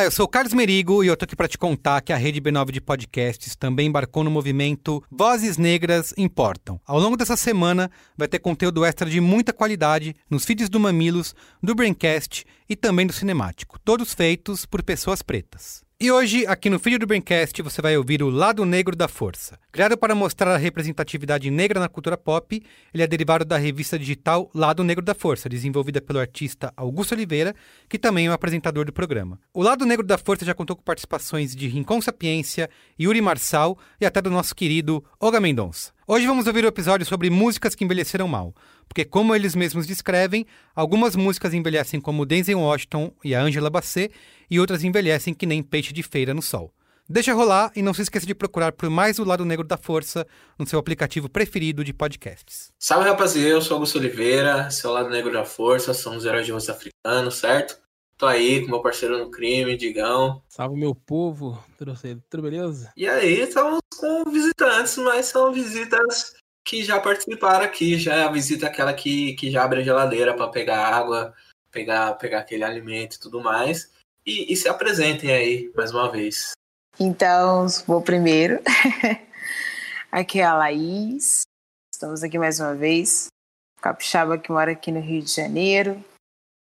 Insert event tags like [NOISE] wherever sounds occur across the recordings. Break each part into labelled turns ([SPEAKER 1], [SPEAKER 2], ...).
[SPEAKER 1] Olá, eu sou o Carlos Merigo e eu tô aqui para te contar que a Rede B9 de podcasts também embarcou no movimento Vozes Negras Importam. Ao longo dessa semana vai ter conteúdo extra de muita qualidade nos feeds do Mamilos, do Braincast e também do Cinemático, todos feitos por pessoas pretas. E hoje, aqui no feed do Braincast, você vai ouvir o Lado Negro da Força. Criado para mostrar a representatividade negra na cultura pop, ele é derivado da revista digital Lado Negro da Força, desenvolvida pelo artista Augusto Oliveira, que também é o apresentador do programa. O Lado Negro da Força já contou com participações de Rincon Sapiência, Yuri Marçal e até do nosso querido Olga Mendonça. Hoje vamos ouvir o um episódio sobre músicas que envelheceram mal, porque como eles mesmos descrevem, algumas músicas envelhecem como Denzel Washington e a Angela Bassett e outras envelhecem que nem peixe de feira no sol. Deixa rolar e não se esqueça de procurar por mais o Lado Negro da Força no seu aplicativo preferido de podcasts.
[SPEAKER 2] Salve rapaziada, eu sou Augusto Oliveira, seu Lado Negro da Força, somos heróis de rosto africano, certo? Tô aí com meu parceiro no crime, Digão.
[SPEAKER 3] Salve meu povo, tudo, tudo beleza?
[SPEAKER 2] E aí, estamos com visitantes, mas são visitas que já participaram aqui, já é a visita aquela que, que já abre a geladeira para pegar água, pegar, pegar aquele alimento e tudo mais. E, e se apresentem aí mais uma vez.
[SPEAKER 4] Então, vou primeiro. [LAUGHS] aqui é a Laís. Estamos aqui mais uma vez. Capixaba que mora aqui no Rio de Janeiro.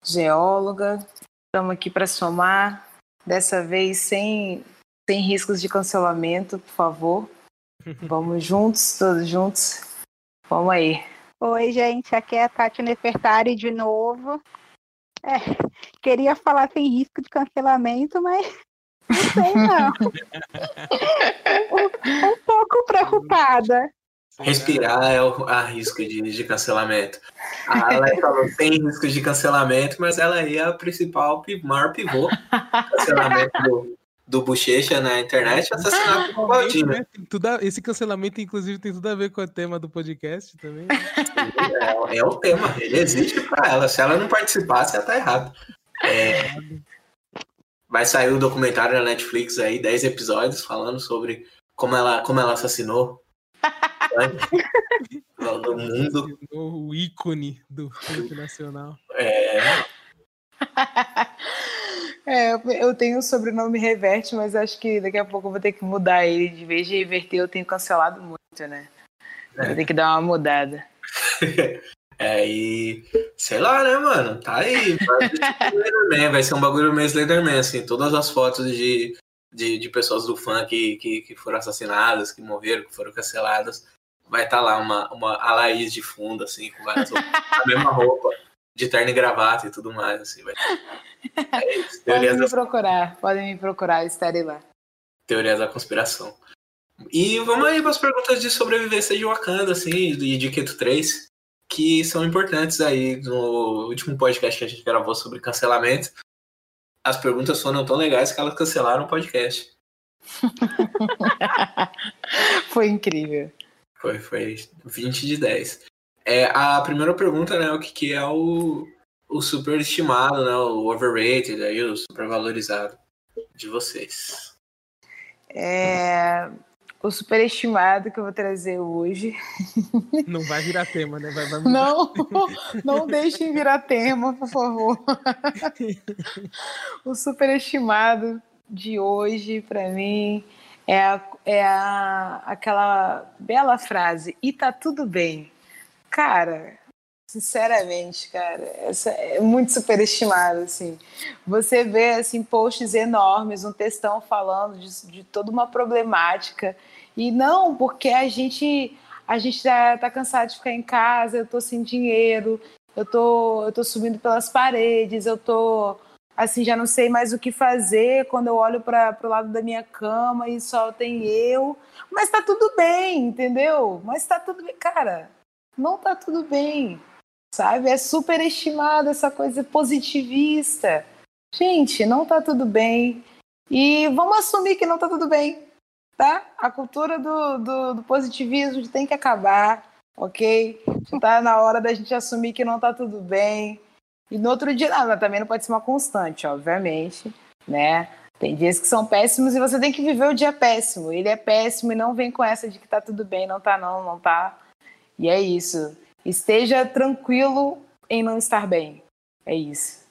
[SPEAKER 4] Geóloga. Estamos aqui para somar. Dessa vez sem, sem riscos de cancelamento, por favor. [LAUGHS] Vamos juntos, todos juntos. Vamos aí.
[SPEAKER 5] Oi, gente. Aqui é a Tati Nefertari de novo. É, queria falar sem risco de cancelamento, mas não sei não. [LAUGHS] um, um, pouco preocupada.
[SPEAKER 2] Respirar é o a risco de, de cancelamento. A Alex falou sem risco de cancelamento, mas ela aí é a principal, maior pivô cancelamento do, do Bochecha na internet, assassinato do Claudinho. Né?
[SPEAKER 3] esse cancelamento, inclusive, tem tudo a ver com o tema do podcast também. Né?
[SPEAKER 2] É, é, o tema, ele existe para ela. Se ela não participasse, ela tá errado. É, vai sair o documentário na Netflix aí, 10 episódios, falando sobre como ela, como ela assassinou no mundo.
[SPEAKER 3] O ícone do funk nacional.
[SPEAKER 2] É.
[SPEAKER 4] É, eu tenho o sobrenome Reverte, mas acho que daqui a pouco eu vou ter que mudar ele. De vez de reverter, eu tenho cancelado muito, né? É. Vou ter que dar uma mudada. [LAUGHS]
[SPEAKER 2] É, e sei lá, né, mano? Tá aí. Vai ser um bagulho meio Slenderman, assim. Todas as fotos de, de, de pessoas do fã que, que, que, foram assassinadas, que morreram, que foram canceladas. Vai estar tá lá uma, uma a Laís de fundo, assim, com várias roupas, [LAUGHS] a mesma roupa de terno e gravata e tudo mais, assim. [LAUGHS]
[SPEAKER 4] É isso, podem me procurar, podem me procurar, estarei lá.
[SPEAKER 2] Teorias da conspiração. E vamos aí para as perguntas de sobrevivência de Wakanda, assim, e de Keto 3, que são importantes aí no último podcast que a gente gravou sobre cancelamento. As perguntas foram tão legais que elas cancelaram o podcast. [LAUGHS]
[SPEAKER 4] foi incrível.
[SPEAKER 2] Foi, foi 20 de 10. É, a primeira pergunta, né, o que, que é o, o superestimado, né, o overrated, aí, o supervalorizado de vocês?
[SPEAKER 4] É, o superestimado que eu vou trazer hoje.
[SPEAKER 3] Não vai virar tema, né? Vai, vai
[SPEAKER 4] não, não deixem virar tema, por favor. o superestimado de hoje, para mim, é, a, é a, aquela bela frase: e tá tudo bem. Cara, sinceramente, cara, essa é muito superestimado, assim. Você vê, assim, posts enormes, um textão falando de, de toda uma problemática, e não porque a gente a gente já tá cansado de ficar em casa, eu tô sem dinheiro, eu tô, eu tô subindo pelas paredes, eu tô assim, já não sei mais o que fazer quando eu olho para o lado da minha cama e só tem eu. Mas tá tudo bem, entendeu? Mas tá tudo bem. Cara, não tá tudo bem, sabe? É superestimada essa coisa positivista. Gente, não tá tudo bem. E vamos assumir que não tá tudo bem, tá? A cultura do, do, do positivismo tem que acabar, ok? Tá na hora da gente assumir que não tá tudo bem. E no outro dia, não, também não pode ser uma constante, obviamente, né? Tem dias que são péssimos e você tem que viver o dia péssimo. Ele é péssimo e não vem com essa de que tá tudo bem, não tá não, não tá. E é isso. Esteja tranquilo em não estar bem. É isso.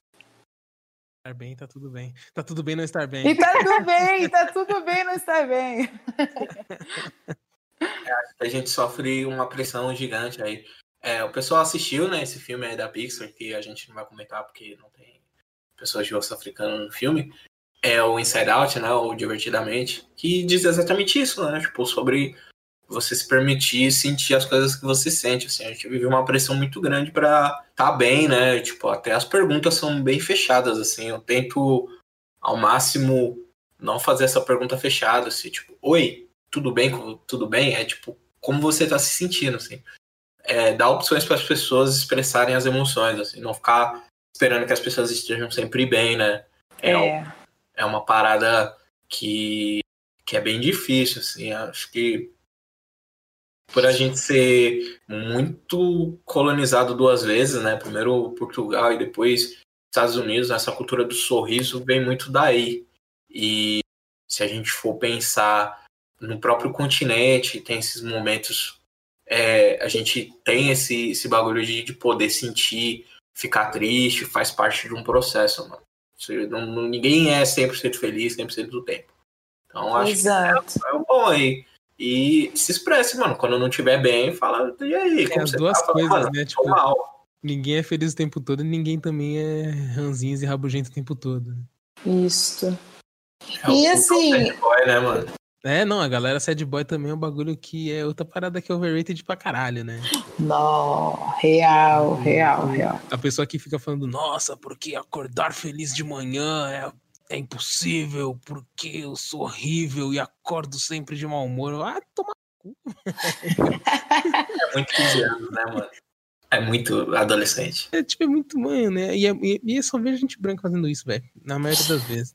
[SPEAKER 3] Estar bem, tá tudo bem. Tá tudo bem não estar bem.
[SPEAKER 4] E tá tudo bem, tá tudo bem não estar bem.
[SPEAKER 2] A gente sofre uma pressão gigante aí. É, o pessoal assistiu, né, esse filme aí da Pixar, que a gente não vai comentar porque não tem pessoas de osso africano no filme. É o Inside Out, né, ou Divertidamente, que diz exatamente isso, né, tipo, sobre você se permitir sentir as coisas que você sente, assim, a gente vive uma pressão muito grande para tá bem, né, tipo, até as perguntas são bem fechadas, assim, eu tento ao máximo não fazer essa pergunta fechada, assim, tipo, oi, tudo bem, tudo bem, é tipo, como você tá se sentindo, assim, é, dar opções para as pessoas expressarem as emoções, assim, não ficar esperando que as pessoas estejam sempre bem, né, é,
[SPEAKER 4] É.
[SPEAKER 2] é uma parada que, que é bem difícil, assim. Acho que por a gente ser muito colonizado duas vezes, né? Primeiro Portugal e depois Estados Unidos, essa cultura do sorriso vem muito daí. E se a gente for pensar no próprio continente, tem esses momentos. é, a gente tem esse, esse bagulho de, de poder sentir, ficar triste, faz parte de um processo, mano. Não- ninguém é 100% feliz 100% do tempo. Então, acho
[SPEAKER 4] Exato.
[SPEAKER 2] que é um bom aí. E se expresse, mano. Quando não estiver bem, fala, e aí, como
[SPEAKER 3] as
[SPEAKER 2] você
[SPEAKER 3] duas
[SPEAKER 2] tá? Fala,
[SPEAKER 3] coisas,
[SPEAKER 2] "Mano,
[SPEAKER 3] né? Tipo,
[SPEAKER 2] mal.
[SPEAKER 3] ninguém é feliz o tempo todo e ninguém também é ranzinhos e rabugento o tempo todo.
[SPEAKER 4] Isto.
[SPEAKER 2] É o-
[SPEAKER 4] E assim-
[SPEAKER 2] bad boy, né, mano?
[SPEAKER 3] É, não, a galera sad boy também é um bagulho que é outra parada que é overrated pra caralho, né?
[SPEAKER 4] Não, real, real, real.
[SPEAKER 3] A pessoa que fica falando, nossa, porque acordar feliz de manhã é, é impossível, porque eu sou horrível e acordo sempre de mau humor. Ah, toma.
[SPEAKER 2] É muito 15 anos, né, mano? É muito adolescente.
[SPEAKER 3] É, tipo, é muito mãe, né? E, é- e, e eu só vejo gente branca fazendo isso, velho. Na maioria das vezes.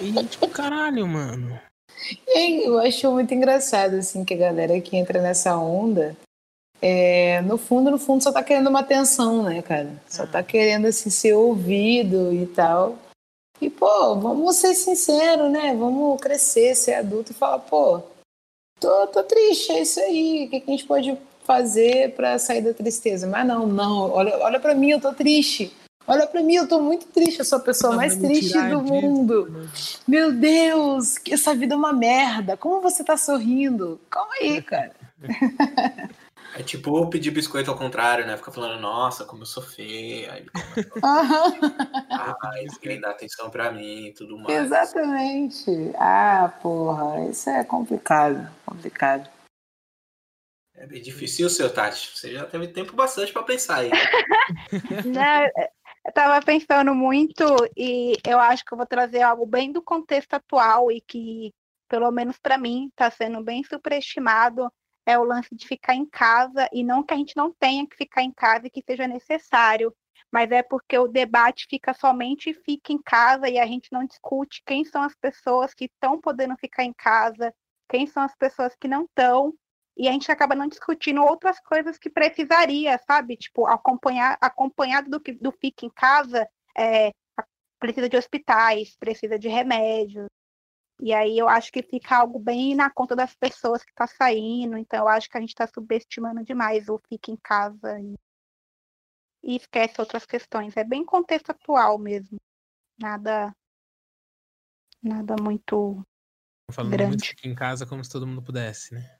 [SPEAKER 3] E, tipo, caralho, mano.
[SPEAKER 4] E eu acho muito engraçado, assim, que a galera que entra nessa onda, é, no fundo, no fundo, só tá querendo uma atenção, né, cara? Só tá querendo, assim, ser ouvido e tal. E, pô, vamos ser sinceros, né? Vamos crescer, ser adulto e falar, pô, tô, tô triste, é isso aí. O que, que a gente pode fazer pra sair da tristeza? Mas não, não, olha, olha pra mim, eu tô triste. Olha pra mim, eu tô muito triste, eu sou a pessoa
[SPEAKER 3] Ela
[SPEAKER 4] mais triste do
[SPEAKER 3] disso,
[SPEAKER 4] mundo.
[SPEAKER 3] né?
[SPEAKER 4] Meu Deus, que essa vida é uma merda. Como você tá sorrindo? Calma aí, cara. [LAUGHS]
[SPEAKER 2] É tipo pedir biscoito ao contrário, né? Fica falando, nossa, como eu sou feio. Aí ele começa
[SPEAKER 4] Aham,
[SPEAKER 2] a ninguém dá atenção pra mim e tudo mais.
[SPEAKER 4] exatamente. Ah, porra, isso é complicado, complicado.
[SPEAKER 2] É bem difícil. O seu, Tati? Você já teve tempo bastante pra pensar aí. [LAUGHS]
[SPEAKER 5] Né, Eu tava pensando muito e eu acho que eu vou trazer algo bem do contexto atual e que, pelo menos para mim, está sendo bem superestimado é o lance de ficar em casa e não que a gente não tenha que ficar em casa e que seja necessário, mas é porque o debate fica somente fica em casa e a gente não discute quem são as pessoas que estão podendo ficar em casa, quem são as pessoas que não estão e a gente acaba não discutindo outras coisas que precisaria, sabe? Tipo, acompanhar, acompanhado do do fica em casa, é, precisa de hospitais, precisa de remédios. E aí eu acho que fica algo bem na conta das pessoas que está saindo. Então eu acho que a gente está subestimando demais o fica em casa e, e esquece outras questões. É bem contexto atual mesmo. Nada, nada muito
[SPEAKER 3] Falando
[SPEAKER 5] Grande.
[SPEAKER 3] muito aqui em casa como se todo mundo pudesse, né?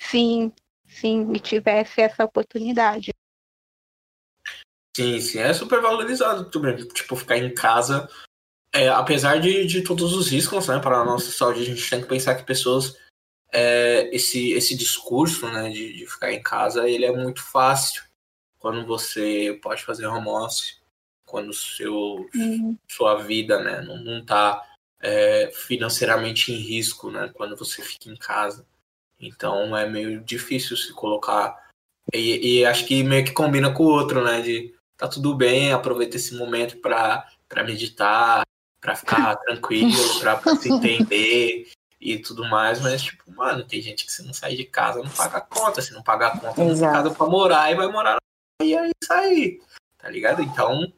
[SPEAKER 5] sim, sim, e tivesse essa oportunidade.
[SPEAKER 2] Sim, sim, é super valorizado também. Tipo, ficar em casa. É, apesar de, de todos os riscos, né, para a nossa saúde, a gente tem que pensar que pessoas. é, esse, esse discurso, né, de, de ficar em casa, ele é muito fácil quando você pode fazer home office, quando seu,
[SPEAKER 5] Uhum.
[SPEAKER 2] sua vida, né, não, não tá é, financeiramente em risco, né, quando você fica em casa. Então é meio difícil se colocar. E, e acho que meio que combina com o outro, né, de tá tudo bem, aproveita esse momento para para meditar, para ficar tranquilo, para [LAUGHS] se entender e tudo mais, mas tipo, mano, tem gente que se não sair de casa não paga a conta, se não pagar a conta, não tem
[SPEAKER 4] Exato.
[SPEAKER 2] casa para morar e vai morar na e é isso aí, tá ligado? Então,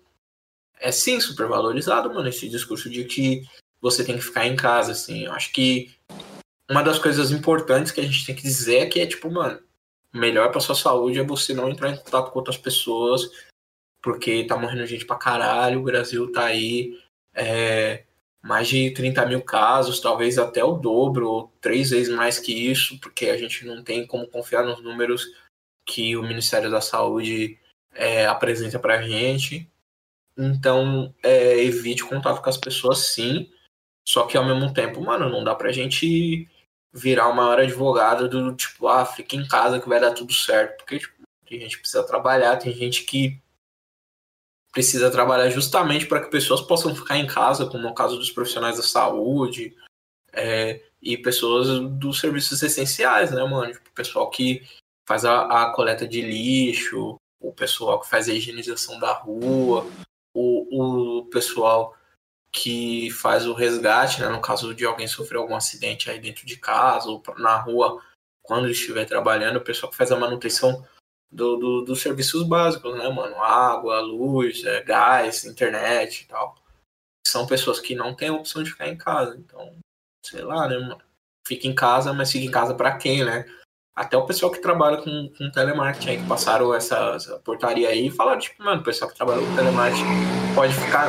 [SPEAKER 2] é sim super valorizado, mano, esse discurso de que você tem que ficar em casa, assim. Eu acho que uma das coisas importantes que a gente tem que dizer é que é tipo, mano, o melhor pra sua saúde é você não entrar em contato com outras pessoas porque tá morrendo gente pra caralho, o Brasil tá aí é, mais de 30 mil casos, talvez até o dobro, ou três vezes mais que isso, porque a gente não tem como confiar nos números que o Ministério da Saúde é, apresenta pra gente. Então, é, evite contato com as pessoas sim, só que ao mesmo tempo, mano, não dá pra gente virar o maior advogado do tipo, ah, fica em casa que vai dar tudo certo. Porque tipo, tem gente que precisa trabalhar, tem gente que precisa trabalhar justamente para que pessoas possam ficar em casa, como no caso dos profissionais da saúde é, e pessoas dos serviços essenciais, né, mano? Tipo, o pessoal que faz a, a, coleta de lixo, o pessoal que faz a higienização da rua, o, o pessoal que faz o resgate, né, no caso de alguém sofrer algum acidente aí dentro de casa ou na rua, quando estiver trabalhando, o pessoal que faz a manutenção do, do, dos serviços básicos, né, mano? Água, luz, é, gás, internet e tal. São pessoas que não têm a opção de ficar em casa. Então, sei lá, né, mano? Fica em casa, mas fica em casa para quem, né? Até o pessoal que trabalha com, com telemarketing aí, que passaram essa, essa portaria aí, falaram, tipo, mano, o pessoal que trabalha com telemarketing pode ficar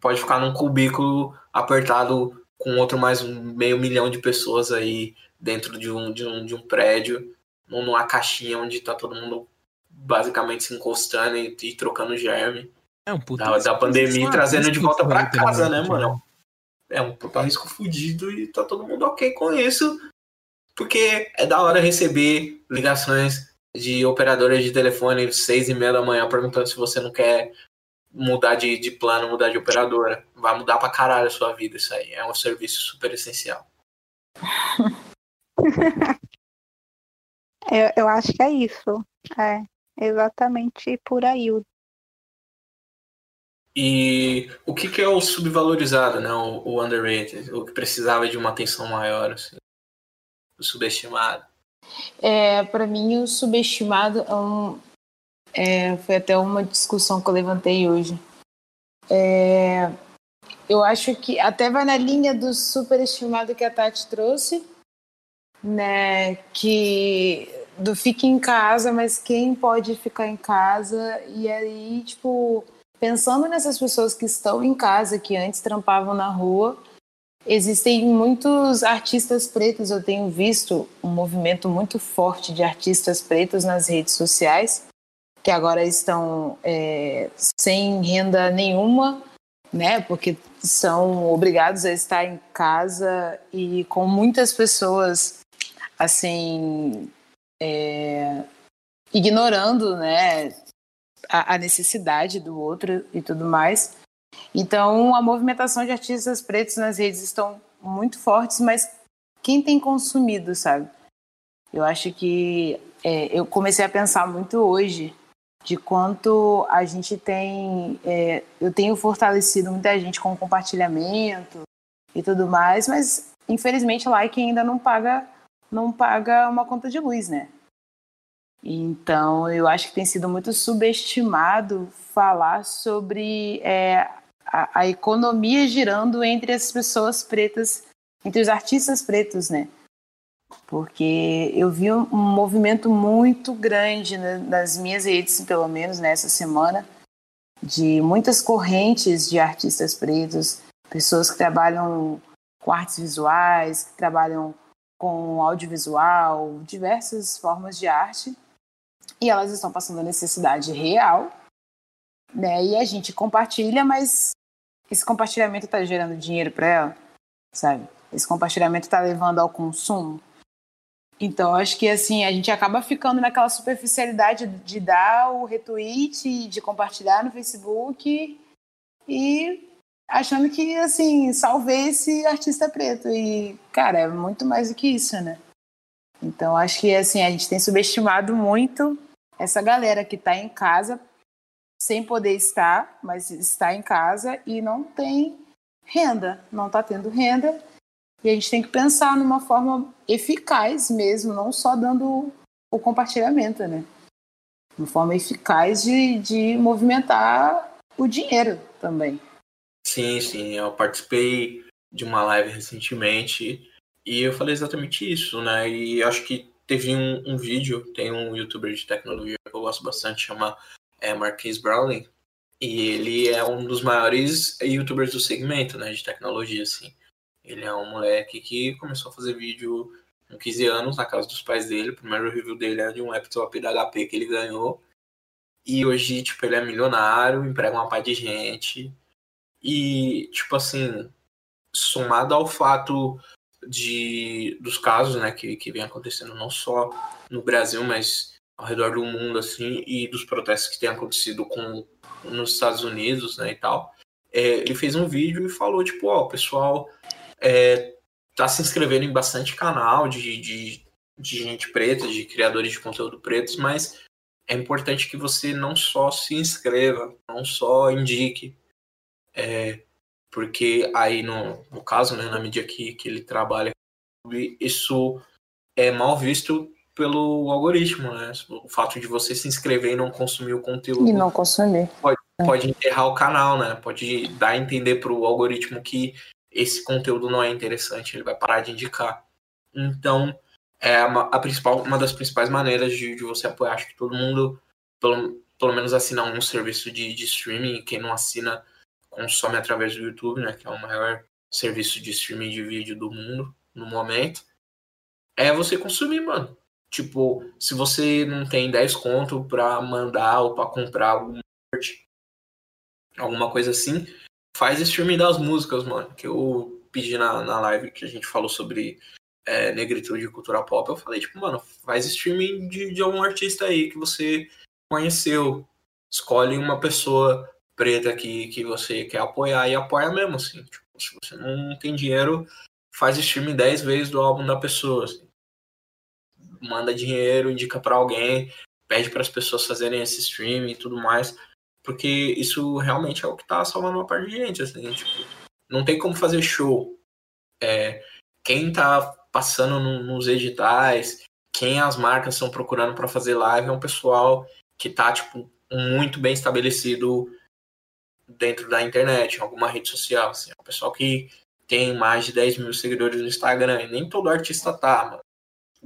[SPEAKER 2] pode ficar num cubículo apertado com outro mais um meio milhão de pessoas aí dentro de um, de um, de um prédio, numa caixinha onde tá todo mundo basicamente se encostando e, e trocando germe. É um puta da, da pandemia e trazendo de volta para casa, né, mano? É um puta risco fudido e tá todo mundo ok com isso. Porque é da hora receber ligações de operadoras de telefone seis e meia da manhã perguntando se você não quer mudar de, de plano, mudar de operadora. Vai mudar pra caralho a sua vida isso aí. É um serviço super essencial. [LAUGHS]
[SPEAKER 5] eu, eu acho que é isso. É exatamente por aí.
[SPEAKER 2] E o que, que é o subvalorizado, né? O, o, underrated, o que precisava de uma atenção maior, assim, o subestimado.
[SPEAKER 4] É, para mim, o subestimado é um, é, foi até uma discussão que eu levantei hoje. É, eu acho que até vai na linha do superestimado que a Tati trouxe, né? Que do fique em casa, mas quem pode ficar em casa? E aí, tipo, pensando nessas pessoas que estão em casa, que antes trampavam na rua, existem muitos artistas pretos. Eu tenho visto um movimento muito forte de artistas pretos nas redes sociais que agora estão é, sem renda nenhuma, né? Porque são obrigados a estar em casa e com muitas pessoas assim é, ignorando, né? A, a necessidade do outro e tudo mais. Então, a movimentação de artistas pretos nas redes estão muito fortes, mas quem tem consumido, sabe? Eu acho que é, eu comecei a pensar muito hoje de quanto a gente tem. É, eu tenho fortalecido muita gente com compartilhamento e tudo mais, mas infelizmente like ainda não paga não paga uma conta de luz, né? Então eu acho que tem sido muito subestimado falar sobre é, a, a economia girando entre as pessoas pretas, entre os artistas pretos, né? porque eu vi um movimento muito grande nas minhas redes, pelo menos nessa semana, de muitas correntes de artistas pretos, pessoas que trabalham com artes visuais, que trabalham com audiovisual, diversas formas de arte, e elas estão passando a necessidade real, né? E a gente compartilha, mas esse compartilhamento está gerando dinheiro para ela, sabe? Esse compartilhamento está levando ao consumo. Então, acho que assim, a gente acaba ficando naquela superficialidade de dar o retweet, de compartilhar no Facebook e achando que, assim, salvei esse artista preto. E, cara, é muito mais do que isso, né? Então, acho que, assim, a gente tem subestimado muito essa galera que está em casa sem poder estar, mas está em casa e não tem renda, não está tendo renda e a gente tem que pensar numa forma eficaz mesmo, não só dando o compartilhamento, né? Uma forma eficaz de, de movimentar o dinheiro também.
[SPEAKER 2] Sim, sim. Eu participei de uma live recentemente e eu falei exatamente isso, né? E acho que teve um, um vídeo, tem um youtuber de tecnologia que eu gosto bastante, chama é Marquise Brownlee, e ele é um dos maiores youtubers do segmento, né, de tecnologia, assim. Ele é um moleque que começou a fazer vídeo com 15 anos na casa dos pais dele. O primeiro review dele é de um laptop da HP que ele ganhou. E hoje, tipo, ele é milionário, emprega uma par de gente. E, tipo assim, somado ao fato de dos casos, né, que, que vem acontecendo não só no Brasil, mas ao redor do mundo, assim, e dos protestos que têm acontecido com nos Estados Unidos, né, e tal. É, ele fez um vídeo e falou, tipo, ó, o pessoal é, tá se inscrevendo em bastante canal de, de, de gente preta, de criadores de conteúdo pretos, mas é importante que você não só se inscreva, não só indique, é, porque aí no, no caso, né, na mídia que, que ele trabalha, isso é mal visto pelo algoritmo, né? O fato de você se inscrever e não consumir o conteúdo.
[SPEAKER 4] E não consumir.
[SPEAKER 2] Pode, pode enterrar o canal, né? Pode dar a entender para o algoritmo que esse conteúdo não é interessante, ele vai parar de indicar. Então, é uma, a principal, uma das principais maneiras de, de você apoiar. Acho que todo mundo, pelo, pelo menos, assina um serviço de, de streaming. Quem não assina, consome através do YouTube, né? Que é o maior serviço de streaming de vídeo do mundo no momento. É você consumir, mano. Tipo, se você não tem 10 conto pra mandar ou pra comprar algum alguma coisa assim, faz streaming das músicas, mano. Que eu pedi na, na live que a gente falou sobre é, negritude e cultura pop. Eu falei, tipo, mano, faz streaming de, de algum artista aí que você conheceu. Escolhe uma pessoa preta que, que você quer apoiar e apoia mesmo, assim. Tipo, se você não tem dinheiro, faz streaming 10 vezes do álbum da pessoa, assim manda dinheiro, indica para alguém, pede para as pessoas fazerem esse streaming e tudo mais, porque isso realmente é o que está salvando uma parte de gente, assim, tipo, não tem como fazer show. É, quem está passando no, nos editais, quem as marcas estão procurando para fazer live é um pessoal que está tipo muito bem estabelecido dentro da internet, em alguma rede social, assim, é um pessoal que tem mais de 10 mil seguidores no Instagram, e nem todo artista tá, mano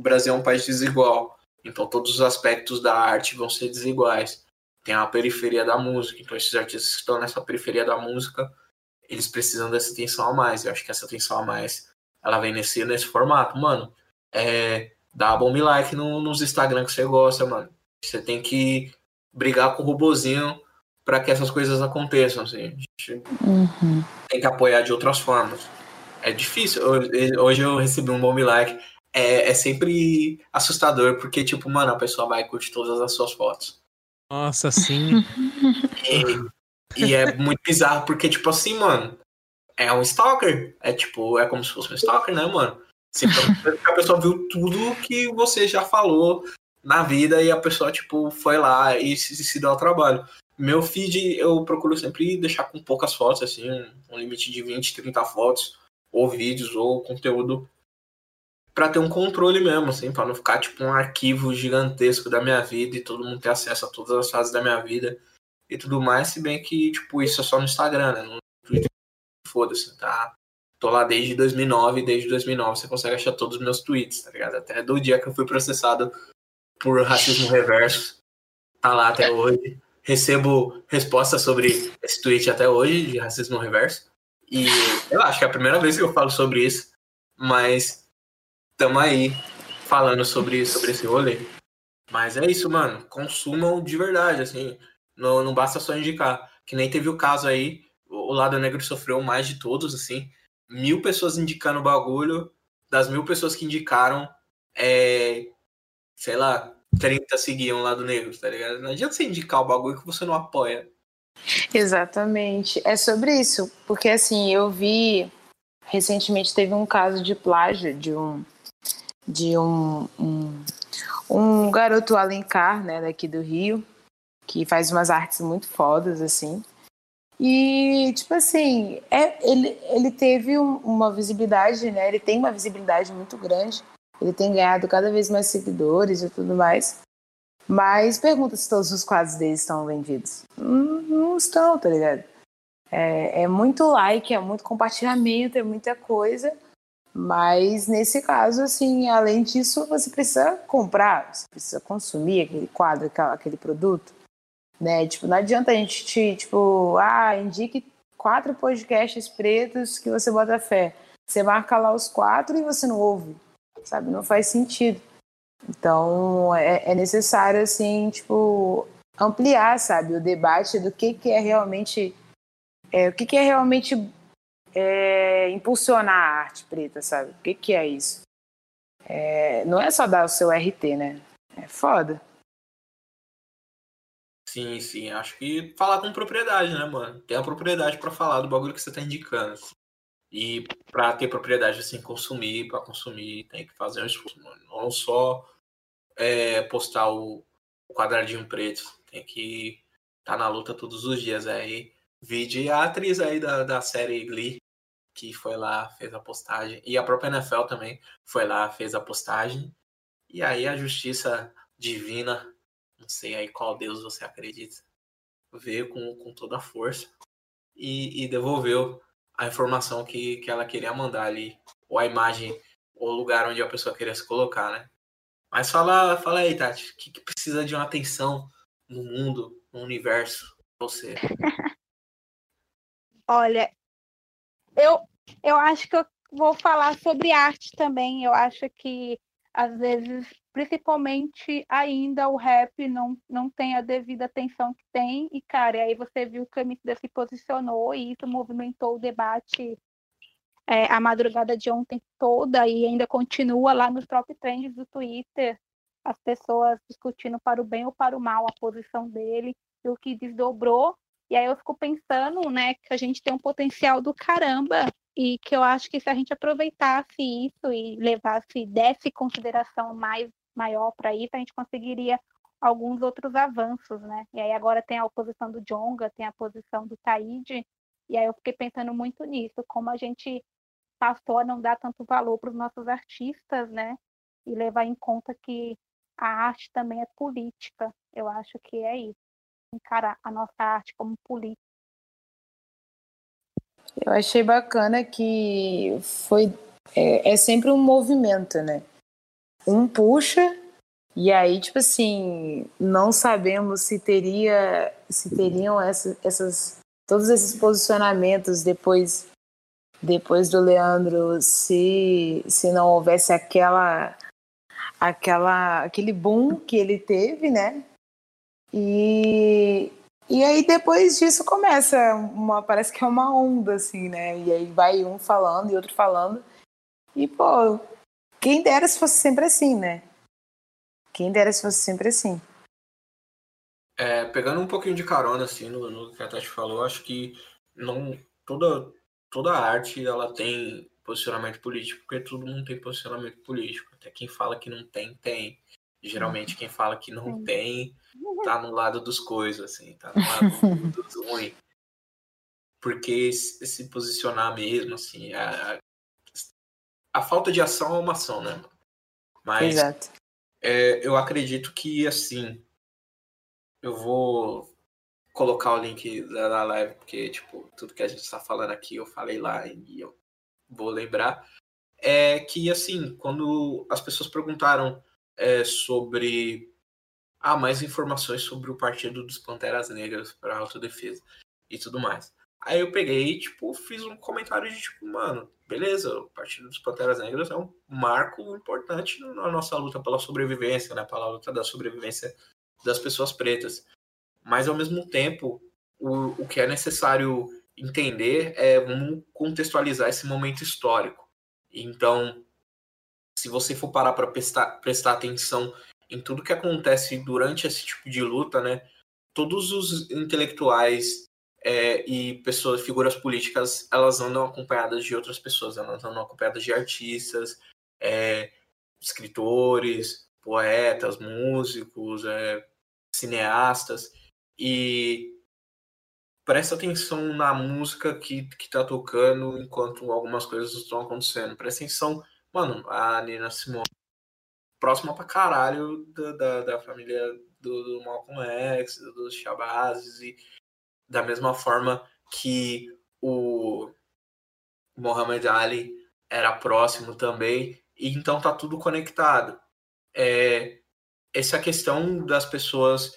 [SPEAKER 2] o Brasil é um país desigual, então todos os aspectos da arte vão ser desiguais. Tem a periferia da música, então esses artistas que estão nessa periferia da música, eles precisam dessa atenção a mais. Eu acho que essa atenção a mais, ela vem nesse, nesse formato. Mano, é, dá bom me like no, nos Instagram que você gosta, mano. Você tem que brigar com o robozinho para que essas coisas aconteçam, assim.
[SPEAKER 4] Uhum.
[SPEAKER 2] Tem que apoiar de outras formas. É difícil. Hoje eu recebi um bom like é, é sempre assustador, porque, tipo, mano, a pessoa vai curtir todas as suas fotos.
[SPEAKER 3] Nossa, sim.
[SPEAKER 2] e, e é muito bizarro, porque, tipo assim, mano, é um stalker. É tipo, é como se fosse um stalker, né, mano? a pessoa viu tudo que você já falou na vida e a pessoa, tipo, foi lá e se, se deu ao trabalho. Meu feed eu procuro sempre deixar com poucas fotos, assim, um limite de 20, 30 fotos, ou vídeos, ou conteúdo para ter um controle mesmo, assim, para não ficar tipo um arquivo gigantesco da minha vida e todo mundo ter acesso a todas as fases da minha vida e tudo mais, se bem que, tipo, isso é só no Instagram, né? No Twitter, foda-se, tá? Tô lá desde 2009, desde 2009 você consegue achar todos os meus tweets, tá ligado? Até do dia que eu fui processado por racismo reverso, tá lá até hoje. Recebo respostas sobre esse tweet até hoje, de racismo reverso. E eu acho que é a primeira vez que eu falo sobre isso, mas estamos aí falando sobre, sobre esse rolê. Mas é isso, mano. Consumam de verdade, assim. Não, não basta só indicar. Que nem teve o caso aí, o lado negro sofreu mais de todos, assim. Mil pessoas indicando o bagulho. Das mil pessoas que indicaram, é, sei lá, 30 seguiam o lado negro, tá ligado? Não adianta você indicar o bagulho que você não apoia.
[SPEAKER 4] Exatamente. É sobre isso. Porque assim, eu vi. Recentemente teve um caso de plágio de um de um, um, um garoto Alencar, né, daqui do Rio, que faz umas artes muito fodas, assim. E, tipo assim, é, ele, ele teve um, uma visibilidade, né? Ele tem uma visibilidade muito grande. Ele tem ganhado cada vez mais seguidores e tudo mais. Mas pergunta se todos os quadros dele estão vendidos. Não, não estão, tá ligado? É, é muito like, é muito compartilhamento, é muita coisa. Mas nesse caso, assim, além disso, você precisa comprar, você precisa consumir aquele quadro, aquele produto. Né? Tipo, não adianta a gente te, tipo, ah, indique quatro podcasts pretos que você bota fé. Você marca lá os quatro e você não ouve, sabe? Não faz sentido. Então, é, é necessário, assim, tipo, ampliar, sabe, o debate do que, que é realmente, é, o que, que é realmente é, impulsionar a arte preta, sabe? O que, que é isso? É, não é só dar o seu RT, né? É foda.
[SPEAKER 2] Sim, sim. Acho que falar com propriedade, né, mano? Ter a propriedade para falar do bagulho que você tá indicando. E para ter propriedade, assim, consumir, para consumir, tem que fazer um esforço. Não só é, postar o, quadradinho preto. Tem que estar tá na luta todos os dias. Aí, vide a atriz aí da, da série Glee, que foi lá, fez a postagem. E a própria NFL também foi lá, fez a postagem. E aí a justiça divina não sei aí qual Deus você acredita, veio com, com toda a força e, e devolveu a informação que, que ela queria mandar ali, ou a imagem, ou o lugar onde a pessoa queria se colocar, né? Mas fala, fala aí, Tati, o que, que precisa de uma atenção no mundo, no universo, você? [LAUGHS]
[SPEAKER 5] Olha, eu, eu acho que eu vou falar sobre arte também. Eu acho que às vezes principalmente ainda o rap não, não tem a devida atenção que tem, e cara, aí você viu que o Emicida se posicionou e isso movimentou o debate é, a madrugada de ontem toda e ainda continua lá nos próprios trends do Twitter, as pessoas discutindo para o bem ou para o mal a posição dele e o que desdobrou. E aí eu fico pensando, né, que a gente tem um potencial do caramba e que eu acho que se a gente aproveitasse isso e levasse, desse consideração mais maior para isso, a gente conseguiria alguns outros avanços, né? E aí agora tem a oposição do Jonga, tem a posição do Taíde, e aí eu fiquei pensando muito nisso, como a gente passou a não dar tanto valor para os nossos artistas, né? E levar em conta que a arte também é política. Eu acho que é isso. Encarar a nossa arte como política.
[SPEAKER 4] Eu achei bacana que foi é, é sempre um movimento, né? um puxa e aí tipo assim não sabemos se teria se teriam essa, essas todos esses posicionamentos depois depois do Leandro se se não houvesse aquela aquela aquele boom que ele teve né e e aí depois disso começa uma parece que é uma onda assim né e aí vai um falando e outro falando e pô quem dera se fosse sempre assim, né? Quem dera se fosse sempre assim.
[SPEAKER 2] É, pegando um pouquinho de carona, assim, no, no que a Tati falou, acho que não toda, toda arte ela tem posicionamento político, porque todo mundo tem posicionamento político. Até quem fala que não tem, tem. Geralmente quem fala que não tem, tá no lado dos coisas, assim, tá no lado dos [LAUGHS] ruins. Porque se posicionar mesmo, assim, a, a falta de ação é uma ação, né? Mas. É, eu acredito que, assim, eu vou colocar o link da, live, porque, tipo, tudo que a gente está falando aqui eu falei lá e eu vou lembrar. É que, assim, quando as pessoas perguntaram é, sobre. Ah, mais informações sobre o Partido dos Panteras Negras para autodefesa e tudo mais. Aí eu peguei e, tipo, fiz um comentário de, tipo, mano, beleza, o Partido dos Panteras Negras é um marco importante na nossa luta pela sobrevivência, né? Pela luta da sobrevivência das pessoas pretas. Mas, ao mesmo tempo, o, o que é necessário entender é vamos contextualizar esse momento histórico. Então, se você for parar para prestar, prestar atenção em tudo que acontece durante esse tipo de luta, né? Todos os intelectuais é, e pessoas, figuras políticas, elas andam acompanhadas de outras pessoas, elas andam acompanhadas de artistas, é, escritores, poetas, músicos, é, cineastas, e presta atenção na música que, que tá tocando enquanto algumas coisas estão acontecendo. Presta atenção, mano, a Nina Simone, próxima pra caralho da, da, da família do, do Malcolm X, dos Shabazz, e da mesma forma que o Muhammad Ali era próximo também, e então tá tudo conectado. É, essa questão das pessoas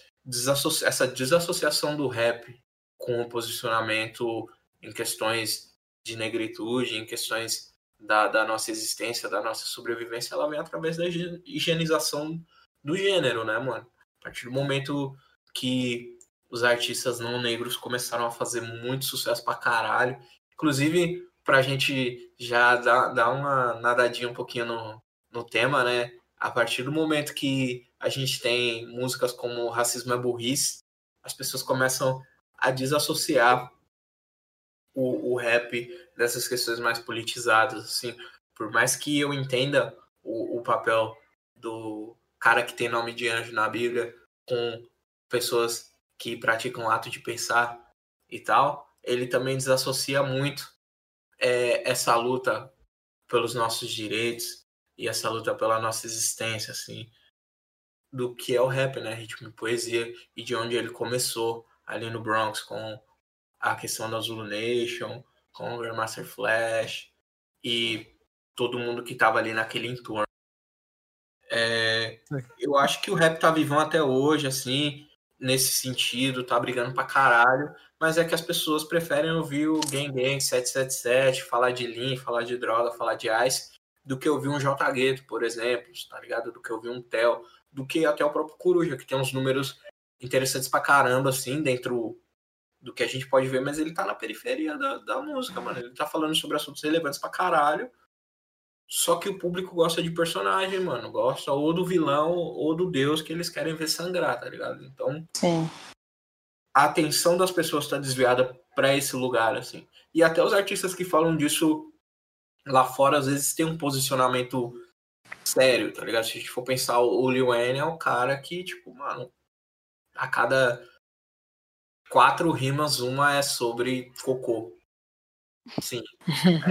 [SPEAKER 2] essa desassociação do rap com o posicionamento em questões de negritude, em questões da, da nossa existência, da nossa sobrevivência, ela vem através da higienização do gênero, né, mano? A partir do momento que os artistas não negros começaram a fazer muito sucesso pra caralho, inclusive pra gente já dar, dar uma nadadinha um pouquinho no, no tema, né? A partir do momento que a gente tem músicas como Racismo é Burrice, as pessoas começam a desassociar o, o rap dessas questões mais politizadas, assim. Por mais que eu entenda o, o papel do cara que tem nome de anjo na Bíblia com pessoas que praticam ato de pensar e tal, ele também desassocia muito é, essa luta pelos nossos direitos e essa luta pela nossa existência, assim, do que é o rap, né? Ritmo e poesia e de onde ele começou ali no Bronx com a questão da Zulu Nation, com o Grandmaster Flash e todo mundo que estava ali naquele entorno. É, eu acho que o rap tá vivão até hoje, assim, nesse sentido, tá brigando pra caralho, mas é que as pessoas preferem ouvir o Gang Gang 777, falar de Lean, falar de droga, falar de Ice, do que ouvir um J Gueto, por exemplo, tá ligado? Do que ouvir um Tel, do que até o próprio Coruja, que tem uns números interessantes pra caramba, assim, dentro do que a gente pode ver, mas ele tá na periferia da, da música, mano. Ele tá falando sobre assuntos relevantes pra caralho. Só que o público gosta de personagem, mano. Gosta ou do vilão ou do deus que eles querem ver sangrar, tá ligado? Então,
[SPEAKER 4] Sim.
[SPEAKER 2] a atenção das pessoas tá desviada para esse lugar, assim. E até os artistas que falam disso lá fora, às vezes tem um posicionamento sério, tá ligado? Se a gente for pensar, o Lil Wayne é um cara que, tipo, mano, a cada quatro rimas, uma é sobre cocô. Sim,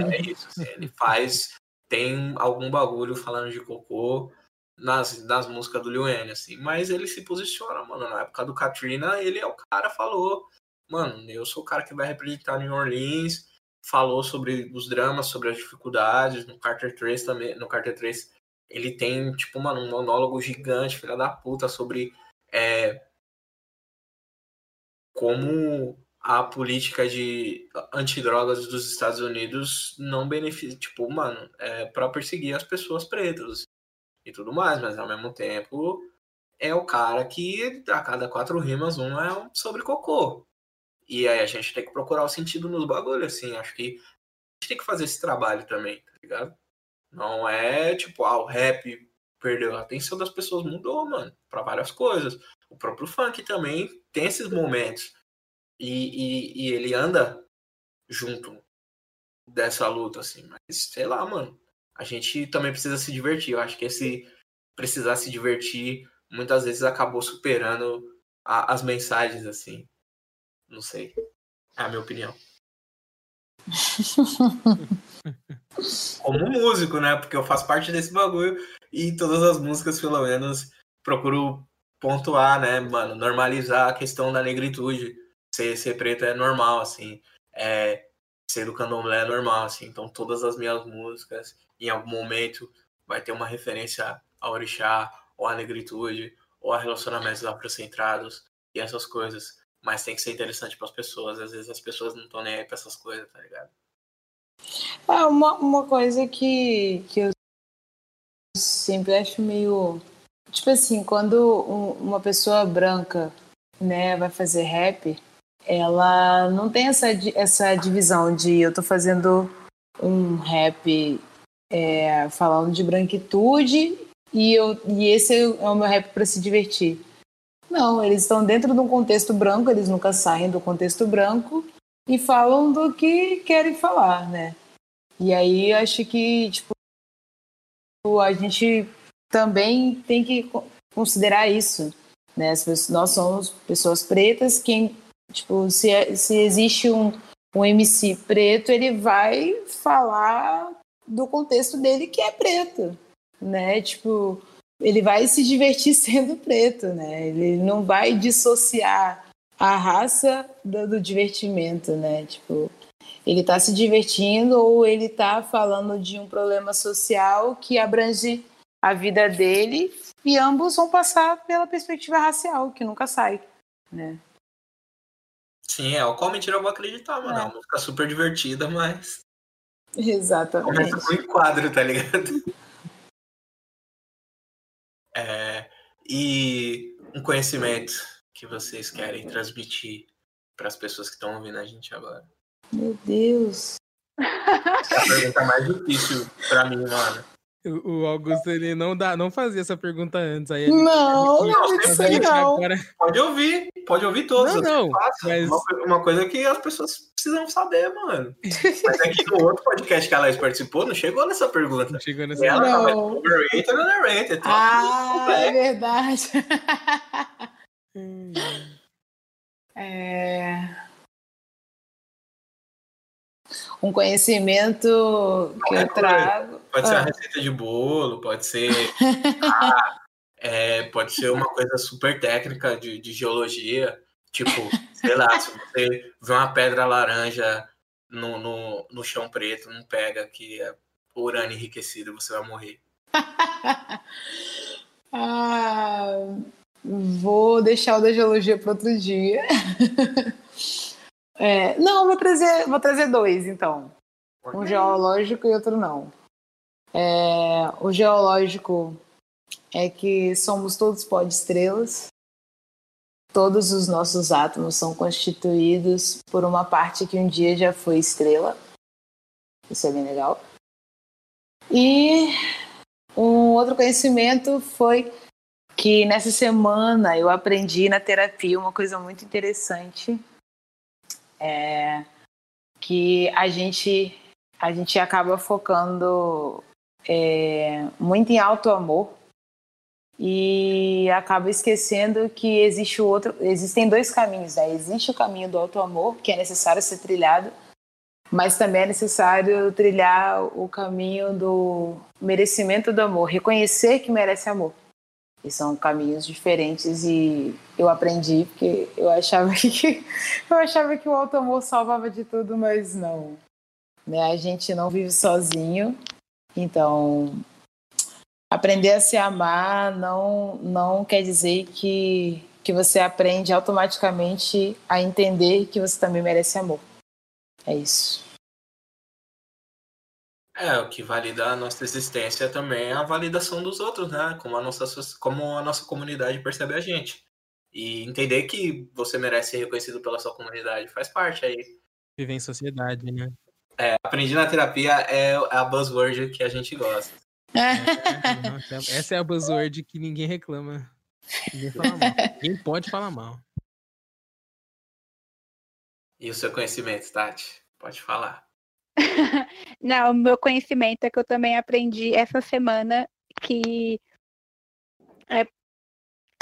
[SPEAKER 2] é isso. Assim, ele faz, tem algum bagulho falando de cocô nas, nas músicas do Lil Wayne, assim. Mas ele se posiciona, mano. Na época do Katrina, ele é o cara falou, mano, eu sou o cara que vai representar New Orleans. Falou sobre os dramas, sobre as dificuldades. No Carter 3 também, no Carter 3, ele tem, tipo, mano, um monólogo gigante, filha da puta, sobre é, como a política de antidrogas dos Estados Unidos não beneficia, tipo, mano, é para perseguir as pessoas pretas e tudo mais, mas ao mesmo tempo é o cara que a cada quatro rimas um é sobre cocô. E aí a gente tem que procurar o sentido nos bagulhos, assim, acho que a gente tem que fazer esse trabalho também, tá ligado? Não é tipo, ah, o rap perdeu a atenção das pessoas, mudou, mano, para várias coisas. O próprio funk também tem esses momentos. E, e, e, ele anda junto dessa luta, assim. Mas, sei lá, mano. A gente também precisa se divertir. Eu acho que esse precisar se divertir muitas vezes acabou superando a, as mensagens, assim. Não sei. É a minha opinião. [LAUGHS] Como músico, né? Porque eu faço parte desse bagulho e todas as músicas, pelo menos, procuro pontuar, né, mano? Normalizar a questão da negritude ser, ser preto é normal, assim. É, ser do candomblé é normal, assim. Então todas as minhas músicas, em algum momento, vai ter uma referência ao orixá, ou à negritude, ou a relacionamentos afrocentrados e essas coisas. Mas tem que ser interessante para as pessoas. Às vezes as pessoas não estão nem aí para essas coisas, tá ligado?
[SPEAKER 4] É uma, uma coisa que, que eu sempre acho meio. Tipo assim, quando um, uma pessoa branca né, vai fazer rap, ela não tem essa, essa divisão de eu tô fazendo um rap é, falando de branquitude e, eu, e esse é o meu rap para se divertir. Não, eles estão dentro de um contexto branco, eles nunca saem do contexto branco e falam do que querem falar, né? E aí acho que, tipo, a gente também tem que considerar isso, né? Nós somos pessoas pretas, quem Tipo, se, é, se existe um, um MC preto, ele vai falar do contexto dele que é preto, né? Tipo, ele vai se divertir [LAUGHS] sendo preto, né? Ele não vai dissociar a raça do, do divertimento, né? Tipo, ele está se divertindo ou ele está falando de um problema social que abrange a vida dele e ambos vão passar pela perspectiva racial, que nunca sai, né?
[SPEAKER 2] Sim, é, o qual mentira eu vou acreditar, mano. É
[SPEAKER 4] É.
[SPEAKER 2] uma música super divertida, mas
[SPEAKER 4] Exatamente.
[SPEAKER 2] começa com um enquadro, tá ligado? [LAUGHS] É, e um conhecimento que vocês querem transmitir para as pessoas que estão ouvindo a gente agora.
[SPEAKER 4] Meu Deus.
[SPEAKER 2] É a pergunta mais difícil pra mim, mano.
[SPEAKER 3] O, Augusto, ele não, dá, não fazia essa pergunta antes. Aí ele-
[SPEAKER 4] Não,
[SPEAKER 3] ele-
[SPEAKER 4] não, sei
[SPEAKER 3] ele
[SPEAKER 4] não.
[SPEAKER 3] agora-
[SPEAKER 2] Pode ouvir, pode ouvir todos.
[SPEAKER 3] Não,
[SPEAKER 2] eu
[SPEAKER 3] não, mas-
[SPEAKER 2] Uma, uma coisa que as pessoas precisam saber, mano. Mas aqui no outro podcast que a Laís participou, não chegou nessa pergunta.
[SPEAKER 3] Não chegou nessa.
[SPEAKER 2] E ela
[SPEAKER 4] Não.
[SPEAKER 2] overrated ou underrated. Então,
[SPEAKER 4] Ah, é
[SPEAKER 2] é.
[SPEAKER 4] verdade.
[SPEAKER 3] Hum. [LAUGHS]
[SPEAKER 4] É... Um conhecimento que
[SPEAKER 2] é
[SPEAKER 4] eu
[SPEAKER 2] por-
[SPEAKER 4] trago.
[SPEAKER 2] Pode ser uma
[SPEAKER 4] Ah.
[SPEAKER 2] receita de bolo, pode ser. [LAUGHS] ah, é, pode ser uma coisa super técnica de, de geologia. Tipo, sei lá, se você vê uma pedra laranja no, no, no chão preto, não pega que é urânio enriquecido, você vai morrer. [LAUGHS]
[SPEAKER 4] Ah, vou deixar o da geologia para outro dia. [LAUGHS] É, não, vou trazer, vou trazer dois, então. Um geológico e outro não. É, o geológico é que somos todos pó de estrelas. Todos os nossos átomos são constituídos por uma parte que um dia já foi estrela. Isso é bem legal. E um outro conhecimento foi que nessa semana eu aprendi na terapia uma coisa muito interessante. É que a gente a gente acaba focando é, muito em alto amor e acaba esquecendo que existe o outro existem dois caminhos né? existe o caminho do alto amor que é necessário ser trilhado mas também é necessário trilhar o caminho do merecimento do amor reconhecer que merece amor e são caminhos diferentes e eu aprendi porque eu achava [LAUGHS] que eu achava que o alto amor salvava de tudo mas não né? A gente não vive sozinho, então aprender a se amar não não quer dizer que que você aprende automaticamente a entender que você também merece amor. É isso.
[SPEAKER 2] É, o que valida a nossa existência também é a validação dos outros, né? Como a nossa, como a nossa comunidade percebe a gente. E entender que você merece ser reconhecido pela sua comunidade faz parte aí.
[SPEAKER 3] Viver em sociedade, né?
[SPEAKER 2] Aprendi na terapia é a buzzword que a gente gosta.
[SPEAKER 3] É, [LAUGHS] nossa, essa é a buzzword que ninguém reclama. Ninguém fala mal. Ninguém pode falar mal.
[SPEAKER 2] E o seu conhecimento, Tati? Pode falar. [LAUGHS]
[SPEAKER 5] Não, o meu conhecimento é que eu também aprendi essa semana que é,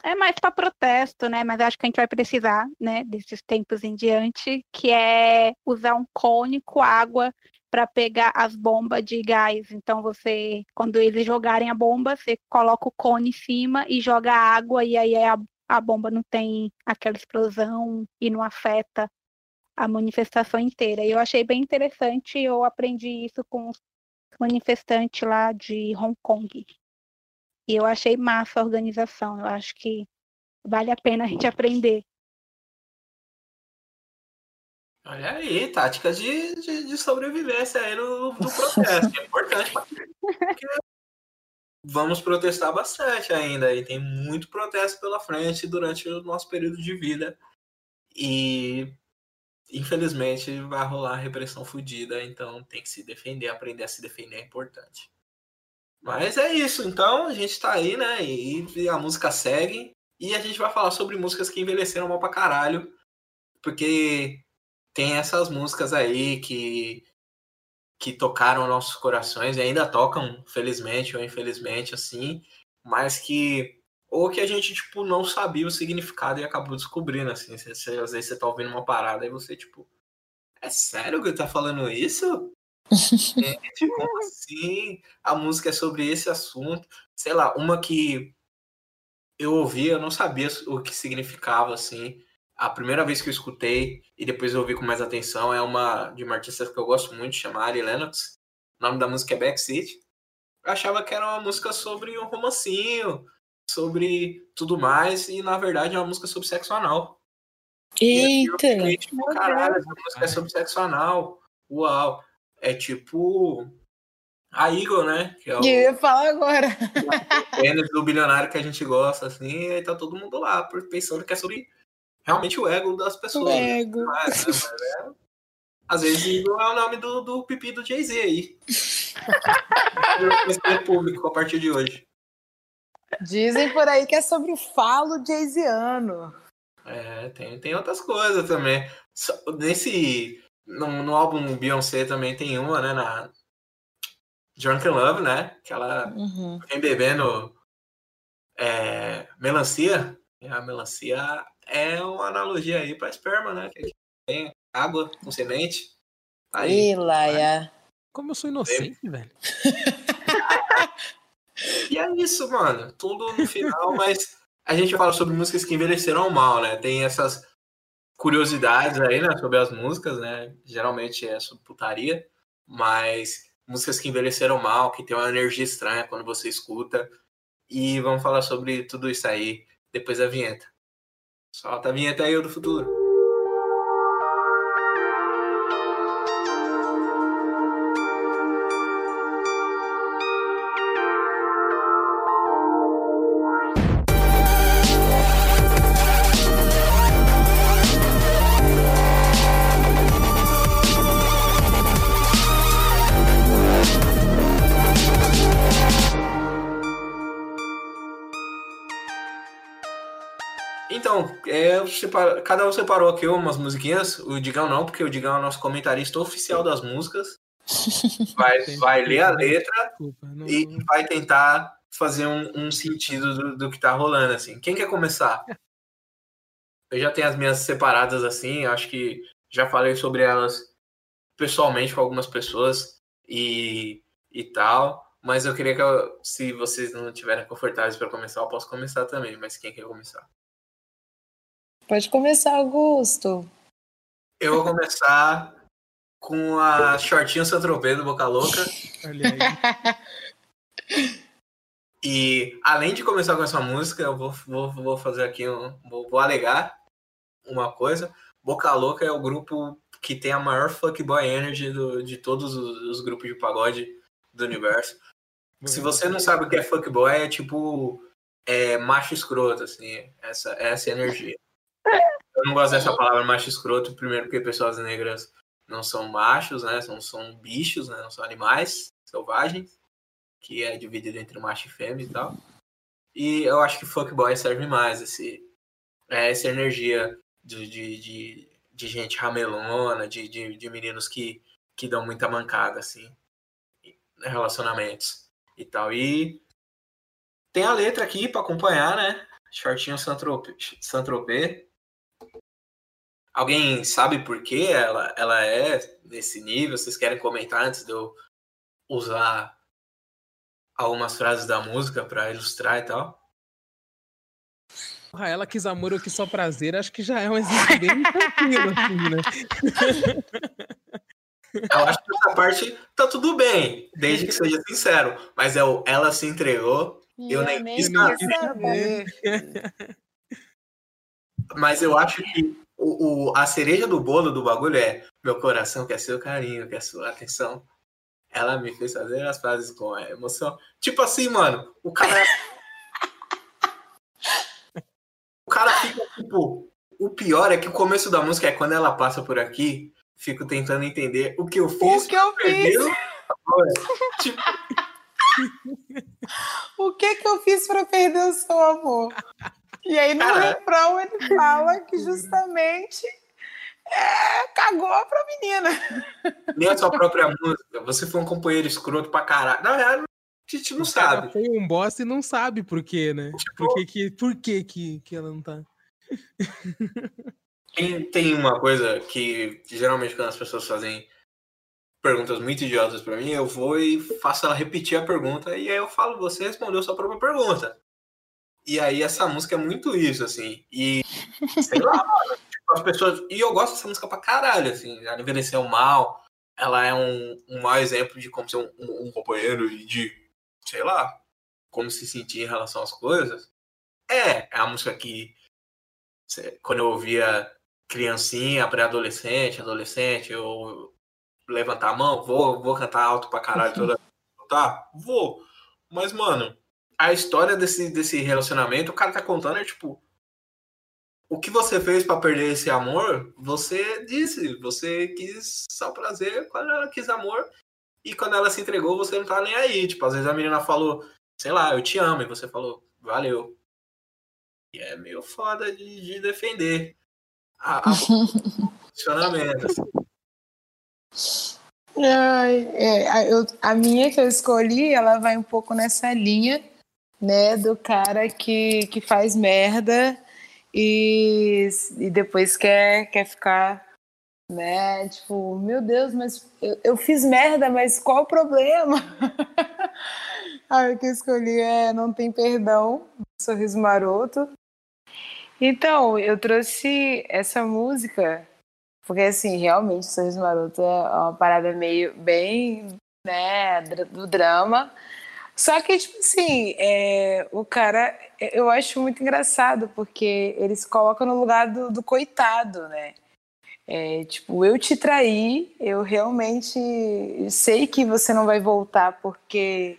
[SPEAKER 5] é mais para protesto, né? Mas acho que a gente vai precisar, né, desses tempos em diante, que é usar um cone com água para pegar as bombas de gás. Então você, quando eles jogarem a bomba, você coloca o cone em cima e joga água e aí a, a bomba não tem aquela explosão e não afeta a manifestação inteira. Eu achei bem interessante, eu aprendi isso com os manifestantes lá de Hong Kong. E eu achei massa a organização, eu acho que vale a pena a gente aprender.
[SPEAKER 2] Olha aí, tática de, de, de sobrevivência aí no, no [LAUGHS] protesto. É importante porque vamos protestar bastante ainda. E tem muito protesto pela frente durante o nosso período de vida. E infelizmente vai rolar repressão fodida, então tem que se defender, aprender a se defender é importante. Mas é isso, então a gente tá aí, né? E, a música segue. E a gente vai falar sobre músicas que envelheceram mal pra caralho. Porque tem essas músicas aí que que tocaram nossos corações e ainda tocam, felizmente ou infelizmente, assim, mas que ou que a gente tipo não sabia o significado e acabou descobrindo assim, você, às vezes você tá ouvindo uma parada e você tipo, é sério que tá falando isso? Gente, como [LAUGHS] assim? A música é sobre esse assunto, sei lá, uma que eu ouvi, eu não sabia o que significava assim a primeira vez que eu escutei e depois eu ouvi com mais atenção é uma de uma artista que eu gosto muito, chama Ari Lennox. O nome da música é Backseat. eu achava que era uma música sobre um romancinho, sobre tudo mais, e na verdade é uma música sobre sexo anal.
[SPEAKER 4] Eita!
[SPEAKER 2] E aí, tipo, caralho, essa música é sobre sexo anal. Uau! É tipo a Eagle, né? Que é o
[SPEAKER 4] Eu ia falar agora. [LAUGHS]
[SPEAKER 2] pênis do bilionário que a gente gosta, assim, e aí tá todo mundo lá pensando que é sobre realmente o ego das pessoas. né?
[SPEAKER 4] Ego.
[SPEAKER 2] Mas, né, mas é- Às vezes Eagle é o nome do, do pipi do Jay-Z aí. [LAUGHS] Virou conhecimento público a partir de hoje.
[SPEAKER 4] Dizem por aí que é sobre o falo jayziano.
[SPEAKER 2] É, tem, tem outras coisas também. Nesse. No, no álbum Beyoncé também tem uma, né? Na Drunken Love, né? Que ela
[SPEAKER 4] Uhum.
[SPEAKER 2] vem bebendo é, melancia. E a melancia é uma analogia aí para esperma, né? Que tem água com semente. Aí.
[SPEAKER 4] Ih, Laia.
[SPEAKER 3] Como eu sou inocente, velho. [LAUGHS]
[SPEAKER 2] E é isso, mano. Tudo no final, mas a gente fala sobre músicas que envelheceram mal, né? Tem essas curiosidades aí, né? Sobre as músicas, né? Geralmente é sobre putaria, mas músicas que envelheceram mal, que tem uma energia estranha quando você escuta. E vamos falar sobre tudo isso aí depois da vinheta. Solta a vinheta aí, do futuro. Separa- cada um separou aqui umas musiquinhas. O Digão não, porque o Digão é o nosso comentarista oficial das músicas. [LAUGHS] Vai, vai ler a letra e vai tentar fazer um, um sentido do, do que tá rolando, assim. Quem quer começar? Eu já tenho as minhas separadas, assim, acho que já falei sobre elas pessoalmente com algumas pessoas e, e tal, mas eu queria que, eu- se vocês não estiverem confortáveis para começar, eu posso começar também, mas quem quer começar?
[SPEAKER 4] Pode começar, Augusto.
[SPEAKER 2] Eu vou começar com a shortinho Santropê do Boca Louca.
[SPEAKER 3] Olha aí. [LAUGHS]
[SPEAKER 2] E além de começar com essa música, eu vou, vou, vou fazer aqui um. Vou, vou alegar uma coisa. Boca Louca é o grupo que tem a maior fuckboy energy do, de todos os, os grupos de pagode do universo. Se você não sabe o que é fuckboy, é tipo é, macho escroto, assim, essa, essa energia. Eu não gosto dessa palavra macho escroto, primeiro porque pessoas negras não são machos, né? São, são bichos, né? Não são animais selvagens, que é dividido entre macho e fêmea e tal. E eu acho que fuckboy serve mais, esse, é, essa energia de, de, de, de gente ramelona, de, de, de meninos que, que dão muita mancada, assim, relacionamentos e tal. E tem a letra aqui para acompanhar, né? Shortinho Santropê. Alguém sabe por que ela, ela é nesse nível? Vocês querem comentar antes de eu usar algumas frases da música para ilustrar e tal?
[SPEAKER 3] Porra, ela quis amor, eu quis só prazer. Acho que já é um exemplo bem [LAUGHS] tranquilo, assim, né? [LAUGHS]
[SPEAKER 2] Eu acho que essa parte tá tudo bem, desde que seja sincero. Mas é o ela se entregou, Eu nem quis
[SPEAKER 3] saber.
[SPEAKER 4] saber.
[SPEAKER 2] mas eu acho que o, o- a cereja do bolo do bagulho é meu coração quer seu carinho, quer sua atenção. Ela me fez fazer as frases com a emoção. Tipo assim, mano, o cara. [LAUGHS] o cara fica tipo. O pior é que o começo da música é quando ela passa por aqui, fico tentando entender o que eu fiz.
[SPEAKER 4] O que eu fiz?
[SPEAKER 2] perdeu. Tipo, [LAUGHS]
[SPEAKER 4] O que que eu fiz pra perder o seu amor? E aí no
[SPEAKER 2] Cara.
[SPEAKER 4] refrão ele fala que justamente é, cagou pra menina.
[SPEAKER 2] nem a sua própria música. Você foi um companheiro escroto pra caralho. Na verdade, a gente não
[SPEAKER 3] O
[SPEAKER 2] sabe.
[SPEAKER 3] Foi um boss e não sabe por quê, né?
[SPEAKER 2] Tipo-
[SPEAKER 3] Por que, que, por que, que, que ela não tá.
[SPEAKER 2] Tem, tem uma coisa que geralmente quando as pessoas fazem perguntas muito idiotas pra mim, eu vou e faço ela repetir a pergunta e aí eu falo, você respondeu sua própria pergunta. E aí essa música é muito isso, assim. E sei lá, mano, tipo, as pessoas. E eu gosto dessa música pra caralho, assim. Ela envelheceu mal. Ela é um, um mau exemplo de como ser um, um- um companheiro e de sei lá, como se sentir em relação às coisas, é, é a música que quando eu ouvia criancinha, pré-adolescente, adolescente, eu levantar a mão, vou, vou cantar alto pra caralho toda. Tá? Vou. Mas, mano, a história desse, desse relacionamento, o cara tá contando é tipo. O que você fez para perder esse amor, você disse. Você quis só prazer quando ela quis amor. E quando ela se entregou, você não tá nem aí. Tipo, às vezes a menina falou, sei lá, eu te amo. E você falou, valeu. E é meio foda de, de defender a, a [LAUGHS] funcionamento. Assim.
[SPEAKER 4] Ai, é, eu, a minha que eu escolhi, ela vai um pouco nessa linha, né, do cara que, que faz merda e, e depois quer, quer ficar, né, tipo, meu Deus, mas eu, eu fiz merda, mas qual o problema? [LAUGHS] a que eu escolhi é Não Tem Perdão, Sorriso Maroto. Então, eu trouxe essa música porque, assim, realmente, Sorriso Maroto é uma parada meio bem, né, do drama. Só que, tipo assim, é, o cara, eu acho muito engraçado, porque ele se coloca no lugar do, do coitado, né? É, tipo, eu te traí, eu realmente sei que você não vai voltar porque,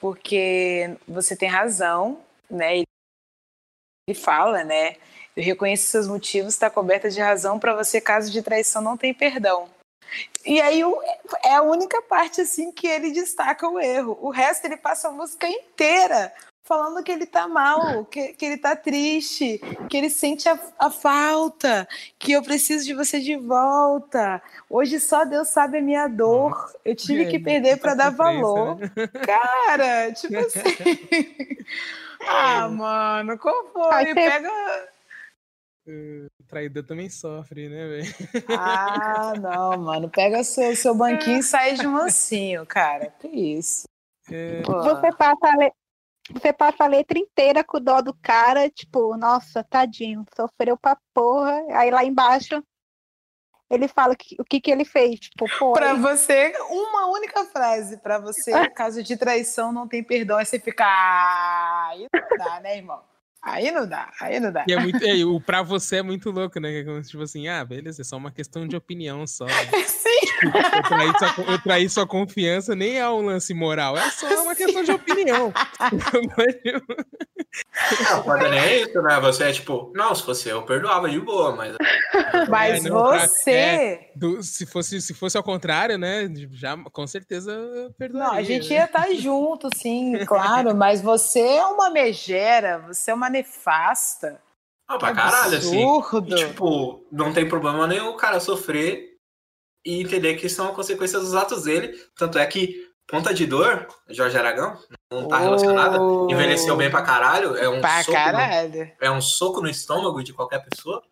[SPEAKER 4] porque você tem razão, né? Ele fala, né? Eu reconheço seus motivos, está coberta de razão para você, caso de traição, não tem perdão. E aí é a única parte assim que ele destaca o erro. O resto ele passa a música inteira falando que ele tá mal, que, que ele tá triste, que ele sente a, a, falta, que eu preciso de você de volta. Hoje só Deus sabe a minha dor. Eu tive que perder para dar valor. Né? [LAUGHS] Cara, tipo assim. [LAUGHS] ah, mano, qual foi? Pega
[SPEAKER 3] o traidor também sofre, né, velho?
[SPEAKER 4] Ah, [LAUGHS] não, mano. Pega seu, seu banquinho e sai de mansinho, cara. Que isso.
[SPEAKER 5] É... Você passa a le... Você passa a letra inteira com o dó do cara, tipo, nossa, tadinho, sofreu pra porra. Aí lá embaixo ele fala que, o que, que ele fez. Tipo,
[SPEAKER 4] ele... você, uma única frase. Pra você, [LAUGHS] caso de traição, não tem perdão. Aí você fica. Ah, aí não dá, né, irmão? Aí não dá, aí não dá.
[SPEAKER 3] E é muito, é, [LAUGHS] o pra você é muito louco, né? É tipo assim, ah, beleza, é só uma questão de opinião só. Né? [LAUGHS]
[SPEAKER 4] Sim.
[SPEAKER 3] Eu traí, sua, eu traí sua confiança, nem é um lance moral, é só uma Sim. questão de opinião. [LAUGHS]
[SPEAKER 2] Não, pode nem é isso, né? Você é tipo, não, se fosse eu, perdoava de boa, mas. [LAUGHS]
[SPEAKER 4] Mas é, não, você. É,
[SPEAKER 3] do, se, fosse, se fosse ao contrário, né? Já com certeza perdoaria.
[SPEAKER 4] Não, a gente ia estar tá junto, sim, claro, mas você é uma megera, você é uma nefasta.
[SPEAKER 2] Ah, pra caralho, assim. E, tipo, não tem problema nenhum o cara sofrer e entender que são consequências dos atos dele. Tanto é que Ponta de Dor, Jorge Aragão, não tá oh, relacionada, envelheceu bem pra caralho. É um,
[SPEAKER 4] pra
[SPEAKER 2] soco
[SPEAKER 4] caralho.
[SPEAKER 2] No, é um soco no estômago de qualquer pessoa,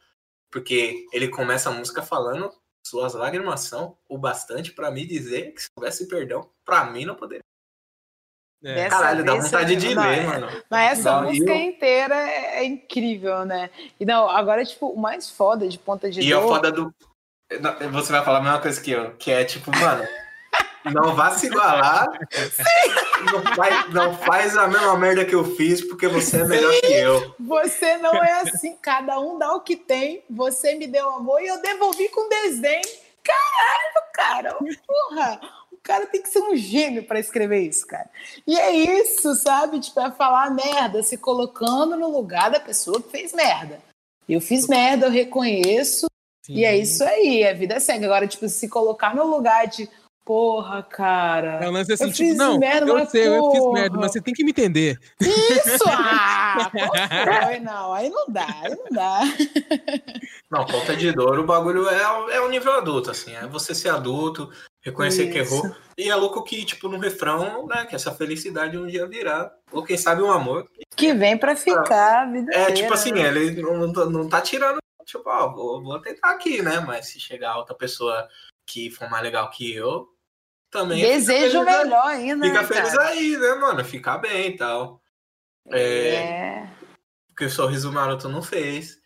[SPEAKER 2] porque ele começa a música falando suas lágrimas são o bastante para me dizer que se houvesse perdão, para mim não poderia. É. Caralho, dá vontade de não, ler, é. mano.
[SPEAKER 4] Mas essa música eu... inteira é, é, incrível, né? E não, agora, tipo, o mais foda de Ponta de
[SPEAKER 2] e Dor... E o foda do... Você vai falar a mesma coisa que eu, que é tipo, mano... Não vá se igualar. Não faz, não faz, a mesma merda que eu fiz, porque você é melhor Sim, que eu.
[SPEAKER 4] Você não é assim. Cada um dá o que tem. Você me deu amor e eu devolvi com desdém. Caralho, cara. Porra. O cara tem que ser um gênio para escrever isso, cara. E é isso, sabe? Tipo, é falar merda, se colocando no lugar da pessoa que fez merda. Eu fiz merda, eu reconheço. Sim. E é isso aí, a vida segue. Agora, tipo, se colocar no lugar de Porra, cara.
[SPEAKER 3] É um lance assim, eu tipo, não, merda, eu sei, porra. eu fiz merda, mas você tem que me entender.
[SPEAKER 4] Isso! [LAUGHS] Ah, foi, [LAUGHS] não, aí não dá, aí não dá. [LAUGHS]
[SPEAKER 2] Não, ponta de dor, o bagulho é, é um nível adulto, assim, é você ser adulto, reconhecer Isso. que errou. E é louco que, tipo, no refrão, né, que essa felicidade um dia virá. Ou quem sabe um amor.
[SPEAKER 4] Que vem pra ficar, a vida
[SPEAKER 2] É, tipo assim, né? ele não, não tá tirando, tipo, ó, vou, vou tentar aqui, né, mas se chegar outra pessoa que for mais legal que eu, também.
[SPEAKER 4] Desejo melhor ainda.
[SPEAKER 2] Fica né, feliz cara? aí, né, mano? Ficar bem e tal. É. é... Porque o sorriso maroto não fez.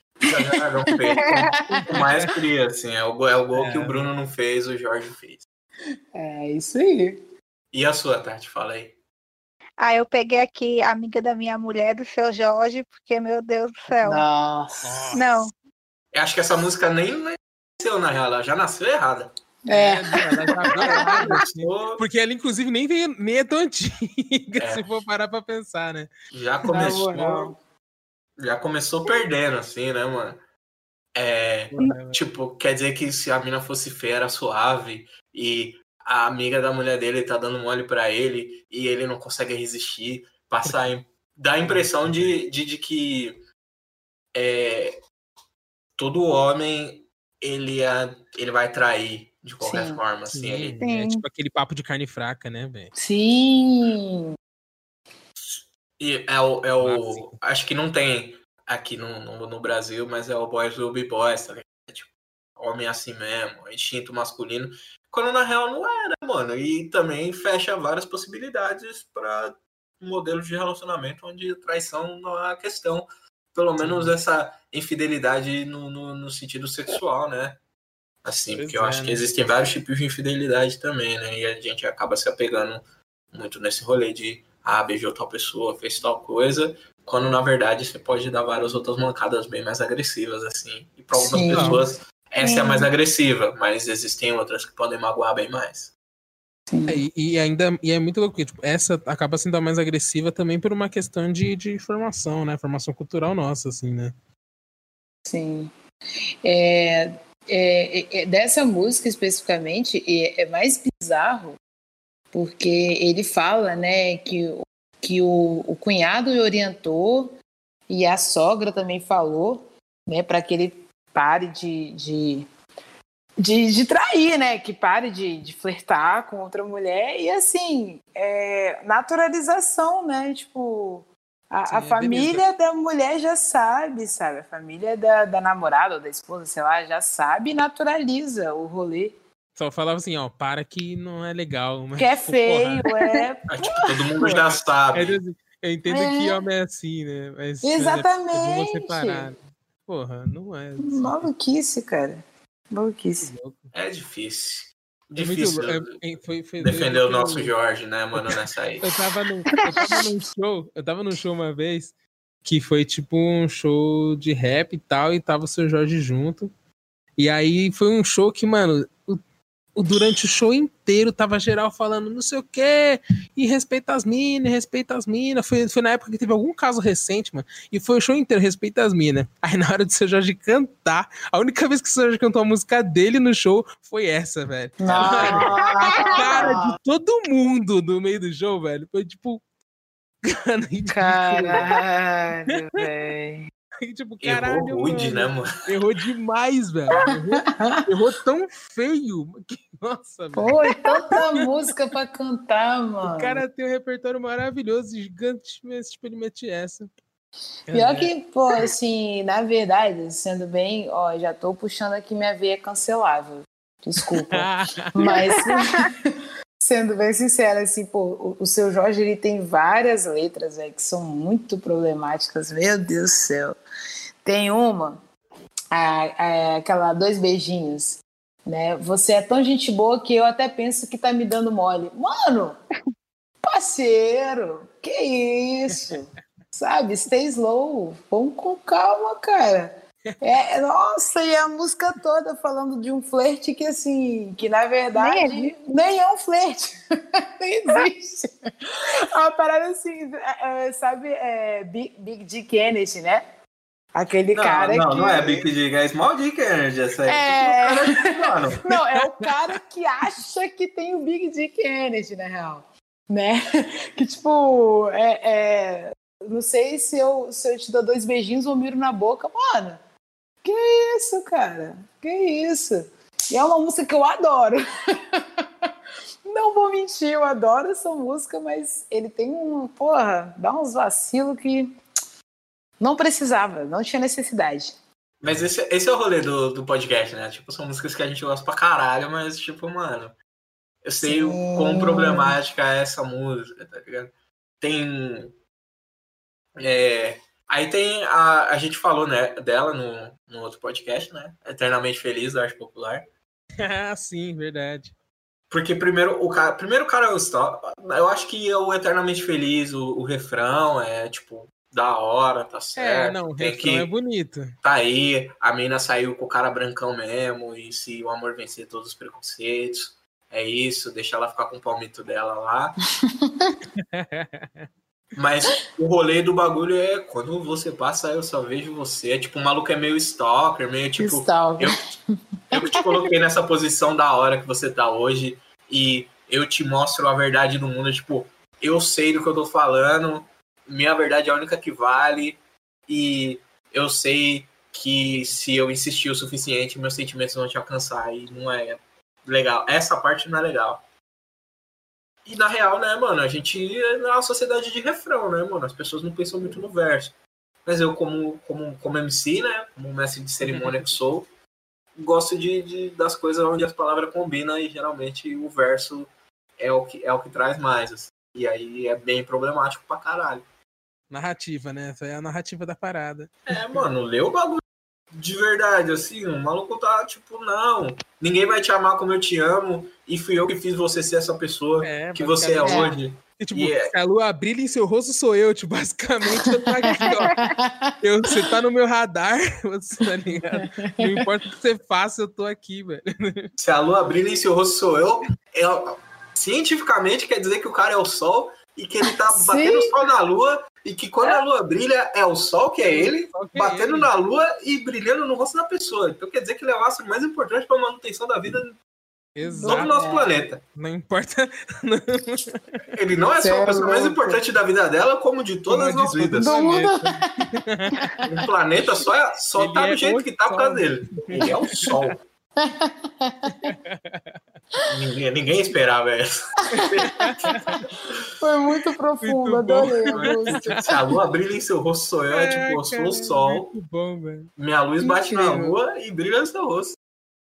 [SPEAKER 2] Não fez com maestria, assim. É o, é o gol é. que o é. Bruno não fez, o Jorge fez.
[SPEAKER 4] É isso aí.
[SPEAKER 2] E a sua, Tati? Fala aí.
[SPEAKER 5] Aí eu peguei aqui Amiga da Minha Mulher, do seu Jorge, porque, meu Deus do céu.
[SPEAKER 4] Nossa.
[SPEAKER 5] Não,
[SPEAKER 2] Eu acho que essa música nem nasceu, na real, ela já nasceu errada.
[SPEAKER 4] É.
[SPEAKER 3] ela já assim. [LAUGHS] Porque ela, inclusive, nem, veio, nem é tão antiga,
[SPEAKER 2] É. [LAUGHS]
[SPEAKER 3] se for parar pra pensar, né?
[SPEAKER 2] Já começou. Já começou perdendo, assim, né, mano? É. Tipo, quer dizer que se a mina fosse feia, era suave, e a amiga da mulher dele tá dando mole pra ele, e ele não consegue resistir, passar dá a impressão de, de, de que é, todo homem ele, é, ele vai trair de qualquer
[SPEAKER 4] Sim.
[SPEAKER 2] forma, assim.
[SPEAKER 3] Sim,
[SPEAKER 2] ele-
[SPEAKER 3] é
[SPEAKER 5] Sim.
[SPEAKER 3] tipo aquele papo de carne fraca, né, velho?
[SPEAKER 4] Sim.
[SPEAKER 2] E é o, é o.
[SPEAKER 3] Clássico.
[SPEAKER 2] Acho que não tem aqui no, no, no Brasil, mas é o Boys Will Be Boys, tá ligado? Tipo, homem assim mesmo, instinto masculino. Quando na real não é, né, mano? E também fecha várias possibilidades para um modelo de relacionamento onde traição não é a questão. Pelo menos essa infidelidade no, no, no sentido sexual, né? Assim,
[SPEAKER 3] Pois
[SPEAKER 2] porque eu
[SPEAKER 3] é,
[SPEAKER 2] acho que
[SPEAKER 3] né?
[SPEAKER 2] existem vários tipos de infidelidade também, né? E a gente acaba se apegando muito nesse rolê de ah, beijou tal pessoa, fez tal coisa, quando na verdade você pode dar várias outras mancadas bem mais agressivas, assim. E para algumas
[SPEAKER 4] Sim.
[SPEAKER 2] pessoas essa é a
[SPEAKER 5] Sim.
[SPEAKER 2] mais agressiva, mas existem outras que podem magoar bem mais.
[SPEAKER 4] Sim.
[SPEAKER 3] É, e, e ainda e é muito louco, porque, tipo, essa acaba sendo a mais agressiva também por uma questão de, de formação, né? Formação cultural nossa, assim, né?
[SPEAKER 4] Sim. É, é, é, é, dessa música especificamente, é, é mais bizarro, porque ele fala, né, que, o- que o, o cunhado orientou e a sogra também falou, né, para que ele pare de, de, de, de trair, né, que pare de, de flertar com outra mulher e assim, é, naturalização, né, tipo, a,
[SPEAKER 3] Sim,
[SPEAKER 4] a
[SPEAKER 3] é
[SPEAKER 4] família da mulher já sabe, sabe? A família da, da namorada ou da esposa, sei lá, já sabe e naturaliza o rolê.
[SPEAKER 3] Só falava assim, ó, para que não é legal. Mas,
[SPEAKER 4] Que é
[SPEAKER 3] tipo,
[SPEAKER 4] feio,
[SPEAKER 3] porra,
[SPEAKER 4] é. [LAUGHS]
[SPEAKER 2] É, tipo, todo mundo já
[SPEAKER 3] É,
[SPEAKER 2] sabe.
[SPEAKER 3] assim, eu entendo
[SPEAKER 4] É.
[SPEAKER 3] que homem é assim, né? Mas é,
[SPEAKER 4] Exatamente.
[SPEAKER 3] é bom separar. Porra, não é. assim,
[SPEAKER 4] Maluquice, cara. Maluquice.
[SPEAKER 2] É difícil.
[SPEAKER 3] É
[SPEAKER 2] Difícil
[SPEAKER 3] é- é- foi- foi
[SPEAKER 2] defender o nosso
[SPEAKER 3] eu-
[SPEAKER 2] Jorge, né, mano, nessa aí.
[SPEAKER 3] Eu tava, num, eu tava num [LAUGHS] show, eu tava num show uma vez que foi tipo um show de rap e tal, e tava o seu Jorge junto. E aí foi um show que, mano, durante o show inteiro tava geral falando não sei o quê, e respeita as minas, respeita as minas. Foi, foi na época que teve algum caso recente, mano, e foi o show inteiro, respeita as minas. Aí na hora do seu Jorge cantar, a única vez que o seu Jorge cantou a música dele no show foi essa, velho. [LAUGHS] A cara de todo mundo no meio do show, velho, foi tipo. [LAUGHS]
[SPEAKER 4] Caralho, velho. [LAUGHS]
[SPEAKER 3] tipo, caralho,
[SPEAKER 2] Errou rude,
[SPEAKER 3] mano.
[SPEAKER 2] né, mano?
[SPEAKER 3] Errou demais, velho. Errou, [LAUGHS] errou tão feio. que- Nossa, velho.
[SPEAKER 4] Pô, e tanta música pra cantar, mano.
[SPEAKER 3] O cara tem um repertório maravilhoso, gigante, mas tipo, ele mete essa.
[SPEAKER 4] Pior
[SPEAKER 3] É,
[SPEAKER 4] que, pô, assim, na verdade, sendo bem, ó, já tô puxando aqui minha veia cancelável. Desculpa. [LAUGHS] Mas, sendo bem sincera, assim, pô, o, seu Jorge, ele tem várias letras, velho, que são muito problemáticas. Meu Deus do céu. Tem uma, a- a- aquela dois beijinhos, né? Você é tão gente boa que eu até penso que tá me dando mole. Mano, [LAUGHS] parceiro, que isso? Sabe? Stay slow. Vamos com calma, cara. É, nossa, e a música toda falando de um flerte que, assim, que na verdade nem é, um flerte. [LAUGHS] Nem existe. É uma parada assim, é, é, sabe, é, Big, Big Dick Kennedy, né? Aquele
[SPEAKER 2] Não,
[SPEAKER 4] cara
[SPEAKER 2] não,
[SPEAKER 4] que.
[SPEAKER 2] não é Big Dick, é Small Dick Energy essa aí.
[SPEAKER 4] É.
[SPEAKER 2] Mano, [LAUGHS]
[SPEAKER 4] Não, é o cara que acha que tem o Big Dick Energy, na real. Né? [LAUGHS] Que, tipo, é, é, não sei se eu, se eu te dou dois beijinhos ou miro na boca. Mano, que isso, cara? Que isso? E é uma música que eu adoro. [LAUGHS] Não vou mentir, eu adoro essa música, mas ele tem um. Porra, dá uns vacilos que não precisava, não tinha necessidade.
[SPEAKER 2] Mas esse, esse é o rolê do, do podcast, né? Tipo, são músicas que a gente gosta pra caralho, mas, tipo, mano, eu sei o
[SPEAKER 4] Sim.
[SPEAKER 2] quão problemática é essa música, tá ligado? Tem. é, aí tem. A, a gente falou né, dela no, no outro podcast, né? Eternamente Feliz, da Arte Popular. [LAUGHS]
[SPEAKER 3] ah, sim, verdade.
[SPEAKER 2] Porque primeiro o cara, primeiro o cara é o Stalker. Eu acho que é o Eternamente Feliz, o, o refrão é tipo da hora, tá certo.
[SPEAKER 3] É, não, o refrão
[SPEAKER 2] que
[SPEAKER 3] é bonito.
[SPEAKER 2] tá aí, a mina saiu com o cara brancão mesmo, e se o amor vencer todos os preconceitos, é isso, deixa ela ficar com o palmito dela lá. [LAUGHS] Mas o rolê do bagulho é quando você passa, eu só vejo você. É tipo, o maluco é meio stalker, meio tipo.
[SPEAKER 4] Stalker.
[SPEAKER 2] Eu, eu te coloquei nessa posição da hora que você tá hoje e eu te mostro a verdade do mundo. Tipo, eu sei do que eu tô falando, minha verdade é a única que vale e eu sei que se eu insistir o suficiente, meus sentimentos vão te alcançar e não é legal. Essa parte não é legal. E na real, né, mano, a gente é uma sociedade de refrão, né, mano? As pessoas não pensam muito no verso. Mas eu, como, como, como MC, né, como mestre de cerimônia que sou, gosto de, de, das coisas onde as palavras combinam e geralmente o verso é o que, é o que traz mais. assim. E aí é bem problemático pra caralho.
[SPEAKER 3] Narrativa, né? Essa é a narrativa da parada.
[SPEAKER 2] É, mano, lê o bagulho de verdade, assim, o maluco tá tipo, não, ninguém vai te amar como eu te amo, e fui eu que fiz você ser essa pessoa
[SPEAKER 3] É,
[SPEAKER 2] que você é hoje.
[SPEAKER 3] E, tipo,
[SPEAKER 2] E é-
[SPEAKER 3] se a lua brilha em seu rosto, sou eu. Tipo, [LAUGHS] basicamente, eu tô aqui, ó. Eu, você tá no meu radar, [LAUGHS] você tá ligado? Não importa o que você faça, eu tô aqui, velho.
[SPEAKER 2] Se a lua brilha em seu rosto sou eu, é- cientificamente quer dizer que o cara é o sol e que ele tá
[SPEAKER 4] Sim.
[SPEAKER 2] batendo sol na lua e que quando a lua brilha é o sol que é ele
[SPEAKER 3] que
[SPEAKER 2] batendo
[SPEAKER 3] ele-
[SPEAKER 2] na lua e brilhando no rosto da pessoa. Então quer dizer que ele é o astro mais importante para a manutenção da vida do
[SPEAKER 3] Exato.
[SPEAKER 2] nosso
[SPEAKER 4] É.
[SPEAKER 2] planeta.
[SPEAKER 3] Não importa. [LAUGHS]
[SPEAKER 2] Ele não é só a
[SPEAKER 4] é
[SPEAKER 2] pessoa mais importante da vida dela, como de todas
[SPEAKER 3] Como
[SPEAKER 2] as
[SPEAKER 3] de
[SPEAKER 2] vidas.
[SPEAKER 4] Do
[SPEAKER 3] planeta.
[SPEAKER 2] O planeta só, é- só
[SPEAKER 3] Ele
[SPEAKER 2] tá
[SPEAKER 3] é
[SPEAKER 2] do jeito que tá por causa dele. Ele é o sol. [LAUGHS] ninguém, ninguém esperava essa. [LAUGHS]
[SPEAKER 4] Foi muito profundo, adorei, Augusto.
[SPEAKER 2] Se a lua brilha em seu rosto, sou eu. É tipo, eu sou o sol.
[SPEAKER 3] Muito bom, velho.
[SPEAKER 2] Minha luz bate na
[SPEAKER 4] Incrível.
[SPEAKER 2] lua e brilha no seu rosto.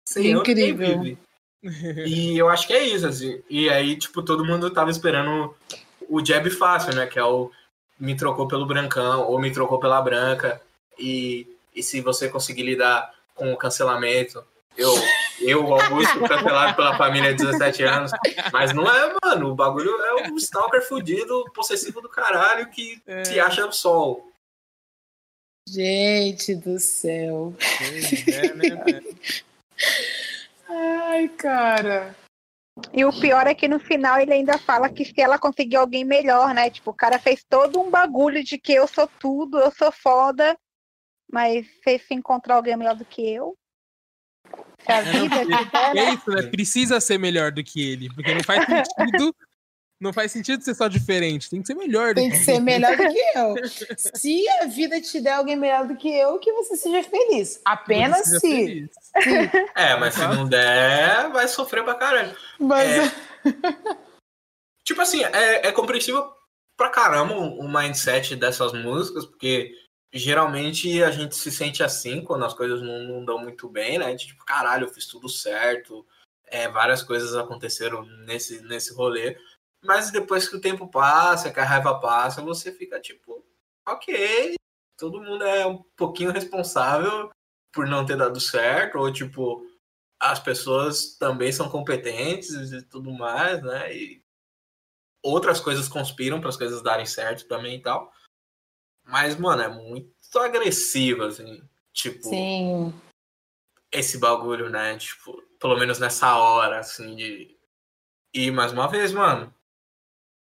[SPEAKER 2] Sem
[SPEAKER 4] Incrível.
[SPEAKER 2] E eu acho que é isso, assim. E aí, tipo, todo mundo tava esperando o jab fácil, né? Que é o me trocou pelo brancão ou me trocou pela branca. E, e se você conseguir lidar com o cancelamento, eu, eu Augusto, cancelado pela família de 17 anos. Mas não é, mano. O bagulho é um stalker fudido, possessivo do caralho que
[SPEAKER 3] É.
[SPEAKER 2] se acha o sol.
[SPEAKER 4] Gente do céu.
[SPEAKER 3] É, né, velho?
[SPEAKER 4] Ai, cara.
[SPEAKER 5] E o pior é que no final ele ainda fala que se ela conseguir alguém melhor, né? Tipo, o cara fez todo um bagulho de que eu sou tudo, eu sou foda, mas se se encontrar alguém melhor do que eu. A
[SPEAKER 3] É,
[SPEAKER 5] vida
[SPEAKER 3] porque-
[SPEAKER 5] tiver,
[SPEAKER 3] É
[SPEAKER 5] né?
[SPEAKER 3] isso, né? Precisa ser melhor do que ele. Porque não faz sentido. Não faz sentido ser só diferente. Tem que ser melhor do
[SPEAKER 4] Tem
[SPEAKER 3] que
[SPEAKER 4] que ser melhor do que eu. Se a vida te der alguém melhor do que eu, que você seja feliz. Apenas
[SPEAKER 3] Seja
[SPEAKER 4] se.
[SPEAKER 3] feliz.
[SPEAKER 2] É, mas se não der, vai sofrer pra caralho.
[SPEAKER 4] Mas
[SPEAKER 2] É. [LAUGHS] Tipo assim, é, é compreensível pra caramba o, o mindset dessas músicas, porque geralmente a gente se sente assim quando as coisas não, não dão muito bem, né? De, tipo, caralho, eu fiz tudo certo, é, várias coisas aconteceram nesse, nesse rolê. Mas depois que o tempo passa, que a raiva passa, você fica tipo, ok, todo mundo é um pouquinho responsável por não ter dado certo, ou tipo, as pessoas também são competentes e tudo mais, né? E outras coisas conspiram para as coisas darem certo também e tal. Mas, mano, é muito agressivo, assim. Tipo,
[SPEAKER 4] sim.
[SPEAKER 2] esse bagulho, né? Tipo, pelo menos nessa hora, assim, de. E mais uma vez, mano.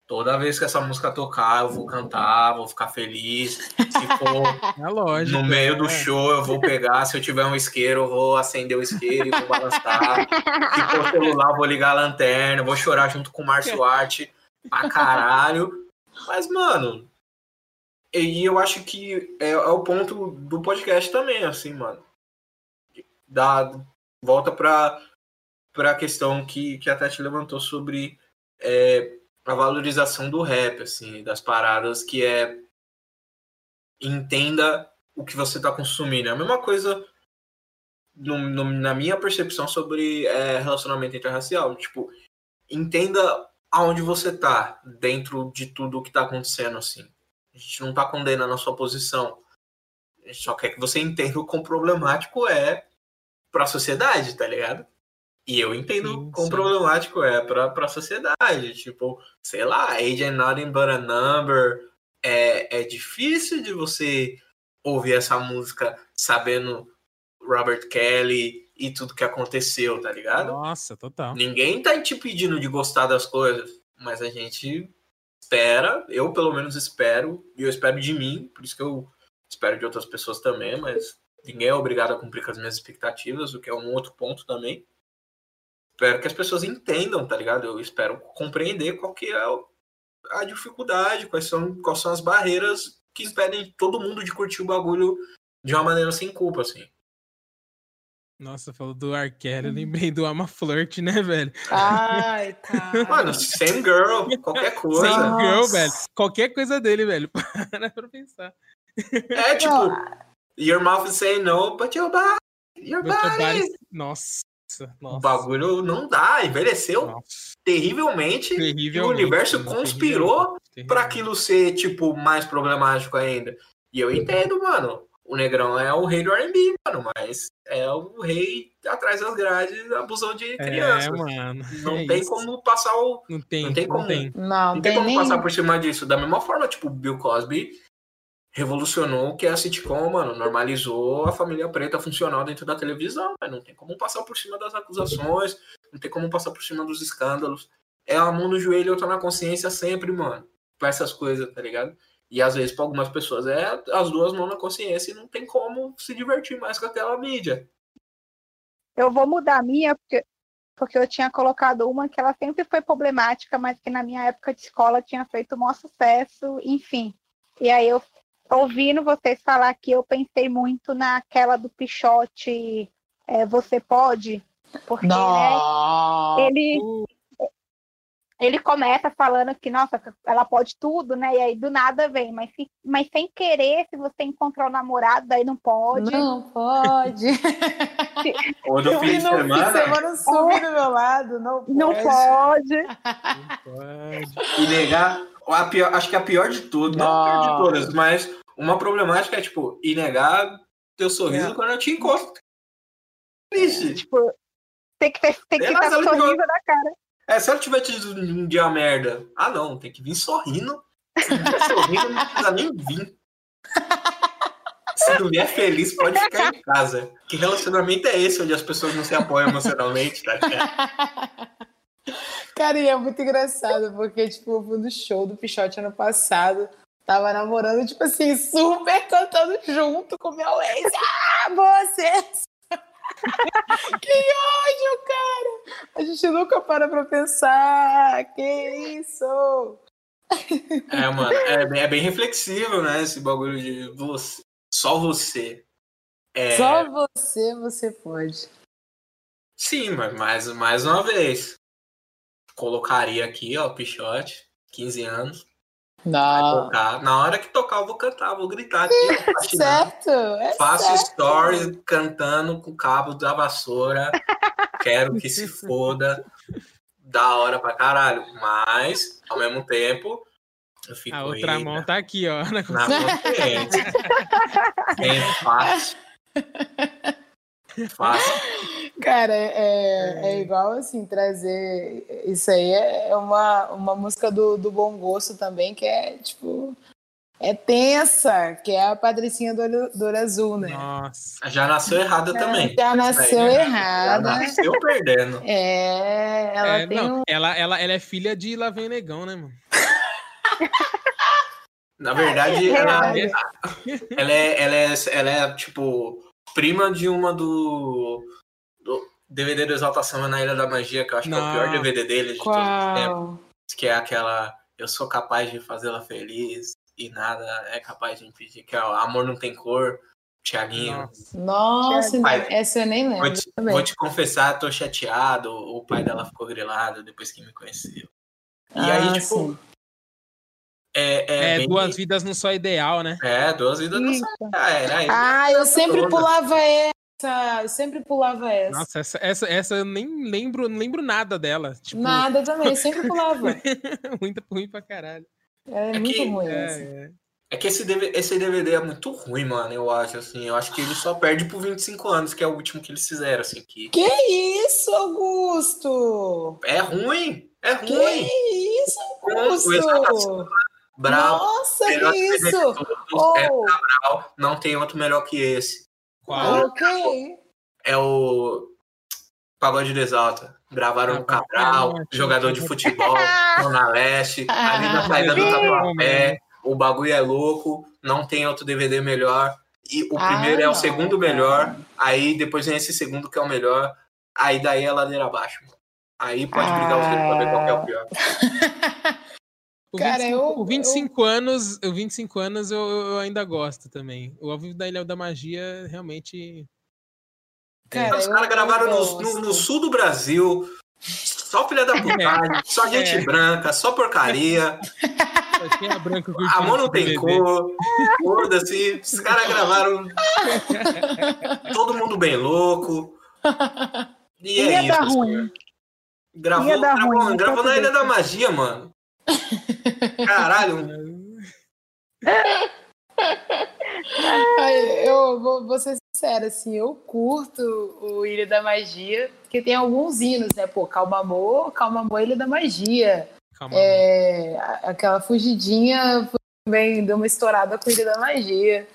[SPEAKER 2] Toda vez que essa música tocar, eu vou cantar, vou ficar feliz. Se for [LAUGHS]
[SPEAKER 3] É lógico.
[SPEAKER 2] no meio do
[SPEAKER 3] é.
[SPEAKER 2] show, eu vou pegar. Se eu tiver um isqueiro, eu vou acender o isqueiro e vou balançar. Se for celular, eu vou ligar a lanterna, vou chorar junto com o Márcio Arte pra caralho. Mas, mano, e eu acho que é, é o ponto do podcast também, assim, mano. Da, volta pra, pra questão que, que a Tati levantou sobre é, a valorização do rap, assim, das paradas, que é entenda o que você está consumindo. É a mesma coisa no- no- na minha percepção sobre é, relacionamento interracial. Tipo, entenda aonde você tá dentro de tudo o que tá acontecendo, assim. A gente não tá condenando a sua posição. A gente só quer que você entenda o quão problemático é pra sociedade, tá ligado? E eu entendo
[SPEAKER 3] Sim,
[SPEAKER 2] quão
[SPEAKER 3] sim.
[SPEAKER 2] problemático é pra, pra sociedade. Tipo, sei lá, age and nothing but a number. É, é difícil de você ouvir essa música sabendo Robert Kelly e tudo que aconteceu, tá ligado?
[SPEAKER 3] Nossa, total.
[SPEAKER 2] Ninguém tá te pedindo de gostar das coisas, mas a gente espera, eu pelo menos espero, e eu espero de mim, por isso que eu espero de outras pessoas também, mas ninguém é obrigado a cumprir com as minhas expectativas, o que é um outro ponto também. Espero que as pessoas entendam, tá ligado? Eu espero compreender qual que é a dificuldade, quais são, quais são as barreiras que impedem todo mundo de curtir o bagulho de uma maneira sem culpa, assim.
[SPEAKER 3] Nossa, falou do. Kelly, eu lembrei do Ama Flirt, né, velho?
[SPEAKER 4] Ai, tá.
[SPEAKER 2] Mano, same girl, qualquer [LAUGHS] coisa.
[SPEAKER 3] Sem
[SPEAKER 4] Nossa.
[SPEAKER 3] girl, velho. Qualquer coisa dele, velho. [LAUGHS] Para pra pensar.
[SPEAKER 2] É tipo, your mouth is saying no, but your body, your
[SPEAKER 3] But your
[SPEAKER 2] body.
[SPEAKER 3] body- Nossa, nossa.
[SPEAKER 2] O bagulho não dá, envelheceu
[SPEAKER 3] Nossa,
[SPEAKER 2] terrivelmente.
[SPEAKER 3] terrível.
[SPEAKER 2] o universo conspirou pra aquilo ser, tipo, mais problemático ainda. E eu entendo, mano. O Negrão é o rei do R&B, mano, mas é o rei atrás das grades abusando de
[SPEAKER 3] É,
[SPEAKER 2] crianças.
[SPEAKER 3] mano. [LAUGHS]
[SPEAKER 2] não
[SPEAKER 3] é
[SPEAKER 2] tem
[SPEAKER 3] isso.
[SPEAKER 2] como passar o.
[SPEAKER 3] Não tem,
[SPEAKER 2] não tem
[SPEAKER 3] não
[SPEAKER 2] como.
[SPEAKER 3] tem.
[SPEAKER 4] Não,
[SPEAKER 2] Não
[SPEAKER 4] tem
[SPEAKER 2] tem como
[SPEAKER 4] nem.
[SPEAKER 2] passar por cima disso. Da mesma forma, tipo, Bill Cosby revolucionou o que é a sitcom, mano. Normalizou a família preta funcional dentro da televisão, mas não tem como passar por cima das acusações, não tem como passar por cima dos escândalos. É a mão no joelho e outra na consciência sempre, mano. Pra essas coisas, tá ligado? E às vezes, pra algumas pessoas, é as duas mãos na consciência e não tem como se divertir mais com aquela mídia.
[SPEAKER 5] Eu vou mudar a minha, porque, porque eu tinha colocado uma que ela sempre foi problemática, mas que na minha época de escola tinha feito o maior sucesso, enfim. E aí eu, ouvindo vocês falar aqui, eu pensei muito naquela do Pichote, é, Você Pode, porque né,
[SPEAKER 4] Não.
[SPEAKER 5] ele, ele começa falando que, nossa, ela pode tudo, né? E aí do nada vem, mas, se- mas sem querer, se você encontrar o namorado, daí não pode.
[SPEAKER 4] Não pode. [LAUGHS]
[SPEAKER 2] Ou no
[SPEAKER 4] Eu
[SPEAKER 2] fim de
[SPEAKER 4] no fim de
[SPEAKER 2] semana,
[SPEAKER 4] semana subir do meu lado. Não pode.
[SPEAKER 5] Não pode.
[SPEAKER 3] não pode.
[SPEAKER 2] e negar. A pior, acho que a pior de tudo, não a pior de todas, mas uma problemática é, tipo, e negar teu sorriso
[SPEAKER 4] É.
[SPEAKER 2] quando eu te encosto. Triste.
[SPEAKER 5] Tipo, tem que ter, tem que estar
[SPEAKER 2] ela
[SPEAKER 5] sorriso na cara.
[SPEAKER 2] É, se ela tiver tido um dia merda, ah não, tem que vir sorrindo. Se não vier sorrindo, não precisa nem vir. Se não vier feliz, pode ficar em casa. Que relacionamento é esse onde as pessoas não se apoiam emocionalmente, tá?
[SPEAKER 4] Cara, e é muito engraçado, porque, tipo, eu fui no show do Pichote ano passado. Tava namorando, tipo assim, super cantando junto com meu ex. Ah, vocês! Que ódio, cara! A gente nunca para pra pensar. Que isso?
[SPEAKER 2] É, mano, é, bem- é bem reflexivo, né? Esse bagulho de você, só você. É,
[SPEAKER 4] Só você, você pode.
[SPEAKER 2] Sim, mas mais, mais uma vez. Colocaria aqui, ó, Pichote, 15 anos.
[SPEAKER 4] Não.
[SPEAKER 2] tocar. Na hora que tocar, eu vou cantar, vou gritar aqui. [LAUGHS] patinar.
[SPEAKER 4] Certo, é
[SPEAKER 2] Faço
[SPEAKER 4] certo.
[SPEAKER 2] stories cantando com o cabo da vassoura. Quero que se foda. Da hora pra caralho. Mas, ao mesmo tempo, eu fico
[SPEAKER 3] A outra
[SPEAKER 2] aí
[SPEAKER 3] mão
[SPEAKER 2] na,
[SPEAKER 3] tá aqui, ó. na
[SPEAKER 2] na consciência. Bem fácil. [LAUGHS] Fácil. [LAUGHS]
[SPEAKER 4] Cara, é, é igual assim, trazer. Isso aí é uma, uma música do, do bom gosto também, que é tipo. É tensa, que é a Patricinha do olho, do olho azul, né?
[SPEAKER 3] Nossa.
[SPEAKER 2] Já nasceu errada também.
[SPEAKER 4] Já nasceu
[SPEAKER 2] Já
[SPEAKER 4] errada.
[SPEAKER 2] nasceu perdendo. [LAUGHS]
[SPEAKER 4] É, ela
[SPEAKER 3] É,
[SPEAKER 4] tem
[SPEAKER 3] não,
[SPEAKER 4] um.
[SPEAKER 3] ela, ela, ela é filha de Lá Vem Negão, né, mano?
[SPEAKER 2] Na verdade, ela,
[SPEAKER 3] É.
[SPEAKER 2] ela, é, ela, é, ela é, tipo, prima de uma do, do DVD do Exalta Samba na Ilha da Magia, que eu acho que é o pior
[SPEAKER 3] Não.
[SPEAKER 2] DVD dele de todos os tempos.
[SPEAKER 4] Qual?
[SPEAKER 2] Que é aquela Eu sou capaz de fazê-la feliz e nada é capaz de impedir. Que é o Amor Não Tem Cor, Tiaguinho.
[SPEAKER 3] Nossa.
[SPEAKER 4] Nossa,
[SPEAKER 2] Pai,
[SPEAKER 4] essa eu nem
[SPEAKER 2] Vou
[SPEAKER 4] lembro
[SPEAKER 2] te,
[SPEAKER 4] também.
[SPEAKER 2] vou te confessar, tô chateado. O pai dela ficou grilado depois que me conheceu. E aí,
[SPEAKER 4] Ah,
[SPEAKER 2] tipo,
[SPEAKER 4] sim.
[SPEAKER 2] É, é,
[SPEAKER 3] É,
[SPEAKER 2] bem-
[SPEAKER 3] duas vidas não só ideal, né?
[SPEAKER 2] É, duas vidas não
[SPEAKER 5] Isso.
[SPEAKER 2] Ah, era isso.
[SPEAKER 4] Ah, eu sempre
[SPEAKER 2] toda.
[SPEAKER 4] pulava essa. Eu sempre pulava essa.
[SPEAKER 3] Nossa, essa, essa, essa eu nem lembro, não lembro nada dela. Tipo,
[SPEAKER 4] Nada também, sempre pulava. [LAUGHS]
[SPEAKER 3] muito ruim pra caralho.
[SPEAKER 4] É,
[SPEAKER 2] É
[SPEAKER 4] muito
[SPEAKER 2] que-
[SPEAKER 4] ruim
[SPEAKER 3] É,
[SPEAKER 4] essa.
[SPEAKER 3] é.
[SPEAKER 2] É que esse DVD, esse DVD é muito ruim, mano, eu acho, assim. Eu acho que ele só perde por 25 anos, que é o último que eles fizeram, assim. Que
[SPEAKER 4] Que isso, Augusto?
[SPEAKER 2] é ruim, é
[SPEAKER 4] Que
[SPEAKER 2] ruim.
[SPEAKER 4] isso,
[SPEAKER 2] Com o Exaltação,
[SPEAKER 4] Augusto?
[SPEAKER 2] Bravo.
[SPEAKER 4] Nossa, que isso?
[SPEAKER 2] é
[SPEAKER 4] Oh,
[SPEAKER 2] Cabral, não tem outro melhor que esse.
[SPEAKER 3] Qual?
[SPEAKER 4] ok.
[SPEAKER 2] É o Pagode do Exalta. Gravaram o
[SPEAKER 3] Ah,
[SPEAKER 2] Cabral,
[SPEAKER 3] não,
[SPEAKER 2] jogador de futebol, Zona Leste, ali na saída do
[SPEAKER 3] Ah.
[SPEAKER 2] Tatuapé. O bagulho é louco, não tem outro DVD melhor. E o
[SPEAKER 4] Ah,
[SPEAKER 2] primeiro é o segundo melhor. Aí depois vem esse segundo que é o melhor. Aí daí é ladeira abaixo. mano. Aí pode brigar os dois pra ver qual que é o pior. [LAUGHS]
[SPEAKER 3] O
[SPEAKER 4] Cara,
[SPEAKER 3] 25,
[SPEAKER 4] eu-
[SPEAKER 3] o 25 anos, o 25 anos eu, eu ainda gosto também. O Ao Vivo da Ilha da Magia realmente
[SPEAKER 4] Cara,
[SPEAKER 2] Os
[SPEAKER 4] eu-
[SPEAKER 2] caras gravaram
[SPEAKER 4] eu
[SPEAKER 2] no, no- no sul do Brasil. Só filha da [LAUGHS] putagem, só gente
[SPEAKER 3] É.
[SPEAKER 2] branca, só porcaria.
[SPEAKER 3] só
[SPEAKER 2] A mão não tem cor. Foda-se. Os caras gravaram. [LAUGHS] Todo mundo bem louco. E é
[SPEAKER 5] Ia
[SPEAKER 2] isso.
[SPEAKER 5] dar
[SPEAKER 2] assim.
[SPEAKER 5] ruim.
[SPEAKER 2] Gravou,
[SPEAKER 5] Ia dar
[SPEAKER 2] gravou,
[SPEAKER 5] ruim,
[SPEAKER 2] gravou
[SPEAKER 5] só
[SPEAKER 2] na Ilha da. Magia, mano. Caralho.
[SPEAKER 4] Ai, Eu vou, vou ser sincera, assim, eu curto o Ilha da Magia, porque tem alguns hinos, né? Pô, Calma Amor, Calma Amor, Ilha da Magia.
[SPEAKER 3] Calma.
[SPEAKER 4] É, a- aquela fugidinha também deu uma estourada com Ilha da Magia.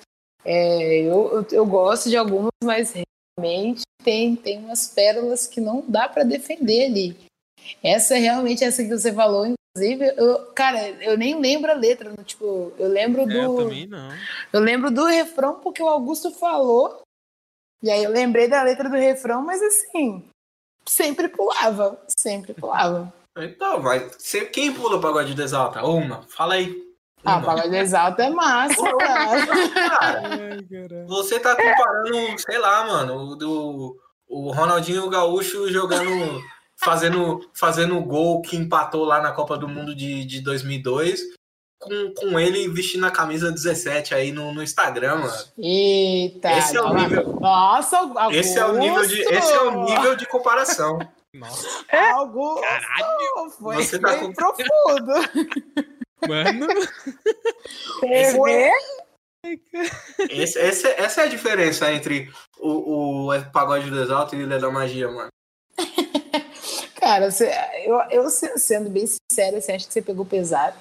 [SPEAKER 4] É, eu, eu, eu gosto de algumas, mas realmente tem, tem umas pérolas que não dá pra defender ali. Essa realmente, essa que você falou, inclusive, eu, cara, eu nem lembro a letra, no- tipo, eu lembro
[SPEAKER 3] É, eu
[SPEAKER 4] do.
[SPEAKER 3] também não.
[SPEAKER 4] Eu lembro do refrão porque o Augusto falou. E aí eu lembrei da letra do refrão, mas assim, sempre pulava, sempre pulava.
[SPEAKER 2] Então, você, quem pula o pagode do Exalta? Uma. Fala aí.
[SPEAKER 4] Ah. Pagode Exalto é massa, cara.
[SPEAKER 2] Cara,
[SPEAKER 3] Ai, caralho.
[SPEAKER 2] você tá comparando, sei lá, mano, o do o Ronaldinho Gaúcho jogando, fazendo, fazendo o gol que empatou lá na Copa do Mundo de, de 2002, com, com ele vestindo a camisa 17 aí no, no Instagram, mano.
[SPEAKER 4] Eita.
[SPEAKER 2] Esse é o nível-
[SPEAKER 4] Nossa, Augusto.
[SPEAKER 2] Esse é o nível de, esse é o nível de comparação.
[SPEAKER 3] Nossa,
[SPEAKER 4] Augusto.
[SPEAKER 3] Caralho.
[SPEAKER 4] Foi
[SPEAKER 2] Você tá
[SPEAKER 4] bem
[SPEAKER 2] com-
[SPEAKER 4] profundo.
[SPEAKER 3] mano.
[SPEAKER 2] Esse-. Esse, esse- essa é a diferença entre o, o pagode do Exalto e Ilha da Magia, mano.
[SPEAKER 4] Cara, você- eu, eu se- sendo bem sincera, você acha que você pegou pesado?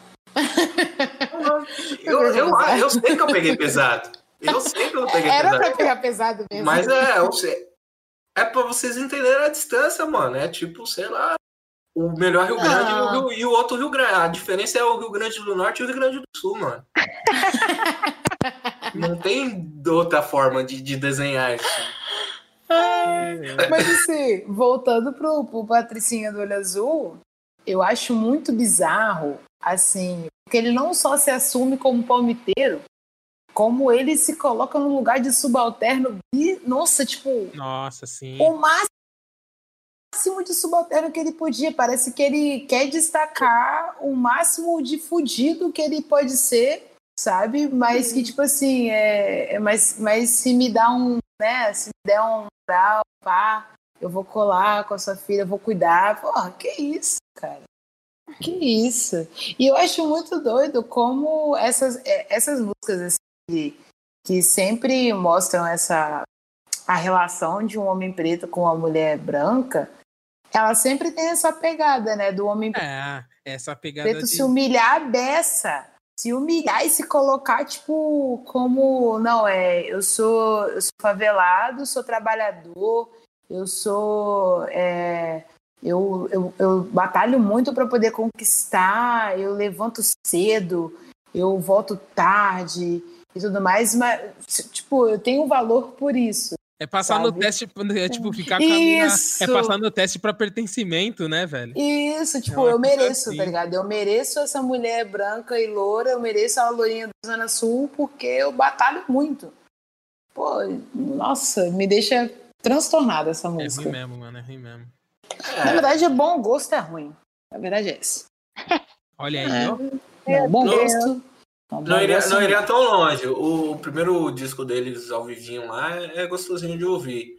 [SPEAKER 2] Eu, eu, eu sei que eu peguei pesado. Eu sei que eu peguei
[SPEAKER 4] Era
[SPEAKER 2] pesado.
[SPEAKER 4] pra pegar pesado mesmo.
[SPEAKER 2] Mas é, eu sei- é pra vocês entenderem a distância, mano. É tipo, sei lá, o melhor Rio Grande e o, Rio- e o outro Rio Grande. A diferença é o Rio Grande do Norte e o Rio Grande do Sul, mano. [LAUGHS] Não tem outra forma de, de desenhar isso.
[SPEAKER 4] Mas assim, voltando pro, pro Patricinha do Olho Azul, eu acho muito bizarro, assim, porque ele não só se assume como palmiteiro, como ele se coloca no lugar de subalterno e, nossa, tipo,
[SPEAKER 3] Nossa, sim.
[SPEAKER 4] o máximo de subalterno que ele podia. Parece que ele quer destacar o máximo de fudido que ele pode ser, sabe? Mas que, tipo assim, é, é mas, mas se me dá um, né? Se me der um moral, pá, eu vou colar com a sua filha, eu vou cuidar. Porra, que isso, cara. Que isso. E eu acho muito doido como essas, é, essas músicas assim, que- que sempre mostram essa a relação de um homem preto com uma mulher branca, ela sempre tem essa pegada, né? Do homem
[SPEAKER 3] É, essa pegada
[SPEAKER 4] preto
[SPEAKER 3] de...
[SPEAKER 4] se humilhar a beça. Se humilhar e se colocar, tipo, como. Não, é. Eu sou, eu sou favelado, sou trabalhador, eu sou. é, eu, eu, eu batalho muito para poder conquistar, eu levanto cedo, eu volto tarde e tudo mais, mas, tipo, eu tenho valor por isso.
[SPEAKER 3] É passar no
[SPEAKER 4] sabe?
[SPEAKER 3] teste, é tipo, ficar com a mina-
[SPEAKER 4] Isso.
[SPEAKER 3] É passar no teste pra pertencimento, né, velho?
[SPEAKER 4] Isso, tipo,
[SPEAKER 3] uma
[SPEAKER 4] eu mereço,
[SPEAKER 3] assim.
[SPEAKER 4] tá ligado? Eu mereço essa mulher branca e loura, eu mereço a lourinha da Zona Sul porque eu batalho muito. Pô, nossa, me deixa transtornada essa
[SPEAKER 3] É
[SPEAKER 4] música.
[SPEAKER 3] ruim mesmo, mano, é ruim mesmo.
[SPEAKER 4] Na verdade, é bom gosto é ruim. Na verdade é essa.
[SPEAKER 3] Olha aí,
[SPEAKER 4] É.
[SPEAKER 3] ó.
[SPEAKER 4] Não, bom gosto. Não,
[SPEAKER 2] iria,
[SPEAKER 4] gosto
[SPEAKER 2] não iria tão longe. O, o primeiro disco deles ao vivinho lá é, é gostosinho de ouvir.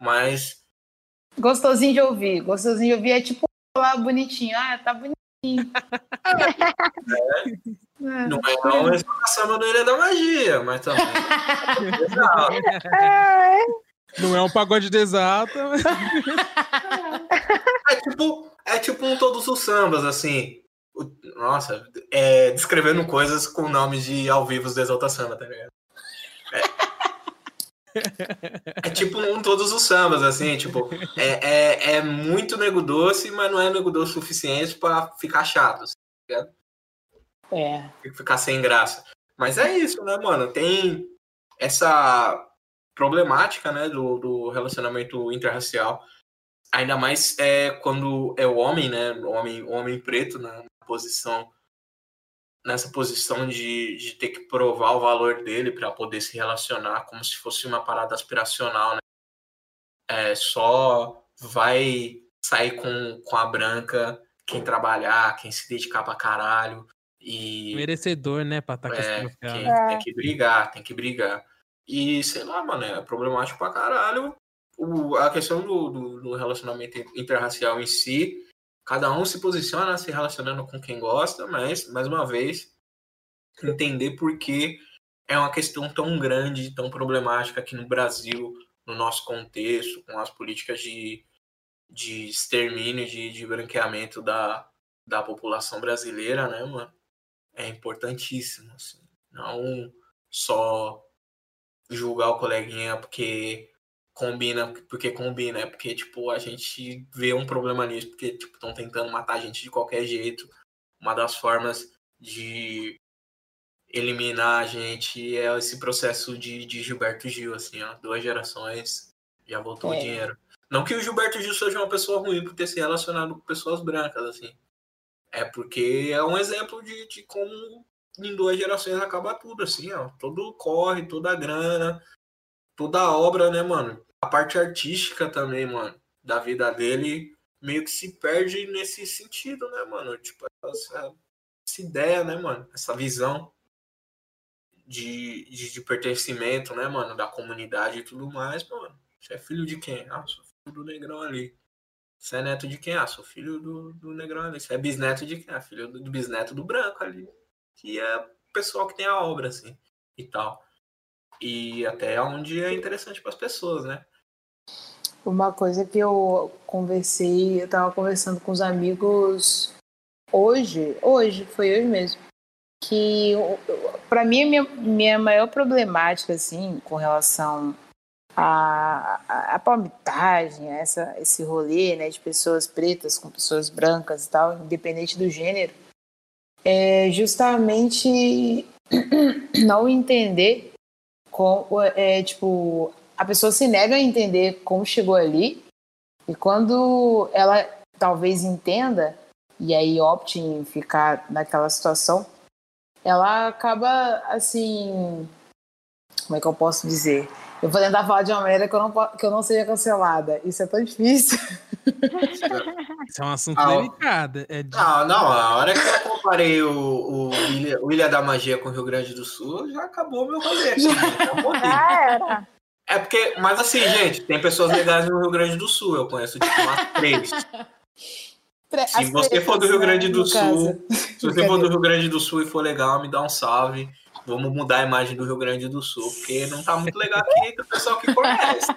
[SPEAKER 2] Mas
[SPEAKER 4] Gostosinho de ouvir. Gostosinho de ouvir é tipo falar bonitinho. Ah, tá bonitinho. [LAUGHS]
[SPEAKER 2] É, não é uma explicação do Ilha da Magia, mas também. [LAUGHS]
[SPEAKER 3] não é um pagode de exata.
[SPEAKER 2] É tipo, é tipo um todos os sambas, assim. Nossa, é, descrevendo coisas com nomes de ao vivo do Exalta Samba, tá ligado? É, é tipo um todos os sambas, assim, tipo, é, é, é muito nego doce, mas não é nego doce o suficiente para ficar chato, tá ligado?
[SPEAKER 4] É.
[SPEAKER 2] Ficar sem graça. Mas é isso, né, mano? Tem essa problemática, né, do, do relacionamento interracial. Ainda mais é quando é o homem, né, o homem, o homem preto, né, posição nessa posição de, de ter que provar o valor dele para poder se relacionar como se fosse uma parada aspiracional, né? É, só vai sair com, com a branca quem trabalhar, quem se dedicar pra caralho. E,
[SPEAKER 3] Merecedor, né, pra estar tá
[SPEAKER 2] é, quem, é. Tem que brigar, tem que brigar. E, sei lá, mano, é problemático pra caralho. O, a questão do, do, do, relacionamento interracial em si, cada um se posiciona se relacionando com quem gosta, mas, mais uma vez, entender por que é uma questão tão grande, tão problemática aqui no Brasil, no nosso contexto, com as políticas de, de extermínio, de, de branqueamento da, da população brasileira, né, mano? é importantíssimo. Assim. Não só julgar o coleguinha porque combina, porque combina, é porque, tipo, a gente vê um problema nisso, porque, tipo, estão tentando matar a gente de qualquer jeito. Uma das formas de eliminar a gente é esse processo de, de Gilberto Gil, assim, ó, duas gerações já voltou é. o dinheiro. Não que o Gilberto Gil seja uma pessoa ruim por ter se relacionado com pessoas brancas, assim. É porque é um exemplo de, de como em duas gerações acaba tudo, assim, ó. Todo corre, toda a grana, toda a obra, né, mano? A parte artística também, mano, da vida dele meio que se perde nesse sentido, né, mano? Tipo, essa, essa ideia, né, mano? Essa visão de, de, de, pertencimento, né, mano? Da comunidade e tudo mais, mano. Você é filho de quem? Ah, sou filho do negrão ali. Você é neto de quem? Ah, sou filho do, do negrão ali. Você é bisneto de quem? Ah, filho do, do bisneto do branco ali. Que é o pessoal que tem a obra, assim, e tal. E até onde é interessante para as pessoas, né?
[SPEAKER 4] Uma coisa que eu conversei, eu tava conversando com os amigos hoje, hoje, foi hoje mesmo, que para mim a minha, minha maior problemática, assim, com relação a, a, a palmitagem, essa, esse rolê né, de pessoas pretas com pessoas brancas e tal, independente do gênero, é justamente [CLEARS THROAT] não entender como, é, tipo, a pessoa se nega a entender como chegou ali e quando ela talvez entenda e aí opte em ficar naquela situação, ela acaba assim, como é que eu posso dizer? Eu vou tentar falar de uma maneira que eu não, que eu não seja cancelada. Isso é tão difícil. [LAUGHS]
[SPEAKER 3] Isso é um assunto ah, delicado. É de...
[SPEAKER 2] Não, não, a hora que eu comparei o, o, Ilha, o Ilha da Magia com o Rio Grande do Sul, já acabou o meu rolê. Assim, já era. É porque, mas assim, gente, tem pessoas legais no Rio Grande do Sul. Eu conheço tipo umas três. Se você for do Rio Grande do Sul, se você for do Rio Grande do Sul e for legal, me dá um salve. Vamos mudar a imagem do Rio Grande do Sul, porque não tá muito legal aqui entre o pessoal que conhece.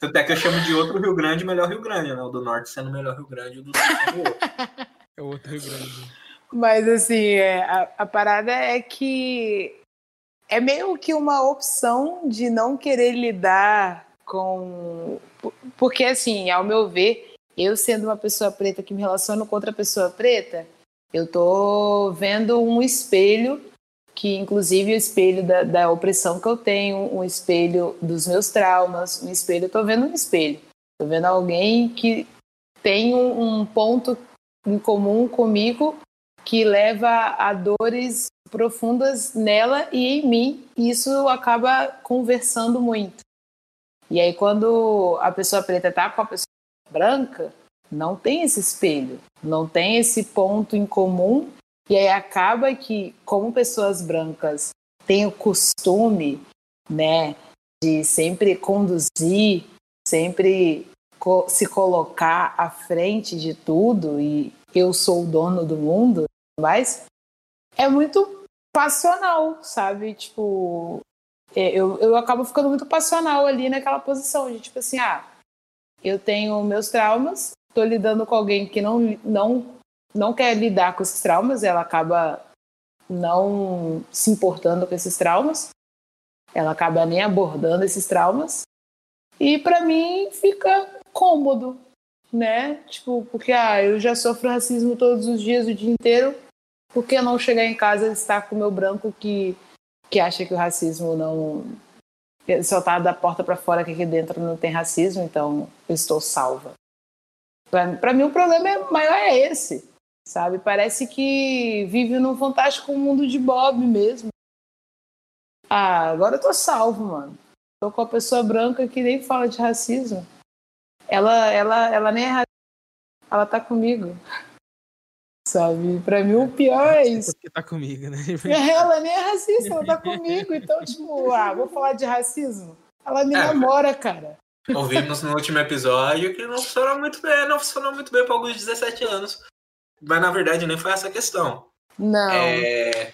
[SPEAKER 2] Até que eu chamo de outro Rio Grande melhor Rio Grande, né? O do norte sendo o melhor Rio Grande e o do sul sendo
[SPEAKER 3] o outro. É outro Rio Grande.
[SPEAKER 4] Mas assim, é, a, a parada é que é meio que uma opção de não querer lidar com. Porque, assim, ao meu ver, eu sendo uma pessoa preta que me relaciono com outra pessoa preta, eu tô vendo um espelho que inclusive o espelho da, da opressão que eu tenho, um espelho dos meus traumas, um espelho, eu tô vendo um espelho. Tô vendo alguém que tem um, um ponto em comum comigo que leva a dores profundas nela e em mim, e isso acaba conversando muito. E aí quando a pessoa preta tá com a pessoa branca, não tem esse espelho, não tem esse ponto em comum e aí acaba que, como pessoas brancas têm o costume, né, de sempre conduzir, sempre co se colocar à frente de tudo e eu sou o dono do mundo, mas é muito passional, sabe? Tipo, é, eu, eu acabo ficando muito passional ali naquela posição de tipo assim, ah, eu tenho meus traumas, tô lidando com alguém que não, não, não quer lidar com esses traumas, ela acaba não se importando com esses traumas, ela acaba nem abordando esses traumas, e para mim fica cômodo, né? Tipo, porque ah, eu já sofro racismo todos os dias, o dia inteiro, por que não chegar em casa e estar com o meu branco que, que acha que o racismo não. Só tá da porta para fora que aqui dentro não tem racismo, então eu estou salva. Para mim, o problema é, maior é esse, sabe? Parece que vive num fantástico mundo de Bob mesmo. Ah, agora eu tô salvo, mano. Tô com a pessoa branca que nem fala de racismo. Ela, ela, ela nem é racista. Ela tá comigo. Sabe? Pra mim o pior é isso.
[SPEAKER 3] Porque tá comigo, né? [LAUGHS]
[SPEAKER 4] Ela nem é racista, ela tá [LAUGHS] comigo. Então, tipo, ah, vou falar de racismo. Ela me é, namora, cara.
[SPEAKER 2] Ouvimos no último episódio que não funcionou muito bem, não funcionou muito bem para alguns 17 anos. Mas na verdade nem foi essa a questão.
[SPEAKER 4] Não.
[SPEAKER 2] É,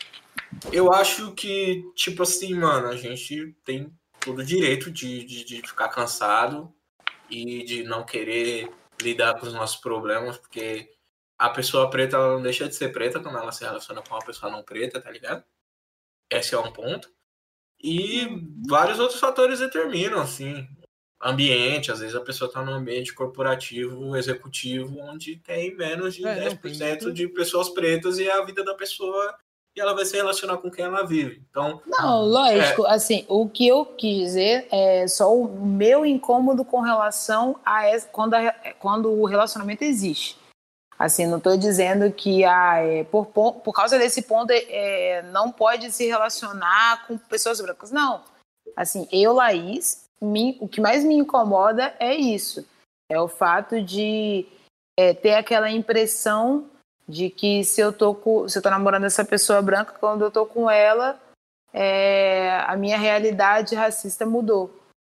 [SPEAKER 2] eu acho que, tipo assim, mano, a gente tem todo o direito de, de, de ficar cansado e de não querer lidar com os nossos problemas, porque a pessoa preta ela não deixa de ser preta quando ela se relaciona com uma pessoa não preta, tá ligado? Esse é um ponto. E vários outros fatores determinam, assim, ambiente, às vezes a pessoa está num ambiente corporativo, executivo, onde tem menos de é, 10% não, de pessoas pretas e a vida da pessoa e ela vai se relacionar com quem ela vive. Então,
[SPEAKER 4] não, lógico, é... assim, o que eu quis dizer é só o meu incômodo com relação a quando, a, quando o relacionamento existe. Assim, não estou dizendo que ah, é, por, por causa desse ponto é, não pode se relacionar com pessoas brancas. Não. Assim, eu, Laís, me, o que mais me incomoda é isso. É o fato de é, ter aquela impressão de que se eu tô com, se eu tô namorando essa pessoa branca, quando eu tô com ela, é, a minha realidade racista mudou.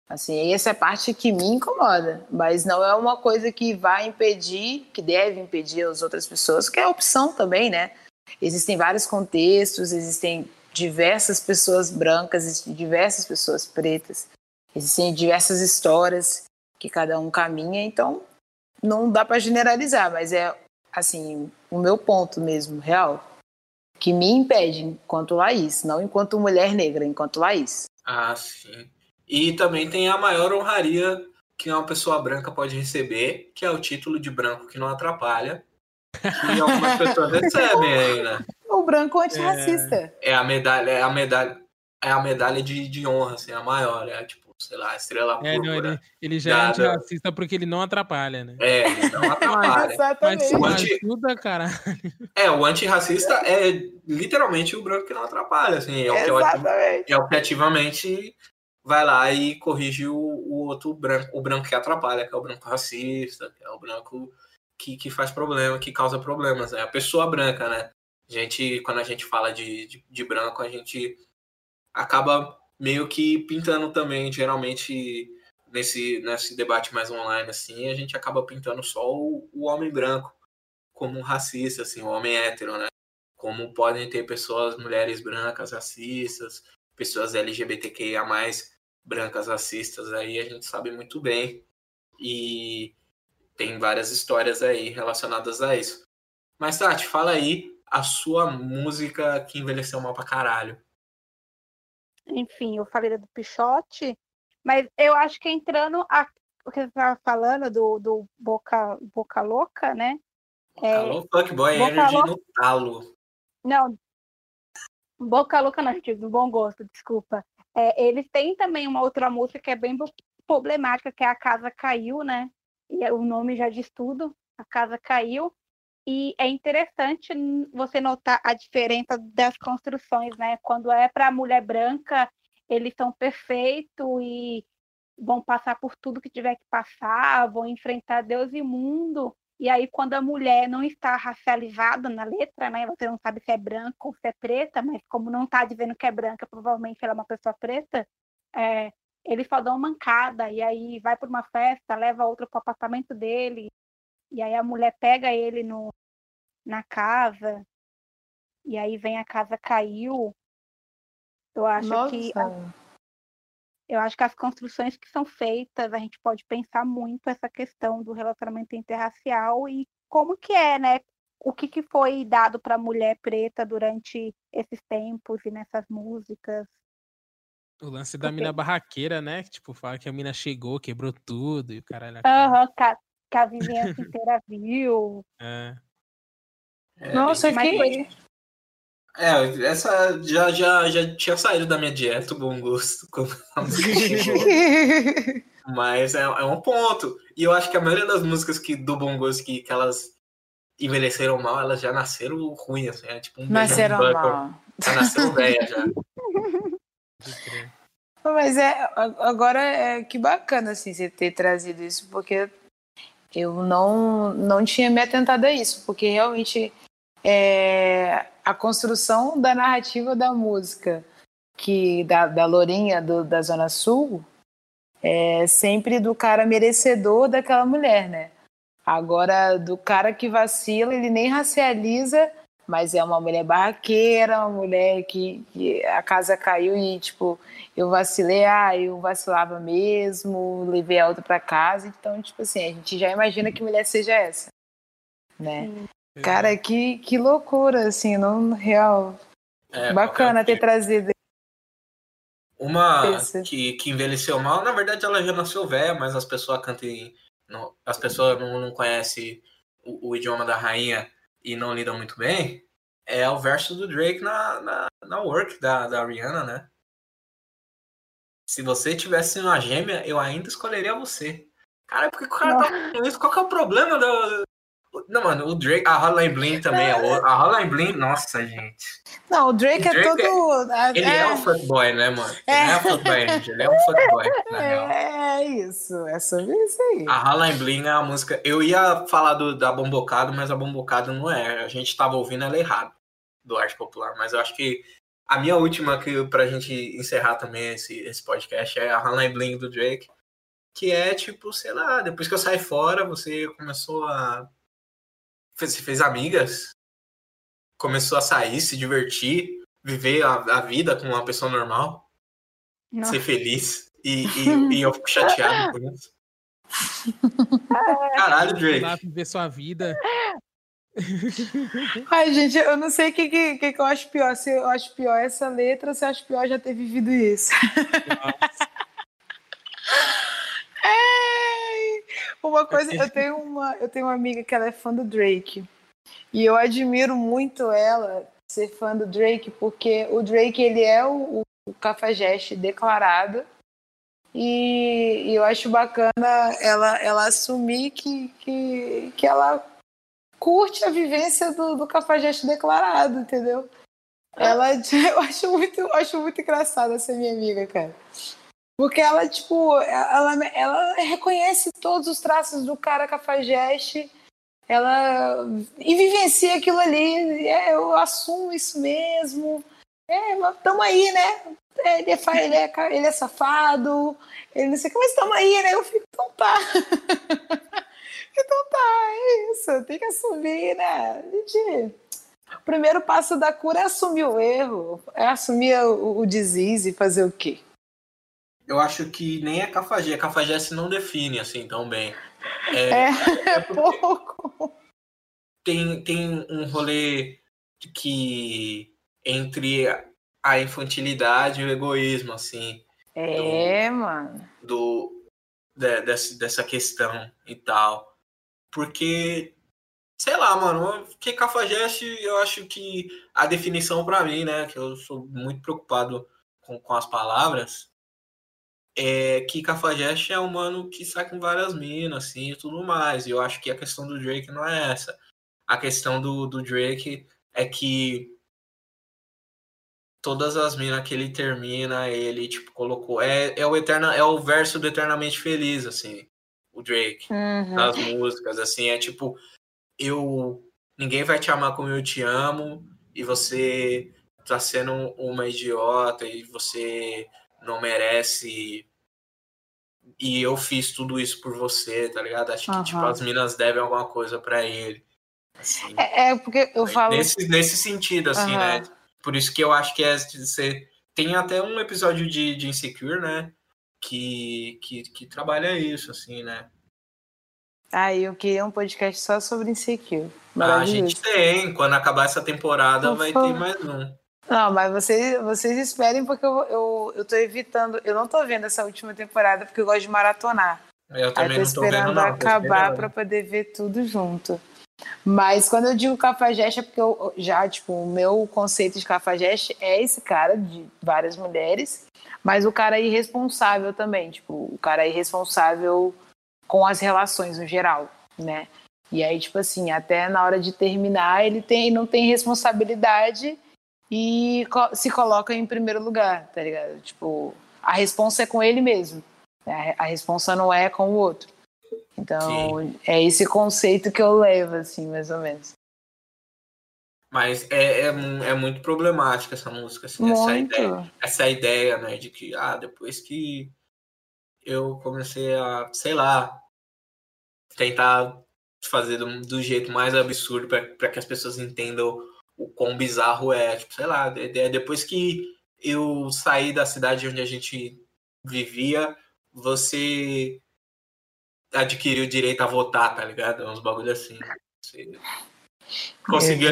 [SPEAKER 4] Assim, essa é a parte que me incomoda, mas não é uma coisa que vai impedir, que deve impedir as outras pessoas, que é opção também, né? Existem vários contextos, existem diversas pessoas brancas, existem diversas pessoas pretas, existem diversas histórias que cada um caminha, então não dá para generalizar, mas é assim, o meu ponto mesmo, real, que me impede enquanto Laís, não enquanto mulher negra, enquanto Laís.
[SPEAKER 2] Ah, sim. E também tem a maior honraria que uma pessoa branca pode receber, que é o título de branco que não atrapalha, que algumas pessoas recebem aí, né? [LAUGHS]
[SPEAKER 4] O branco antirracista.
[SPEAKER 2] É, é a medalha, é a medalha, é a medalha de, de honra, assim, a maior, é tipo, sei lá, estrela é,
[SPEAKER 3] não, ele, ele já é antirracista porque ele não atrapalha, né?
[SPEAKER 2] É, ele não [LAUGHS] atrapalha.
[SPEAKER 4] Exatamente.
[SPEAKER 3] Mas anti... ajuda, caralho.
[SPEAKER 2] É, o antirracista é literalmente o branco que não atrapalha, assim, é o, que, é o que ativamente vai lá e corrige o, o, outro branco, o branco que atrapalha, que é o branco racista, que é o branco que, que faz problema, que causa problemas. É a pessoa branca, né? A gente, quando a gente fala de, de, de branco, a gente acaba meio que pintando também, geralmente nesse, nesse debate mais online, assim, a gente acaba pintando só o, o homem branco como um racista, assim, o homem hétero, né? Como podem ter pessoas, mulheres brancas racistas, pessoas LGBTQIA+, brancas racistas aí, a gente sabe muito bem. E tem várias histórias aí relacionadas a isso. Mas, Tati, fala aí a sua música que envelheceu mal pra caralho.
[SPEAKER 5] Enfim, eu falei do Pichote, mas eu acho que entrando a, o que você estava falando do, do Boca, Boca Louca, né?
[SPEAKER 2] Boca é, Louca, Fuckboy Energy Louca... no talo.
[SPEAKER 5] Não, Boca Louca não, do bom gosto, desculpa. É, eles têm também uma outra música que é bem problemática, que é A Casa Caiu, né? E o nome já diz tudo, A Casa Caiu. E é interessante você notar a diferença das construções, né? Quando é para a mulher branca, eles são perfeitos e vão passar por tudo que tiver que passar, vão enfrentar Deus e mundo. E aí, quando a mulher não está racializada na letra, né? Você não sabe se é branca ou se é preta, mas como não está dizendo que é branca, provavelmente ela é uma pessoa preta, é, ele só dá uma mancada, e aí vai para uma festa, leva outro para o apartamento dele, e aí a mulher pega ele no, na casa. e aí vem a casa caiu, eu acho
[SPEAKER 4] Nossa.
[SPEAKER 5] que eu acho que as construções que são feitas, a gente pode pensar muito essa questão do relacionamento interracial e como que é, né? O que, que foi dado para a mulher preta durante esses tempos e nessas músicas.
[SPEAKER 3] O lance da
[SPEAKER 5] Porque-
[SPEAKER 3] mina barraqueira, né? Que, tipo, fala que a mina chegou, quebrou tudo e o caralho.
[SPEAKER 5] Aham, que, a- que a [LAUGHS] vizinhança inteira viu.
[SPEAKER 3] É.
[SPEAKER 2] É,
[SPEAKER 4] Nossa,
[SPEAKER 5] Mas
[SPEAKER 4] que.
[SPEAKER 2] É, essa já, já, já tinha saído da minha dieta, o bom gosto. [LAUGHS] [LAUGHS] Mas é, é um ponto. E eu acho que a maioria das músicas que, do bom gosto que, que elas envelheceram mal, elas já nasceram ruim, assim. É tipo um
[SPEAKER 4] Nasceram mal.
[SPEAKER 2] Já nasceram velha já.
[SPEAKER 4] Mas é, agora é que bacana assim você ter trazido isso, porque eu não, não tinha me atentado a isso, porque realmente é, a construção da narrativa da música que da, da Lourinha do- da Zona Sul é sempre do cara merecedor daquela mulher, né? Agora, do cara que vacila, ele nem racializa, mas é uma mulher barraqueira, uma mulher que, que a casa caiu e, tipo, eu vacilei, ah, eu vacilava mesmo, levei a outra pra casa. Então, tipo assim, a gente já imagina que mulher seja essa, né? Cara, que, que loucura, assim, não real.
[SPEAKER 2] É,
[SPEAKER 4] Bacana ter trazido.
[SPEAKER 2] Uma
[SPEAKER 4] Esse.
[SPEAKER 2] que, que envelheceu mal, na verdade ela já nasceu velha, mas as pessoas cantam. Não, as pessoas não, não conhecem o, o idioma da rainha e não lidam muito bem. É o verso do Drake na, na, na work da, da Rihanna, né? Se você tivesse uma gêmea, eu ainda escolheria você. Cara, porque o cara tá falando isso? Qual que é o problema do. Não, mano, o Drake, a Hotline Bling também é outra. A Hotline Bling, nossa, gente.
[SPEAKER 4] Não, o Drake,
[SPEAKER 2] O Drake
[SPEAKER 4] é todo.
[SPEAKER 2] Ele é, um fuckboy, né, mano? Ele
[SPEAKER 4] É.
[SPEAKER 2] é um fuckboy, gente. Ele é um fuckboy, na [LAUGHS] real.
[SPEAKER 4] É, é isso, é sobre isso aí.
[SPEAKER 2] A Hotline Bling é uma música. Eu ia falar do, da Bombocado, mas a Bombocado não é. A gente tava ouvindo ela errado, do Arte Popular. Mas eu acho que a minha última, que, pra gente encerrar também esse, esse podcast, é a Hotline Bling do Drake. Que é tipo, sei lá, depois que eu saí fora, você começou a. fez- Você fez amigas, começou a sair, se divertir, viver a, a vida com uma pessoa normal,
[SPEAKER 5] Nossa.
[SPEAKER 2] ser feliz. E, e, e eu fico chateado por isso. [LAUGHS] Caralho, Drake.
[SPEAKER 3] viver sua vida. [LAUGHS]
[SPEAKER 4] Ai, gente, eu não sei o que, que, que que eu acho pior. Se eu acho pior essa letra ou se eu acho pior já ter vivido isso. Ai, uma coisa, eu [LAUGHS] tenho uma, eu tenho uma amiga que ela é fã do Drake. E eu admiro muito ela ser fã do Drake, porque o Drake ele é o, o cafajeste declarado. E, e eu acho bacana ela, ela assumir que, que, que ela curte a vivência do, do cafajeste declarado, entendeu? Ela, [LAUGHS] eu acho muito, eu acho muito engraçada essa minha amiga, cara. Porque ela, tipo, ela, ela reconhece todos os traços do cara cafajeste, ela e vivencia aquilo ali. É, eu assumo isso mesmo. É, mas tamo aí, né? Ele é, ele é, ca- ele é safado, ele não sei o que, mas tamo aí, né? Eu fico, então tá. [LAUGHS] então tá, é isso, tem que assumir, né? Gente. O primeiro passo da cura é assumir o erro, é assumir o, o e fazer o quê?
[SPEAKER 2] Eu acho que nem a Cafajé. A Cafajé se não define assim tão bem. É,
[SPEAKER 4] É, é [LAUGHS]
[SPEAKER 2] é
[SPEAKER 4] pouco.
[SPEAKER 2] tem, tem um rolê que entre a infantilidade e o egoísmo, assim,
[SPEAKER 4] É, mano.
[SPEAKER 2] do, de- dessa, dessa questão e tal. Porque, sei lá, mano, que cafajeste, eu acho que a definição pra mim, né, que eu sou muito preocupado com, com as palavras, é que cafajeste é um mano que sai com várias minas, assim, e tudo mais. E eu acho que a questão do Drake não é essa. A questão do, do Drake é que todas as minas que ele termina, ele, tipo, colocou... É, é, o, eterna, é o verso do Eternamente Feliz, assim, o Drake
[SPEAKER 4] Uhum.
[SPEAKER 2] nas músicas, assim, é tipo, eu ninguém vai te amar como eu te amo e você tá sendo uma idiota e você não merece e eu fiz tudo isso por você, tá ligado? Acho que tipo as minas devem alguma coisa pra ele. Assim,
[SPEAKER 4] É, é porque eu falo.
[SPEAKER 2] nesse, nesse sentido, assim,
[SPEAKER 4] Aham.
[SPEAKER 2] né? Por isso que eu acho que é de ser. Tem até um episódio de, de Insecure, né? Que, que, que trabalha isso, assim, né?
[SPEAKER 4] Ai, eu queria um podcast só sobre Insecure.
[SPEAKER 2] Ah, a gente tem. Quando acabar essa temporada,
[SPEAKER 4] Por
[SPEAKER 2] vai
[SPEAKER 4] favor.
[SPEAKER 2] ter mais um.
[SPEAKER 4] Não, mas vocês, vocês esperem, porque eu, eu, eu tô evitando. Eu não tô vendo essa última temporada, porque eu gosto de maratonar.
[SPEAKER 2] Eu
[SPEAKER 4] Aí
[SPEAKER 2] também não tô
[SPEAKER 4] esperando
[SPEAKER 2] não.
[SPEAKER 4] acabar pra poder ver tudo junto. Mas quando eu digo cafajeste, é porque eu já, tipo, o meu conceito de cafajeste é esse cara de várias mulheres, mas o cara irresponsável também, tipo, o cara irresponsável com as relações no geral, né? E aí, tipo assim, até na hora de terminar, ele tem, não tem responsabilidade e co- se coloca em primeiro lugar, tá ligado? Tipo, a responsa é com ele mesmo. né? A responsa não é com o outro. Então, é esse conceito que eu levo, assim, mais ou menos.
[SPEAKER 2] Mas é, é, é muito problemática essa música, assim, essa
[SPEAKER 4] Muito.
[SPEAKER 2] ideia. essa ideia, né, de que, ah, depois que eu comecei a, sei lá, tentar fazer do, do jeito mais absurdo para que as pessoas entendam o quão bizarro é, tipo, sei lá, de- de- depois que eu saí da cidade onde a gente vivia, você adquiriu o direito a votar, tá ligado? Uns bagulho assim. Você conseguiu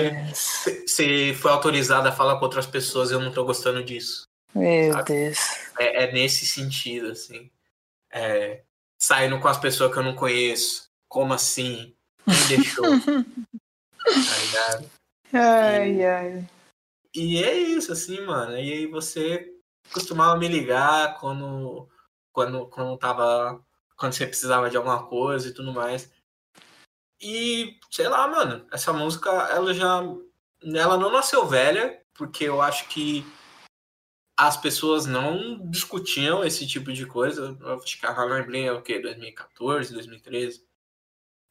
[SPEAKER 2] você foi autorizado a falar com outras pessoas, eu não tô gostando disso.
[SPEAKER 4] Meu
[SPEAKER 2] Sabe?
[SPEAKER 4] Deus.
[SPEAKER 2] É, é nesse sentido, assim. É, saindo com as pessoas que eu não conheço. Como assim? Quem deixou? [LAUGHS] tá ligado?
[SPEAKER 4] Ai, ai.
[SPEAKER 2] E é isso, assim, mano. E aí você costumava me ligar quando, quando, quando tava. Quando você precisava de alguma coisa e tudo mais. E, sei lá, mano, essa música, ela já. Ela não nasceu velha, porque eu acho que as pessoas não discutiam esse tipo de coisa. Eu acho que a Harlem Blin é o quê? 2014, 2013.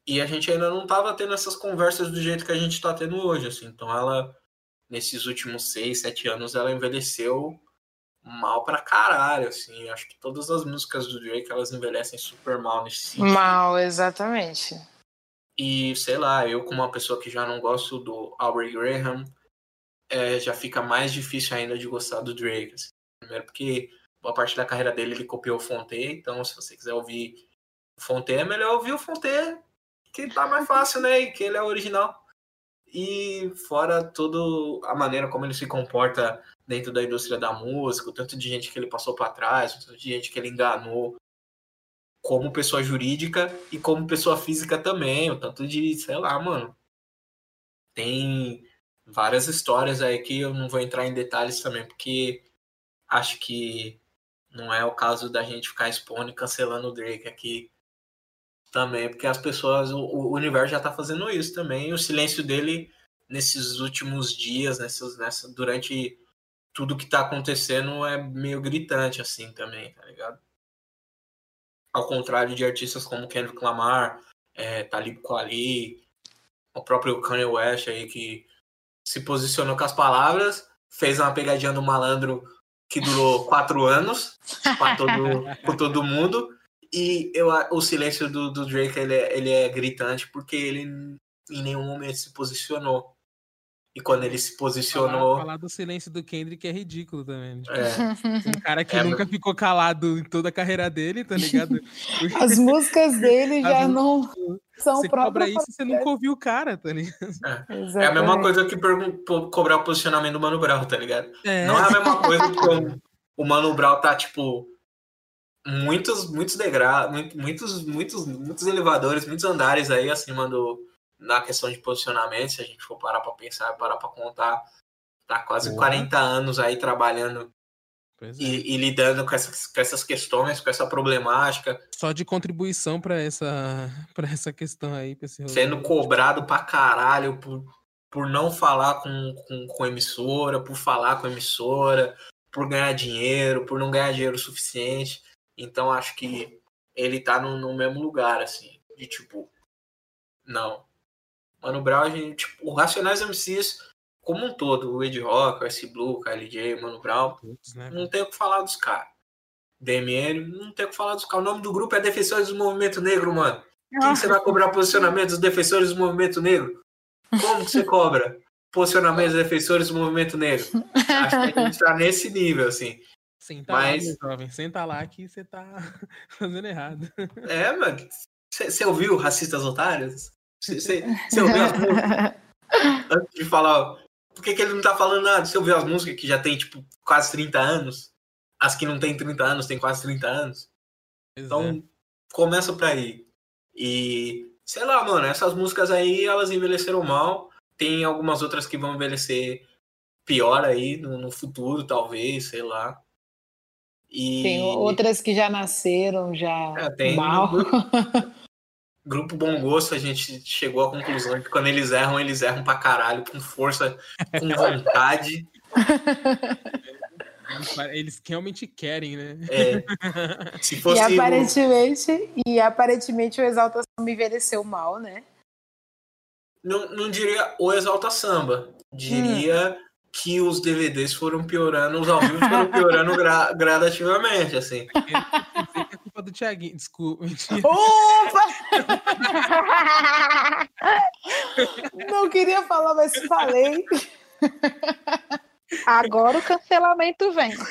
[SPEAKER 2] E a gente ainda não tava tendo essas conversas do jeito que a gente tá tendo hoje, assim. Então ela nesses últimos seis, sete anos, ela envelheceu mal pra caralho, assim. Acho que todas as músicas do Drake, elas envelhecem super mal nesse sentido.
[SPEAKER 4] Mal, exatamente.
[SPEAKER 2] E, sei lá, eu como uma pessoa que já não gosto do Aubrey Graham, é, já fica mais difícil ainda de gostar do Drake. assim. Primeiro porque boa parte da carreira dele ele copiou o Fonte, então se você quiser ouvir o Fonte, é melhor ouvir o Fonte, que tá mais fácil, né? E que ele é original. E fora toda a maneira como ele se comporta dentro da indústria da música, o tanto de gente que ele passou para trás, o tanto de gente que ele enganou como pessoa jurídica e como pessoa física também, o tanto de, sei lá, mano. Tem várias histórias aí que eu não vou entrar em detalhes também, porque acho que não é o caso da gente ficar expondo e cancelando o Drake aqui também, porque as pessoas, o, o universo já tá fazendo isso também, e o silêncio dele nesses últimos dias, nessas, nessa, durante tudo que tá acontecendo é meio gritante assim também, tá ligado? Ao contrário de artistas como Kendrick Lamar, é, Talib Kweli, o próprio Kanye West aí que se posicionou com as palavras, fez uma pegadinha do malandro que durou quatro anos para todo, [LAUGHS] todo mundo. E eu, o silêncio do, do Drake ele é, ele é gritante porque ele em nenhum momento se posicionou. E quando ele se posicionou.
[SPEAKER 3] Falar, falar do silêncio do Kendrick é ridículo também. Tipo,
[SPEAKER 2] É,
[SPEAKER 3] um cara que
[SPEAKER 2] É,
[SPEAKER 3] nunca ficou calado em toda a carreira dele, tá ligado? [LAUGHS]
[SPEAKER 4] As músicas dele já
[SPEAKER 3] As
[SPEAKER 4] não são
[SPEAKER 3] você cobra
[SPEAKER 4] próprias.
[SPEAKER 3] isso, você nunca ouviu o cara, tá ligado?
[SPEAKER 2] é a mesma coisa que cobrar o posicionamento do Mano Brown, tá ligado?
[SPEAKER 3] É,
[SPEAKER 2] Não é a mesma coisa que o, o Mano Brown tá, tipo, muitos, muitos degraus, muitos, muitos, muitos elevadores, muitos andares aí acima do. Na questão de posicionamento, se a gente for parar pra pensar, parar pra contar, tá quase
[SPEAKER 3] Porra.
[SPEAKER 2] 40 anos aí trabalhando
[SPEAKER 3] é.
[SPEAKER 2] e, e lidando com essas, com essas questões, com essa problemática,
[SPEAKER 3] Só de contribuição pra essa, [LAUGHS] pra essa questão aí,
[SPEAKER 2] sendo cobrado pra caralho por, por não falar com, com, com emissora, por falar com emissora, por ganhar dinheiro, por não ganhar dinheiro o suficiente. Então acho que ele tá no, no mesmo lugar, assim, de tipo, não. Mano Brown, a gente, tipo, o Racionais MCs, como um todo, o Ed Rock, o S Blue, o KLJ, o Mano Brown,
[SPEAKER 3] né?
[SPEAKER 2] não tem o que falar dos caras. DMN, não tem o que falar dos caras. O nome do grupo é Defensores do Movimento Negro, mano. Quem que você vai cobrar posicionamento dos defensores do movimento negro? Como que você cobra? Posicionamento dos defensores do movimento negro. Acho que a gente tá nesse nível, assim.
[SPEAKER 3] Senta
[SPEAKER 2] Mas-
[SPEAKER 3] lá, jovem. Senta lá que você tá [LAUGHS] fazendo errado.
[SPEAKER 2] É, mano. Você ouviu Racistas Otários? Você [LAUGHS] ouviu as músicas? Antes de falar. Por que, que ele não tá falando nada? Você ouviu as músicas que já tem, tipo, quase 30 anos? As que não tem 30 anos, tem quase 30 anos.
[SPEAKER 3] Pois
[SPEAKER 2] Então,
[SPEAKER 3] é.
[SPEAKER 2] começa por aí. E, sei lá, mano, essas músicas aí, elas envelheceram mal. Tem algumas outras que vão envelhecer pior aí no, no futuro, talvez, sei lá. E
[SPEAKER 4] Tem outras que já nasceram, já
[SPEAKER 2] É, tem-
[SPEAKER 4] mal. [LAUGHS]
[SPEAKER 2] Grupo Bom Gosto, a gente chegou à conclusão que quando eles erram, eles erram pra caralho, com força, com [LAUGHS] vontade.
[SPEAKER 3] Eles realmente querem, né?
[SPEAKER 2] É, [LAUGHS] se
[SPEAKER 4] E
[SPEAKER 2] fosse. o-
[SPEAKER 4] aparentemente, e aparentemente o Exalta Samba envelheceu mal, né?
[SPEAKER 2] Não, não diria o Exalta Samba. Diria que os DVDs foram piorando, os ao vivo foram piorando gra- gradativamente, assim.
[SPEAKER 3] Eu que é culpa do Thiaguinho. Desculpa.
[SPEAKER 4] Opa! [LAUGHS] Não queria falar, mas falei.
[SPEAKER 5] Agora o cancelamento vem. [LAUGHS]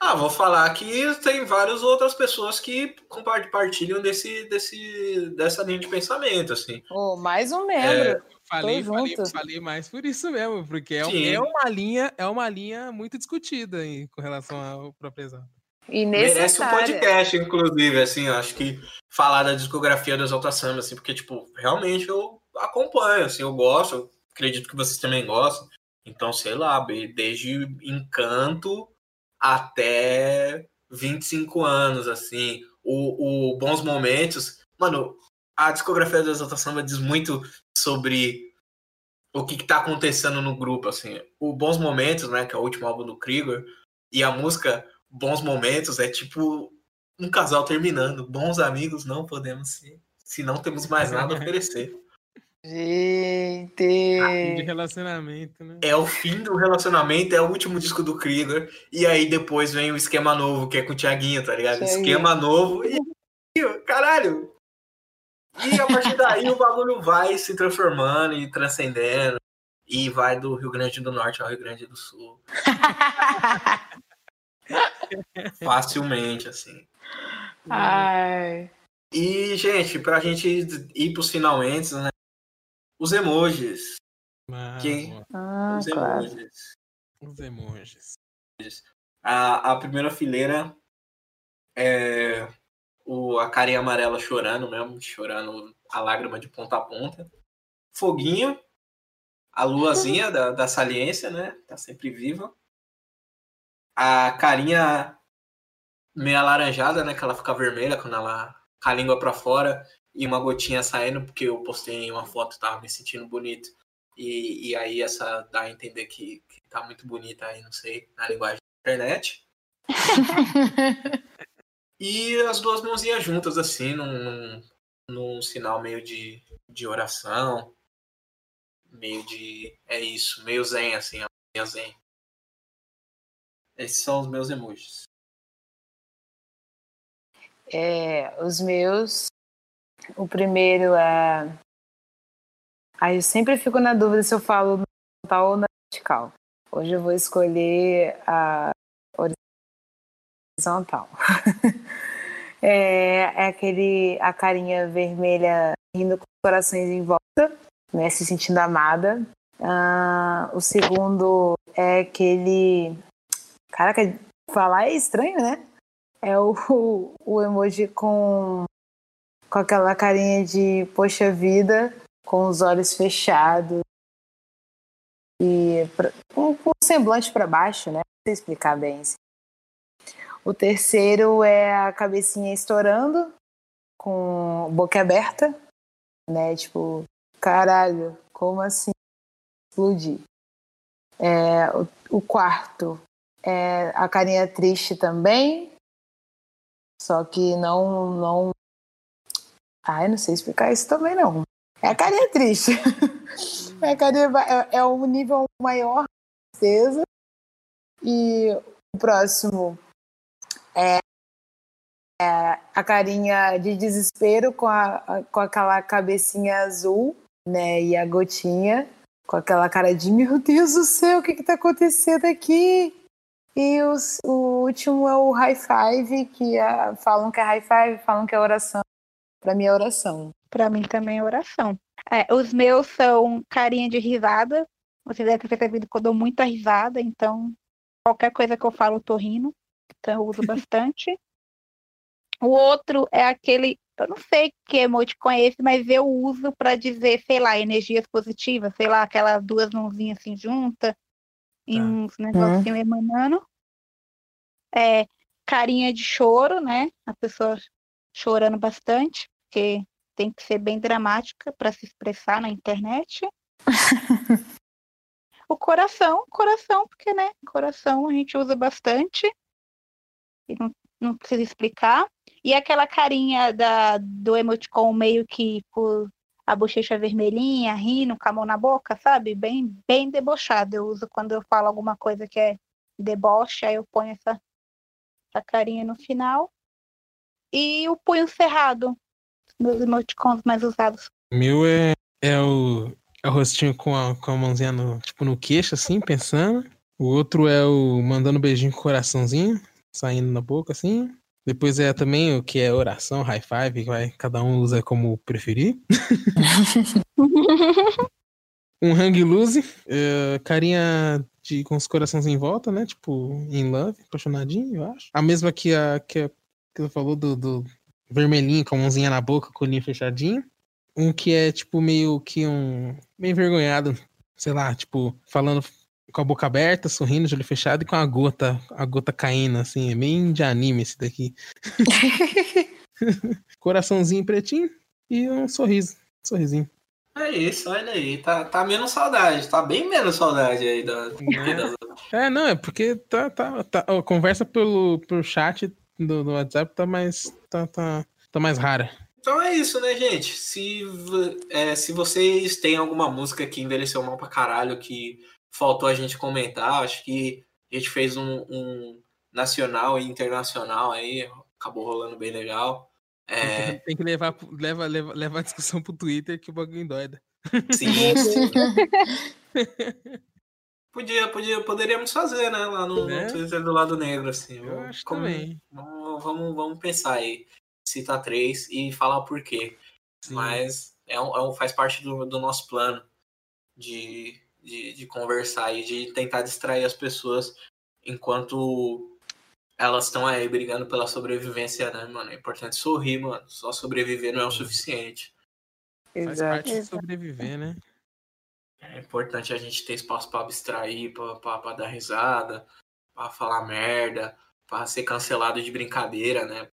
[SPEAKER 2] Ah, vou falar que tem várias outras pessoas que compartilham desse, desse, dessa linha de pensamento, assim.
[SPEAKER 4] Oh, mais um membro.
[SPEAKER 3] Falei,
[SPEAKER 4] Tô
[SPEAKER 3] falei,
[SPEAKER 4] junto.
[SPEAKER 3] falei mais por isso mesmo, porque é,
[SPEAKER 2] Sim.
[SPEAKER 3] é uma linha, é uma linha muito discutida aí, com relação ao próprio exato.
[SPEAKER 4] E
[SPEAKER 2] Merece um podcast, inclusive, assim, eu acho que falar da discografia do Exalta Samba, assim, porque, tipo, realmente eu acompanho, assim, eu gosto, eu acredito que vocês também gostam. Então, sei lá, desde Encanto até 25 anos, assim, o, o Bons Momentos. Mano, a discografia do Exalta Samba diz muito sobre o que, que tá acontecendo no grupo, assim. O Bons Momentos, né, que é o último álbum do Krieger, e a música Bons Momentos é tipo um casal terminando. Bons amigos não podemos ser, se não temos mais nada a oferecer.
[SPEAKER 4] Gente.
[SPEAKER 3] De relacionamento, né?
[SPEAKER 2] É o fim do relacionamento, é o último disco do Krieger, e aí depois vem o esquema novo, que é com o Thiaguinho, tá ligado?
[SPEAKER 4] Thiaguinho.
[SPEAKER 2] Esquema novo e. Caralho! E a partir daí o bagulho vai se transformando e transcendendo. E vai do Rio Grande do Norte ao Rio Grande do Sul. [LAUGHS] Facilmente, assim.
[SPEAKER 4] Ai.
[SPEAKER 2] E, gente, pra gente ir pros finalmente, né? Os emojis.
[SPEAKER 3] Mas,
[SPEAKER 2] Que-
[SPEAKER 3] ó,
[SPEAKER 4] Ah,
[SPEAKER 2] Os
[SPEAKER 4] claro.
[SPEAKER 2] emojis.
[SPEAKER 3] os emojis.
[SPEAKER 2] A, a primeira fileira é o, a carinha amarela chorando mesmo, chorando a lágrima de ponta a ponta. Foguinho, a luazinha [LAUGHS] da, da saliência, né? Tá sempre viva. A carinha meio alaranjada, né? Que ela fica vermelha quando ela com a língua pra fora e uma gotinha saindo, porque eu postei uma foto e tava me sentindo bonito. E, e aí essa dá a entender que, que tá muito bonita aí, não sei, na linguagem da internet. [LAUGHS] E as duas mãozinhas juntas, assim, num, num, sinal meio de, de oração. Meio de. É isso, meio zen, assim, a zen. Esses são os meus emojis.
[SPEAKER 4] É, os meus. O primeiro é. Aí eu sempre fico na dúvida se eu falo na horizontal ou na vertical. Hoje eu vou escolher a horizontal. [LAUGHS] é, é aquele a carinha vermelha rindo com corações em volta, né, se sentindo amada. Ah, o segundo é aquele. Caraca, falar é estranho, né? É o, o emoji com, com aquela carinha de poxa vida, com os olhos fechados e pra- com o semblante para baixo, né? Não sei explicar bem. assim. O terceiro é a cabecinha estourando, com boca aberta, né? Tipo, caralho, como assim? Explodir. É, o, o quarto é a carinha triste também, só que não, não. Ai, não sei explicar isso também não. É a carinha triste. [LAUGHS] É, carinha, é, é um nível maior de tristeza. E o próximo a carinha de desespero com, a, com aquela cabecinha azul, né? E a gotinha com aquela cara de meu Deus do céu, o que está acontecendo aqui? E os, o último é o high five, que é, falam que é high five, falam que é oração. Para mim é oração.
[SPEAKER 5] Para mim também é oração. É, os meus são carinha de risada. Vocês devem ter percebido que eu dou muita risada, então qualquer coisa que eu falo eu tô rindo. Então eu uso bastante. O outro é aquele, eu não sei que emoticon é esse, mas eu uso para dizer, sei lá, energias positivas, sei lá, aquelas duas mãozinhas assim juntas em uns negocinhos uhum. emanando. É, carinha de choro, né? A pessoa chorando bastante, porque tem que ser bem dramática para se expressar na internet. [LAUGHS] o coração, coração, porque, né? Coração a gente usa bastante. E não, não precisa explicar. E aquela carinha da, do emoticon meio que por a bochecha vermelhinha, rindo, com a mão na boca, sabe? Bem, bem debochado. Eu uso quando eu falo alguma coisa que é deboche, aí eu ponho essa, essa carinha no final. E o punho cerrado, meus emoticons mais usados.
[SPEAKER 3] Meu é, é, o, é o rostinho com a, com a mãozinha no, tipo, no queixo, assim, pensando. O outro é o mandando beijinho com o coraçãozinho, saindo na boca, assim. Depois é também o que é oração, high five, que vai, cada um usa como preferir. [LAUGHS] um hang loose, uh, carinha de, com os corações em volta, né? Tipo, in love, apaixonadinho, eu acho. A mesma que a que, a, que eu falou do, do vermelhinho, com a mãozinha na boca, com o olhinho fechadinho. Um que é, tipo, meio que um. meio envergonhado, sei lá, tipo, falando com a boca aberta, sorrindo, de olho fechado e com a gota, a gota caindo, assim, é bem de anime esse daqui. [LAUGHS] Coraçãozinho pretinho e um sorriso, um sorrisinho.
[SPEAKER 2] É isso, olha aí, tá, tá menos saudade, tá bem menos saudade aí da.
[SPEAKER 3] É, é não, é porque tá, tá, tá a conversa pelo, pelo chat do, do WhatsApp tá mais, tá, tá, tá mais rara.
[SPEAKER 2] Então é isso, né, gente? Se, é, se vocês têm alguma música que envelheceu mal pra caralho, que faltou a gente comentar. Acho que a gente fez um, um nacional e internacional aí, acabou rolando bem legal. É...
[SPEAKER 3] Tem que levar, leva, leva, levar a discussão pro Twitter que o bagulho doida.
[SPEAKER 2] Sim, [LAUGHS] sim. [LAUGHS] podia, podia, poderíamos fazer, né? Lá no, é? no Twitter do lado negro, assim.
[SPEAKER 3] Eu acho como, também.
[SPEAKER 2] Vamos, vamos, vamos pensar aí. Citar três e falar o porquê. Sim. Mas é um, é um, faz parte do, do nosso plano de, de, de conversar e de tentar distrair as pessoas enquanto elas estão aí brigando pela sobrevivência, né, mano? É importante sorrir, mano. Só sobreviver não é o suficiente.
[SPEAKER 3] Faz parte de sobreviver, né?
[SPEAKER 2] É importante a gente ter espaço para abstrair, para dar risada, para falar merda, para ser cancelado de brincadeira, né?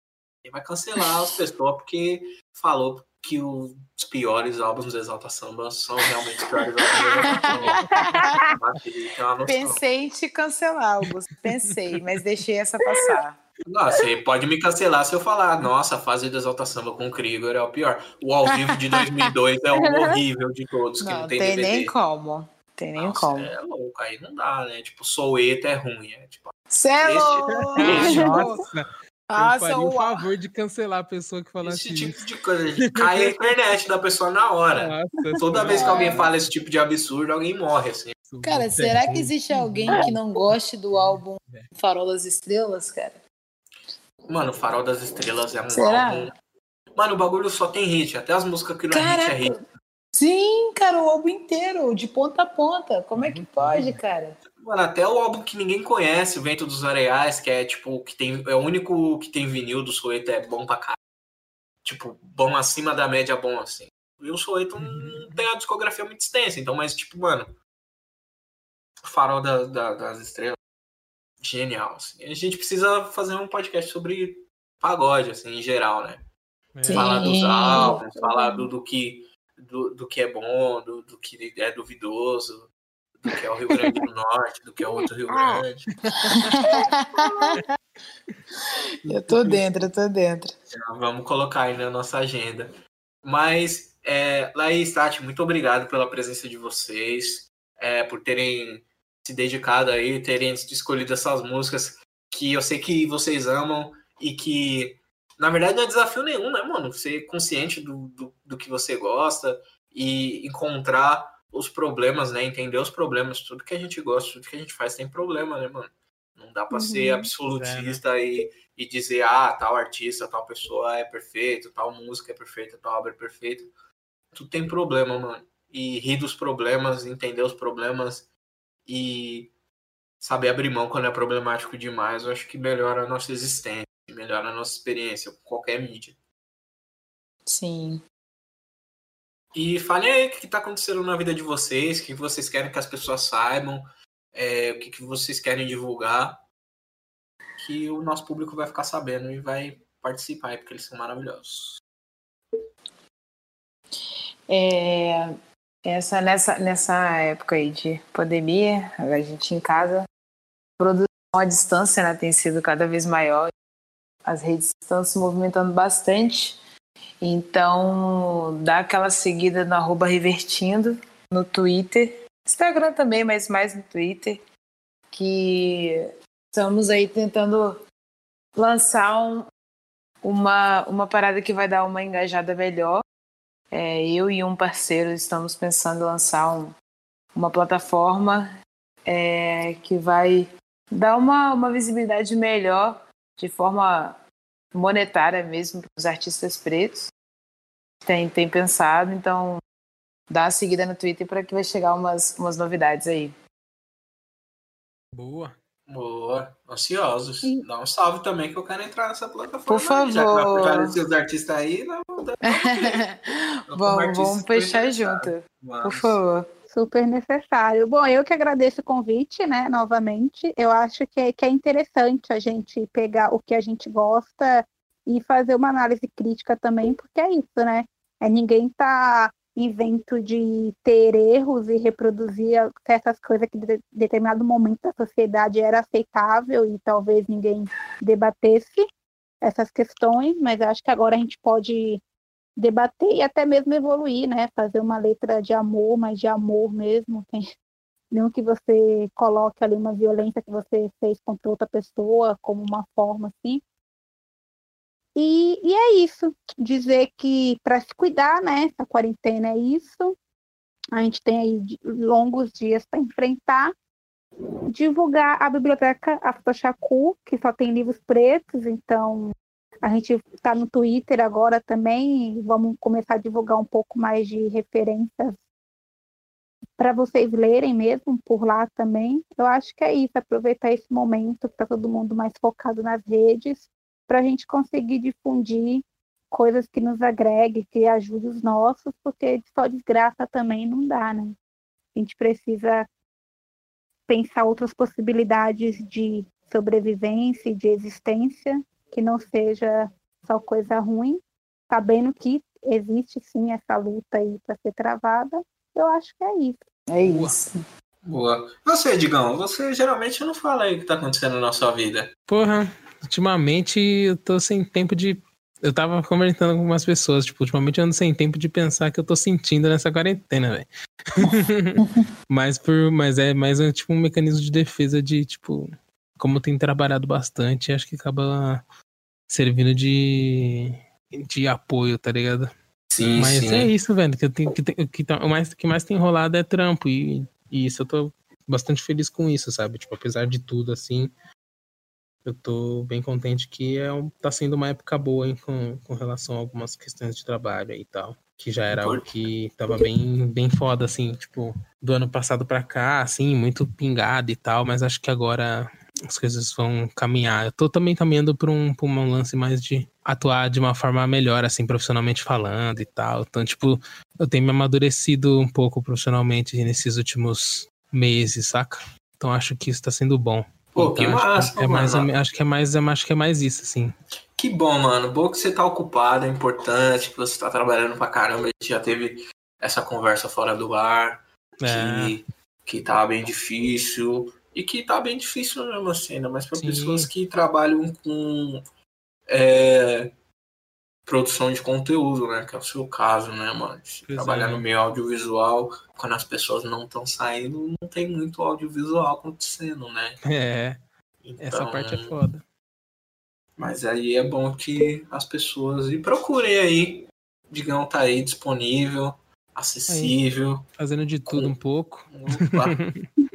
[SPEAKER 2] E vai cancelar as pessoas porque falou que os piores álbuns do Exalta Samba são realmente os piores álbuns do Exalta
[SPEAKER 4] Samba. Pensei em te cancelar, Augusto. Pensei, mas deixei essa passar.
[SPEAKER 2] Não, você pode me cancelar se eu falar, nossa, a fase do Exalta Samba com o Krieger é o pior. O ao vivo de 2002 é o horrível de todos, que não, não tem,
[SPEAKER 4] tem
[SPEAKER 2] DVD.
[SPEAKER 4] nem como. Tem nem nossa, como.
[SPEAKER 2] É louco, aí não dá, né? Tipo, Soueta é ruim. É, tipo,
[SPEAKER 4] Cê é louco! [LAUGHS]
[SPEAKER 3] Nossa! Ah, eu faria o favor de cancelar a pessoa que fala
[SPEAKER 2] esse
[SPEAKER 3] assim.
[SPEAKER 2] tipo de coisa. Cai a internet da pessoa na hora. Nossa, Toda vez que alguém fala esse tipo de absurdo, alguém morre, assim.
[SPEAKER 4] Cara, será que existe alguém que não goste do álbum Farol das Estrelas, cara?
[SPEAKER 2] Mano, Farol das Estrelas é um
[SPEAKER 4] será?
[SPEAKER 2] álbum. Mano, o bagulho só tem hit. Até as músicas que não Caraca. é hit é hit.
[SPEAKER 4] Sim, cara, o álbum inteiro, de ponta a ponta. Como é que pode, cara?
[SPEAKER 2] Mano, até o álbum que ninguém conhece, O Vento dos Areais, que é tipo, que tem, é o único que tem vinil do Soeto, é bom pra caralho. Tipo, bom acima da média, bom assim. E o Soeto não uhum. tem a discografia muito extensa, então, mas tipo, mano, Farol da, da, das Estrelas, genial. Assim. A gente precisa fazer um podcast sobre pagode, assim, em geral, né? Sim. Falar dos álbuns, falar do, do que do, do que é bom, do, do que é duvidoso, do que é o Rio Grande do Norte, do que é o outro Rio ah. Grande. [LAUGHS]
[SPEAKER 4] eu tô dentro, eu tô dentro.
[SPEAKER 2] vamos colocar aí na nossa agenda. Mas, é, Laís, Tati, muito obrigado pela presença de vocês, é, por terem se dedicado aí, terem escolhido essas músicas que eu sei que vocês amam e que Na verdade, não é desafio nenhum, né, mano? Ser consciente do, do, do que você gosta e encontrar os problemas, né? Entender os problemas. Tudo que a gente gosta, tudo que a gente faz tem problema, né, mano? Não dá para uhum, ser absolutista é, né? e, e dizer, ah, tal artista, tal pessoa é perfeito, tal música é perfeita, tal obra é perfeita. Tudo tem problema, mano. E rir dos problemas, entender os problemas e saber abrir mão quando é problemático demais, eu acho que melhora a nossa existência, melhora a nossa experiência com qualquer mídia.
[SPEAKER 4] Sim.
[SPEAKER 2] E falem aí o que está acontecendo na vida de vocês, o que vocês querem que as pessoas saibam, é, o que, que vocês querem divulgar, que o nosso público vai ficar sabendo e vai participar, porque eles são maravilhosos.
[SPEAKER 4] É, essa, nessa, nessa época aí de pandemia, a gente em casa, produção à distância né, tem sido cada vez maior. As redes estão se movimentando bastante. Então, dá aquela seguida no arroba Revertindo no Twitter. Instagram também, mas mais no Twitter. Que estamos aí tentando lançar um, uma, uma parada que vai dar uma engajada melhor é, eu e um parceiro estamos pensando em lançar um, uma plataforma é, que vai dar uma, uma visibilidade melhor de forma monetária mesmo para os artistas pretos. Tem, tem pensado, então dá a seguida no Twitter para que vai chegar umas, umas novidades aí.
[SPEAKER 3] Boa.
[SPEAKER 2] Boa, ansiosos. Sim. Dá um salve também que eu quero entrar nessa plataforma.
[SPEAKER 4] Por favor. Já
[SPEAKER 2] que vai os artistas aí, não, [LAUGHS]
[SPEAKER 4] vamos, [LAUGHS] vamos fechar junto. Vamos. Por favor.
[SPEAKER 5] Super necessário. Bom, eu que agradeço o convite, né, novamente. Eu acho que é, que é interessante a gente pegar o que a gente gosta e fazer uma análise crítica também, porque é isso, né? É, ninguém tá invento de ter erros e reproduzir certas coisas que em determinado momento da sociedade era aceitável e talvez ninguém debatesse essas questões, mas acho que agora a gente pode debater e até mesmo evoluir, né? Fazer uma letra de amor, mas de amor mesmo, [LAUGHS] tem não que você coloque ali uma violência que você fez contra outra pessoa como uma forma assim, e, e é isso, dizer que para se cuidar, né? A quarentena é isso. A gente tem aí longos dias para enfrentar. Divulgar a biblioteca Aftochacu, que só tem livros pretos, então a gente está no Twitter agora também. Vamos começar a divulgar um pouco mais de referências para vocês lerem mesmo por lá também. Eu acho que é isso, aproveitar esse momento para todo mundo mais focado nas redes para a gente conseguir difundir coisas que nos agreguem, que ajude os nossos, porque só desgraça também não dá, né? A gente precisa pensar outras possibilidades de sobrevivência e de existência, que não seja só coisa ruim, sabendo que existe sim essa luta aí para ser travada. Eu acho que é isso.
[SPEAKER 4] É isso.
[SPEAKER 2] Boa. Você, Digão, você geralmente não fala aí o que tá acontecendo na sua vida.
[SPEAKER 3] Porra, ultimamente eu tô sem tempo de. Eu tava conversando com algumas pessoas, tipo, ultimamente eu ando sem tempo de pensar que eu tô sentindo nessa quarentena, velho. [LAUGHS] mas por. Mas é mais tipo um mecanismo de defesa de, tipo, como tem trabalhado bastante, acho que acaba servindo de. de apoio, tá ligado?
[SPEAKER 2] Sim,
[SPEAKER 3] mas
[SPEAKER 2] sim.
[SPEAKER 3] é isso, velho. Que, tenho, que, que, tá, o mais, que mais tem rolado é trampo. E, e isso eu tô bastante feliz com isso, sabe? Tipo, apesar de tudo, assim, eu tô bem contente que é tá sendo uma época boa hein, com, com relação a algumas questões de trabalho e tal. Que já era algo que tava bem, bem foda, assim, tipo, do ano passado para cá, assim, muito pingado e tal, mas acho que agora as coisas vão caminhar. Eu tô também caminhando para um, pra um lance mais de atuar de uma forma melhor, assim, profissionalmente falando e tal. Então, tipo, eu tenho me amadurecido um pouco profissionalmente nesses últimos meses, saca? Então acho que isso tá sendo bom.
[SPEAKER 2] Pô, que massa,
[SPEAKER 3] é, é mais, acho que é mais, acho que é mais isso, assim.
[SPEAKER 2] Que bom, mano. Bom que você tá ocupado, é importante, que você tá trabalhando pra caramba. A gente já teve essa conversa fora do ar, é. que, que tá bem difícil. E que tá bem difícil mesmo assim, mais para pessoas que trabalham com é, produção de conteúdo, né? Que é o seu caso, né, mano? Trabalhar é. no meio audiovisual, quando as pessoas não estão saindo, não tem muito audiovisual acontecendo, né? [LAUGHS]
[SPEAKER 3] É. Então, essa parte é foda.
[SPEAKER 2] Mas aí é bom que as pessoas e procurem aí. Digão tá aí disponível, acessível.
[SPEAKER 3] Fazendo de tudo um pouco.
[SPEAKER 2] Opa. [LAUGHS]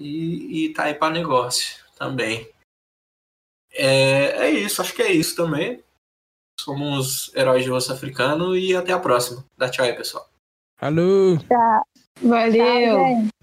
[SPEAKER 2] e, e tá aí para negócio também. É, é isso, acho que é isso também. Somos heróis de osso africano e até a próxima. Dá tchau aí, pessoal.
[SPEAKER 3] Alô!
[SPEAKER 5] Tchau.
[SPEAKER 4] Valeu!
[SPEAKER 5] Tchau.